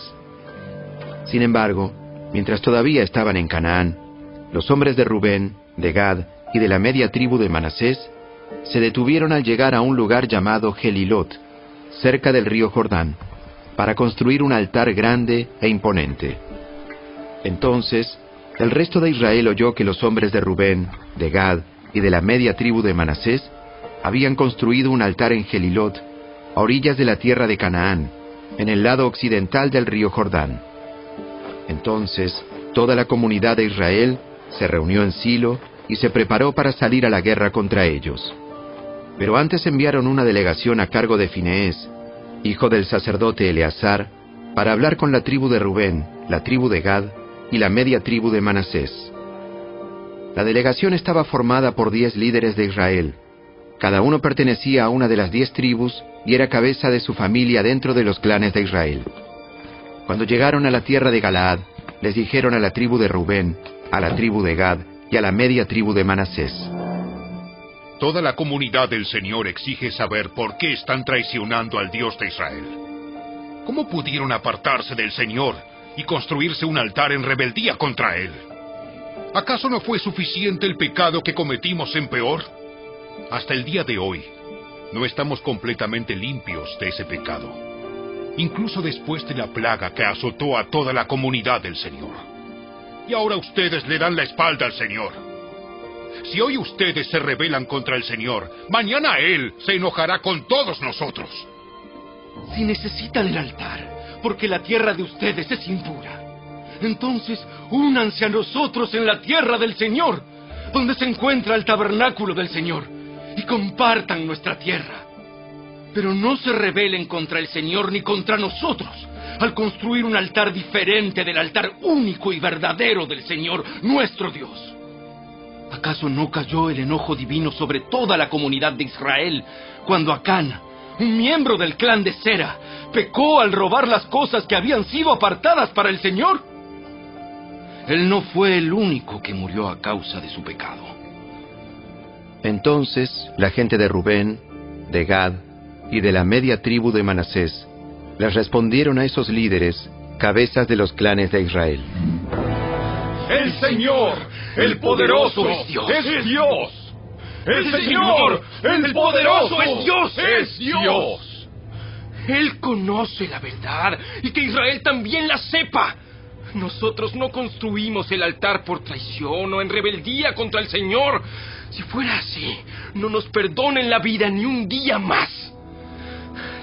Sin embargo, mientras todavía estaban en Canaán, los hombres de Rubén, de Gad y de la media tribu de Manasés se detuvieron al llegar a un lugar llamado Gelilot, cerca del río Jordán, para construir un altar grande e imponente. Entonces, el resto de Israel oyó que los hombres de Rubén, de Gad y de la media tribu de Manasés habían construido un altar en Gelilot, a orillas de la tierra de Canaán, en el lado occidental del río Jordán. Entonces, toda la comunidad de Israel se reunió en Silo y se preparó para salir a la guerra contra ellos. Pero antes enviaron una delegación a cargo de Fineés, hijo del sacerdote Eleazar, para hablar con la tribu de Rubén, la tribu de Gad y la media tribu de Manasés. La delegación estaba formada por diez líderes de Israel. Cada uno pertenecía a una de las diez tribus y era cabeza de su familia dentro de los clanes de Israel. Cuando llegaron a la tierra de Galaad, les dijeron a la tribu de Rubén, a la tribu de Gad y a la media tribu de Manasés. Toda la comunidad del Señor exige saber por qué están traicionando al Dios de Israel. ¿Cómo pudieron apartarse del Señor y construirse un altar en rebeldía contra Él? ¿Acaso no fue suficiente el pecado que cometimos en peor? Hasta el día de hoy, no estamos completamente limpios de ese pecado, incluso después de la plaga que azotó a toda la comunidad del Señor. Y ahora ustedes le dan la espalda al Señor. Si hoy ustedes se rebelan contra el Señor, mañana Él se enojará con todos nosotros. Si necesitan el altar, porque la tierra de ustedes es impura, entonces únanse a nosotros en la tierra del Señor, donde se encuentra el tabernáculo del Señor, y compartan nuestra tierra. Pero no se rebelen contra el Señor ni contra nosotros al construir un altar diferente del altar único y verdadero del Señor, nuestro Dios. ¿Acaso no cayó el enojo divino sobre toda la comunidad de Israel cuando Acán, un miembro del clan de Sera, pecó al robar las cosas que habían sido apartadas para el Señor? Él no fue el único que murió a causa de su pecado. Entonces la gente de Rubén, de Gad y de la media tribu de Manasés les respondieron a esos líderes, cabezas de los clanes de Israel. El Señor, el poderoso, es Dios. Es Dios. El Señor, el poderoso, es Dios. Es Dios. Él conoce la verdad y que Israel también la sepa. Nosotros no construimos el altar por traición o en rebeldía contra el Señor. Si fuera así, no nos perdonen la vida ni un día más.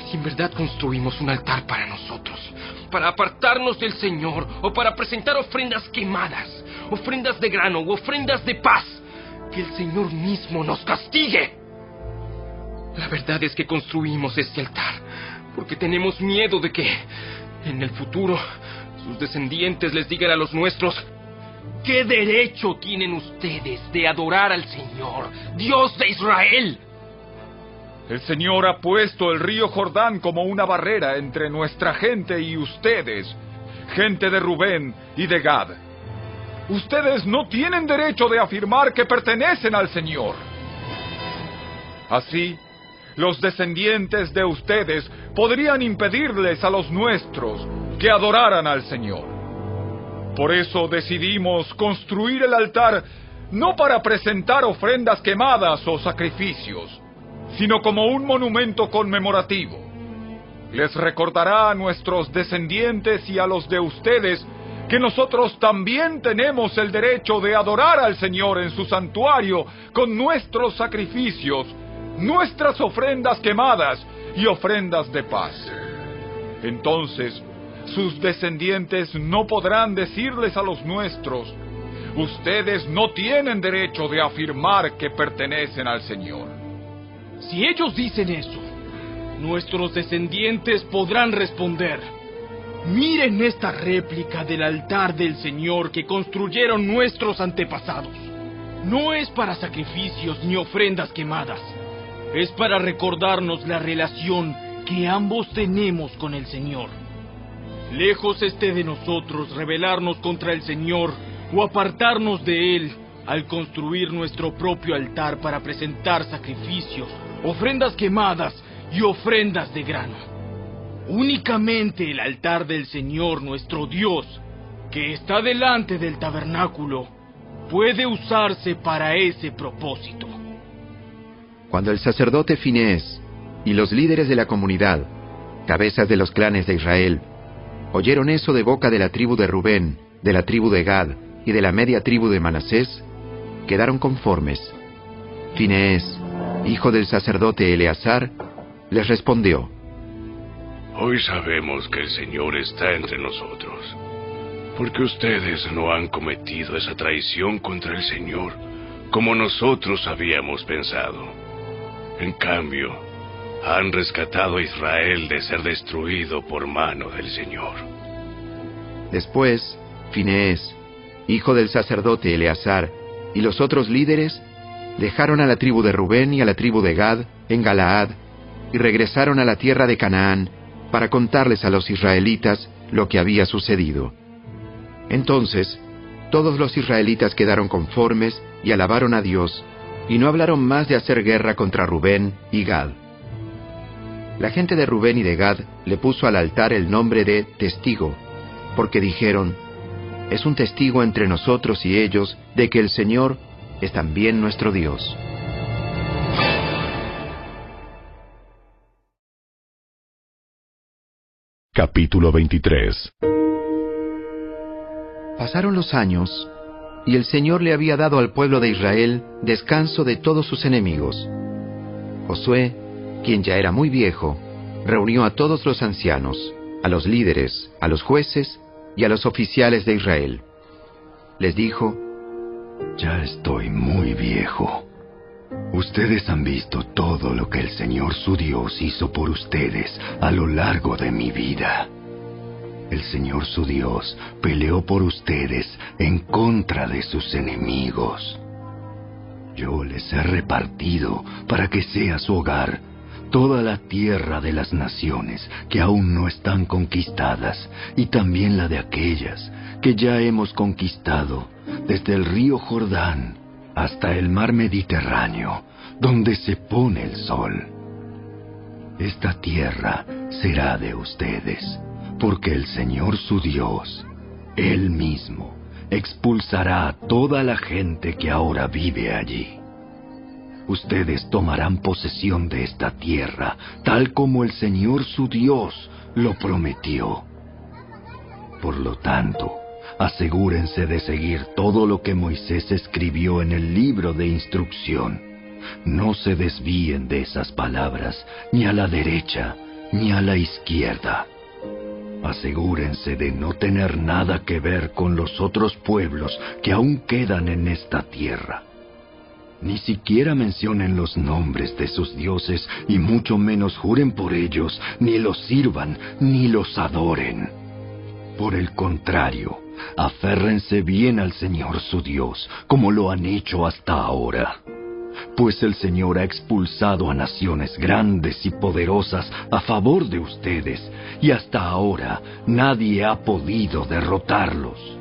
Si en verdad construimos un altar para nosotros, para apartarnos del Señor o para presentar ofrendas quemadas, ofrendas de grano o ofrendas de paz, que el Señor mismo nos castigue. La verdad es que construimos este altar porque tenemos miedo de que en el futuro sus descendientes les digan a los nuestros, ¿qué derecho tienen ustedes de adorar al Señor, Dios de Israel? El Señor ha puesto el río Jordán como una barrera entre nuestra gente y ustedes, gente de Rubén y de Gad. Ustedes no tienen derecho de afirmar que pertenecen al Señor. Así, los descendientes de ustedes podrían impedirles a los nuestros que adoraran al Señor. Por eso decidimos construir el altar no para presentar ofrendas quemadas o sacrificios, sino como un monumento conmemorativo. Les recordará a nuestros descendientes y a los de ustedes que nosotros también tenemos el derecho de adorar al Señor en su santuario con nuestros sacrificios, nuestras ofrendas quemadas y ofrendas de paz. Entonces, sus descendientes no podrán decirles a los nuestros, ustedes no tienen derecho de afirmar que pertenecen al Señor. Si ellos dicen eso, nuestros descendientes podrán responder, miren esta réplica del altar del Señor que construyeron nuestros antepasados. No es para sacrificios ni ofrendas quemadas, es para recordarnos la relación que ambos tenemos con el Señor. Lejos esté de nosotros rebelarnos contra el Señor o apartarnos de Él al construir nuestro propio altar para presentar sacrificios, ofrendas quemadas y ofrendas de grano. Únicamente el altar del Señor nuestro Dios, que está delante del tabernáculo, puede usarse para ese propósito. Cuando el sacerdote Finés y los líderes de la comunidad, cabezas de los clanes de Israel, oyeron eso de boca de la tribu de Rubén, de la tribu de Gad y de la media tribu de Manasés, quedaron conformes. Finés, hijo del sacerdote Eleazar, les respondió, Hoy sabemos que el Señor está entre nosotros, porque ustedes no han cometido esa traición contra el Señor como nosotros habíamos pensado. En cambio, han rescatado a Israel de ser destruido por mano del Señor. Después, Finés, hijo del sacerdote Eleazar, y los otros líderes dejaron a la tribu de Rubén y a la tribu de Gad en Galaad y regresaron a la tierra de Canaán para contarles a los israelitas lo que había sucedido. Entonces, Todos los israelitas quedaron conformes y alabaron a Dios, y no hablaron más de hacer guerra contra Rubén y Gad. La gente de Rubén y de Gad le puso al altar el nombre de testigo, porque dijeron, es un testigo entre nosotros y ellos de que el Señor es también nuestro Dios. Capítulo 23 Pasaron los años, y el Señor le había dado al pueblo de Israel descanso de todos sus enemigos. Josué, quien ya era muy viejo, reunió a todos los ancianos, a los líderes, a los jueces y a los oficiales de Israel. Les dijo, Ya estoy muy viejo. Ustedes han visto todo lo que el Señor su Dios hizo por ustedes a lo largo de mi vida. El Señor su Dios peleó por ustedes en contra de sus enemigos. Yo les he repartido para que sea su hogar toda la tierra de las naciones que aún no están conquistadas y también la de aquellas que ya hemos conquistado desde el río Jordán hasta el mar Mediterráneo, donde se pone el sol. Esta tierra será de ustedes porque el Señor su Dios, Él mismo, expulsará a toda la gente que ahora vive allí. Ustedes tomarán posesión de esta tierra, tal como el Señor su Dios lo prometió. Por lo tanto, asegúrense de seguir todo lo que Moisés escribió en el libro de instrucción. No se desvíen de esas palabras, ni a la derecha, ni a la izquierda Asegúrense de no tener nada que ver con los otros pueblos que aún quedan en esta tierra. Ni siquiera mencionen los nombres de sus dioses y mucho menos juren por ellos, ni los sirvan, ni los adoren. Por el contrario, aférrense bien al Señor su Dios, como lo han hecho hasta ahora pues el Señor ha expulsado a naciones grandes y poderosas a favor de ustedes, y hasta ahora nadie ha podido derrotarlos.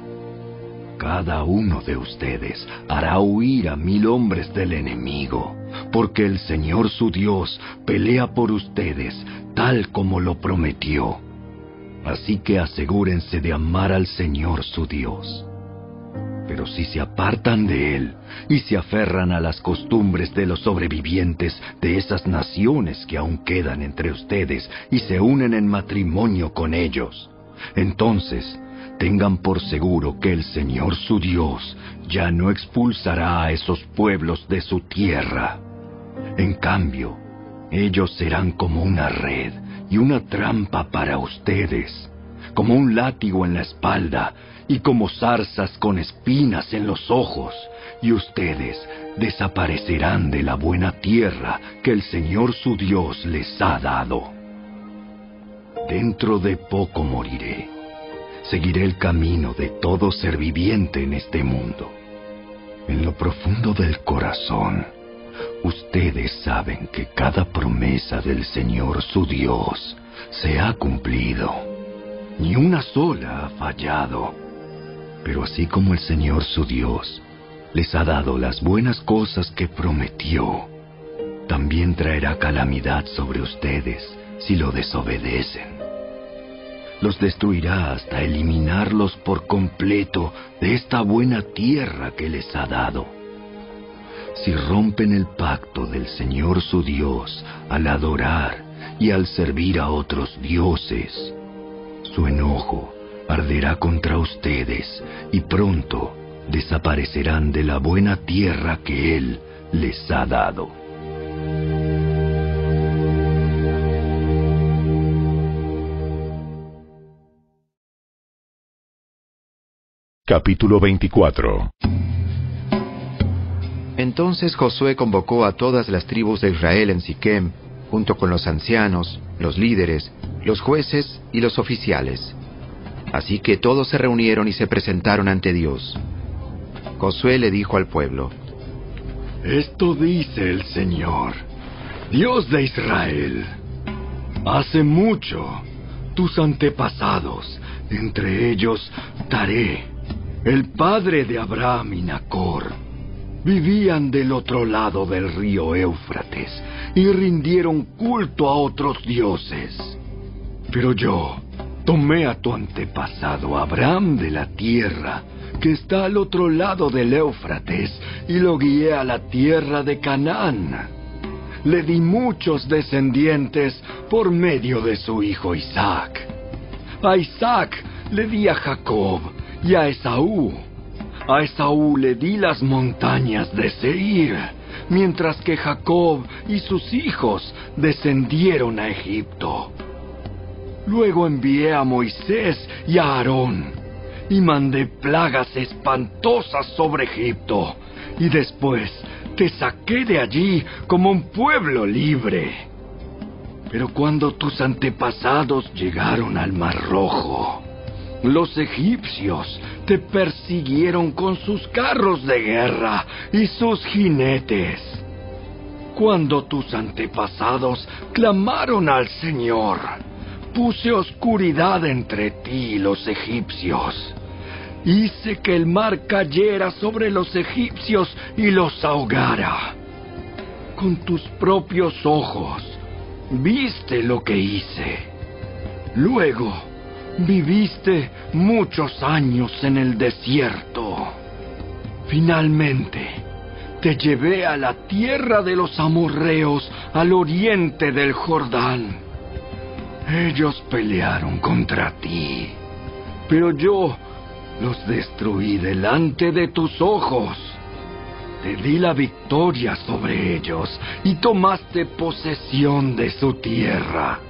Cada uno de ustedes hará huir a mil hombres del enemigo, porque el Señor su Dios pelea por ustedes tal como lo prometió. Así que asegúrense de amar al Señor su Dios. Pero si se apartan de él y se aferran a las costumbres de los sobrevivientes de esas naciones que aún quedan entre ustedes y se unen en matrimonio con ellos, entonces tengan por seguro que el Señor su Dios ya no expulsará a esos pueblos de su tierra. En cambio, ellos serán como una red y una trampa para ustedes, como un látigo en la espalda y como zarzas con espinas en los ojos, y ustedes desaparecerán de la buena tierra que el Señor su Dios les ha dado. Dentro de poco moriré. Seguiré el camino de todo ser viviente en este mundo. En lo profundo del corazón, ustedes saben que cada promesa del Señor su Dios se ha cumplido. Ni una sola ha fallado pero así como el Señor su Dios les ha dado las buenas cosas que prometió, también traerá calamidad sobre ustedes si lo desobedecen. Los destruirá hasta eliminarlos por completo de esta buena tierra que les ha dado. Si rompen el pacto del Señor su Dios al adorar y al servir a otros dioses, su enojo arderá contra ustedes y pronto desaparecerán de la buena tierra que Él les ha dado. Capítulo 24 Entonces Josué convocó a todas las tribus de Israel en Siquem, junto con los ancianos, los líderes, los jueces y los oficiales Así que todos se reunieron y se presentaron ante Dios. Josué le dijo al pueblo, Esto dice el Señor, Dios de Israel. Hace mucho, tus antepasados, entre ellos Taré, el padre de Abraham y Nacor, vivían del otro lado del río Éufrates y rindieron culto a otros dioses. Pero yo tomé a tu antepasado Abraham de la tierra que está al otro lado del Éufrates y lo guié a la tierra de Canaán. Le di muchos descendientes por medio de su hijo Isaac. A Isaac le di a Jacob y a Esaú. A Esaú le di las montañas de Seir, mientras que Jacob y sus hijos descendieron a Egipto. Luego envié a Moisés y a Aarón, y mandé plagas espantosas sobre Egipto, y después te saqué de allí como un pueblo libre. Pero cuando tus antepasados llegaron al Mar Rojo, los egipcios te persiguieron con sus carros de guerra y sus jinetes. Cuando tus antepasados clamaron al Señor, puse oscuridad entre ti y los egipcios. Hice que el mar cayera sobre los egipcios y los ahogara. Con tus propios ojos viste lo que hice. Luego viviste muchos años en el desierto. Finalmente, te llevé a la tierra de los amorreos al oriente del Jordán. Ellos pelearon contra ti, pero yo los destruí delante de tus ojos. Te di la victoria sobre ellos y tomaste posesión de su tierra.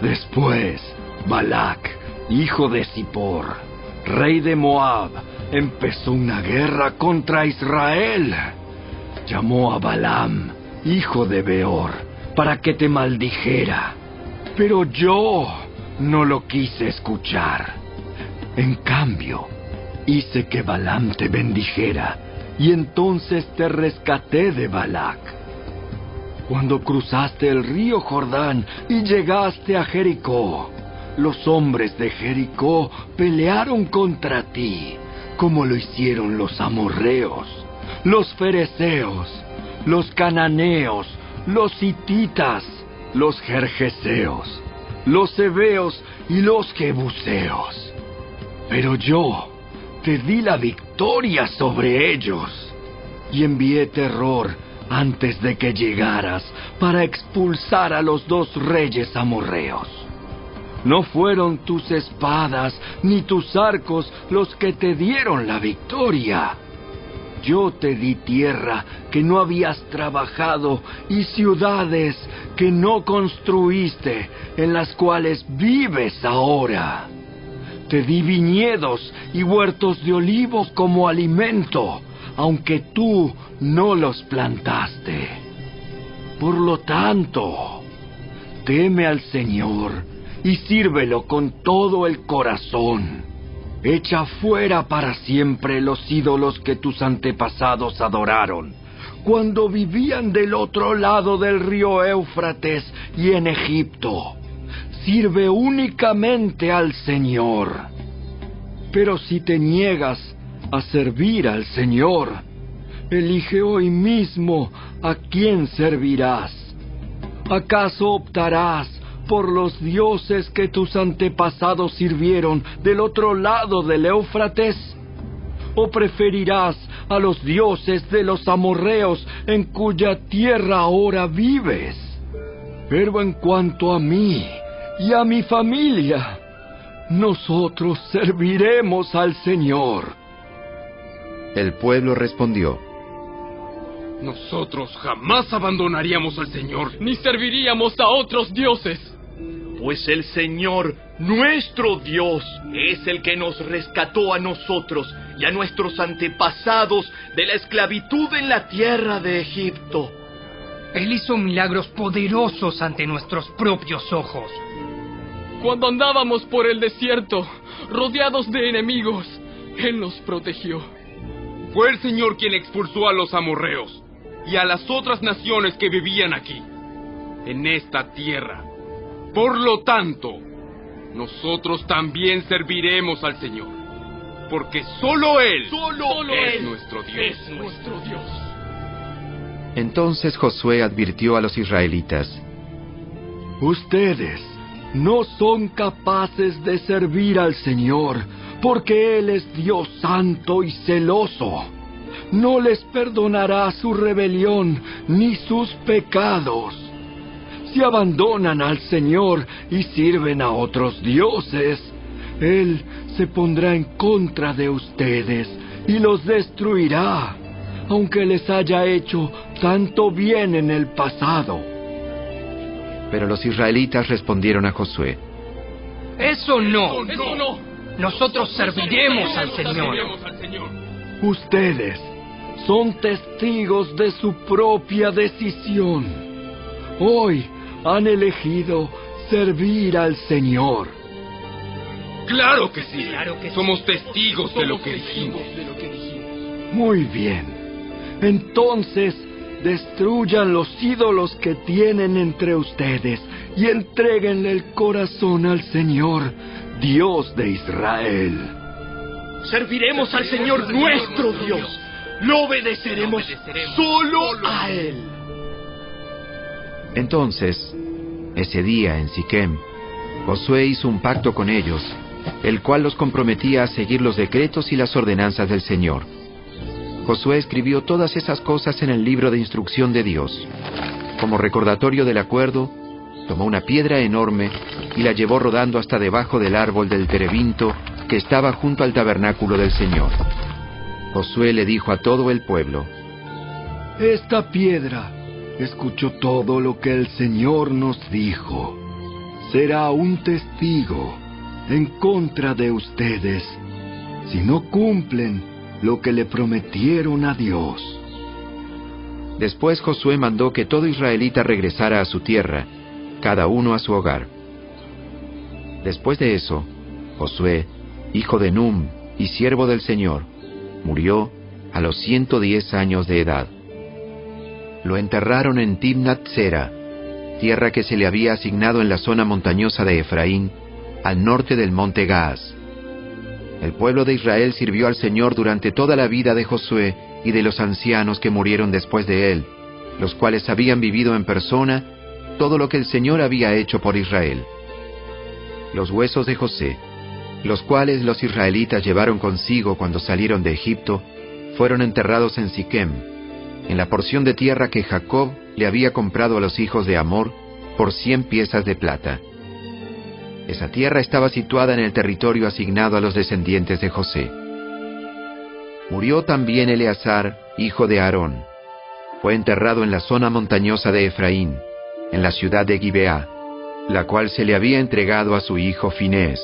Después, Balak, hijo de Zippor, rey de Moab, empezó una guerra contra Israel. Llamó a Balaam, hijo de Beor, para que te maldijera. Pero yo no lo quise escuchar. En cambio, hice que Balaam te bendijera y entonces te rescaté de Balac. Cuando cruzaste el río Jordán y llegaste a Jericó, los hombres de Jericó pelearon contra ti, como lo hicieron los amorreos, los fereceos, los cananeos, los hititas, los jerjeseos, los heveos y los jebuseos. Pero yo te di la victoria sobre ellos y envié terror antes de que llegaras para expulsar a los dos reyes amorreos. No fueron tus espadas ni tus arcos los que te dieron la victoria. Yo te di tierra que no habías trabajado y ciudades que no construiste, en las cuales vives ahora. Te di viñedos y huertos de olivos como alimento, aunque tú no los plantaste. Por lo tanto, teme al Señor y sírvelo con todo el corazón. Echa fuera para siempre los ídolos que tus antepasados adoraron, cuando vivían del otro lado del río Éufrates y en Egipto. Sirve únicamente al Señor. Pero si te niegas a servir al Señor, elige hoy mismo a quién servirás. ¿Acaso optarás por los dioses que tus antepasados sirvieron del otro lado del Éufrates? ¿O preferirás a los dioses de los amorreos en cuya tierra ahora vives? Pero en cuanto a mí y a mi familia, nosotros serviremos al Señor. El pueblo respondió, Nosotros jamás abandonaríamos al Señor. Ni serviríamos a otros dioses. Pues el Señor, nuestro Dios, es el que nos rescató a nosotros y a nuestros antepasados de la esclavitud en la tierra de Egipto. Él hizo milagros poderosos ante nuestros propios ojos. Cuando andábamos por el desierto, rodeados de enemigos, Él nos protegió. Fue el Señor quien expulsó a los amorreos y a las otras naciones que vivían aquí, en esta tierra. Por lo tanto, nosotros también serviremos al Señor. porque solo Él, Solo es Él nuestro Dios. es nuestro Dios. Entonces Josué advirtió a los israelitas, Ustedes no son capaces de servir al Señor, porque Él es Dios santo y celoso. No les perdonará su rebelión ni sus pecados. Si abandonan al Señor y sirven a otros dioses, Él se pondrá en contra de ustedes y los destruirá, aunque les haya hecho tanto bien en el pasado. pero los israelitas respondieron a Josué, Eso no. Eso no. Nosotros serviremos al Señor. Serviremos al Señor. Ustedes son testigos de su propia decisión. Hoy han elegido servir al Señor. Claro que sí. Claro que sí. Somos testigos de lo que dijimos. De lo que dijimos. Muy bien. Entonces, destruyan los ídolos que tienen entre ustedes y entréguenle el corazón al Señor, Dios de Israel. Serviremos al Señor nuestro Dios. Lo obedeceremos solo a Él. Entonces, ese día en Siquem, Josué hizo un pacto con ellos, el cual los comprometía a seguir los decretos y las ordenanzas del Señor. Josué escribió todas esas cosas en el libro de instrucción de Dios. Como recordatorio del acuerdo, tomó una piedra enorme y la llevó rodando hasta debajo del árbol del terebinto que estaba junto al tabernáculo del Señor. Josué le dijo a todo el pueblo, Esta piedra escuchó todo lo que el Señor nos dijo. Será un testigo en contra de ustedes si no cumplen lo que le prometieron a Dios. Después Josué mandó que todo israelita regresara a su tierra, cada uno a su hogar. Después de eso, Josué, hijo de Num y siervo del Señor, murió a los 110 años de edad. Lo enterraron en Timnat Sera, tierra que se le había asignado en la zona montañosa de Efraín, al norte del monte Gaas. El pueblo de Israel sirvió al Señor durante toda la vida de Josué y de los ancianos que murieron después de él, los cuales habían vivido en persona todo lo que el Señor había hecho por Israel. Los huesos de José, los cuales los israelitas llevaron consigo cuando salieron de Egipto, fueron enterrados en Siquem, en la porción de tierra que Jacob le había comprado a los hijos de Amor por cien piezas de plata. Esa tierra estaba situada en el territorio asignado a los descendientes de José. Murió también Eleazar, hijo de Aarón. Fue enterrado en la zona montañosa de Efraín, en la ciudad de Gibeá, la cual se le había entregado a su hijo Finés.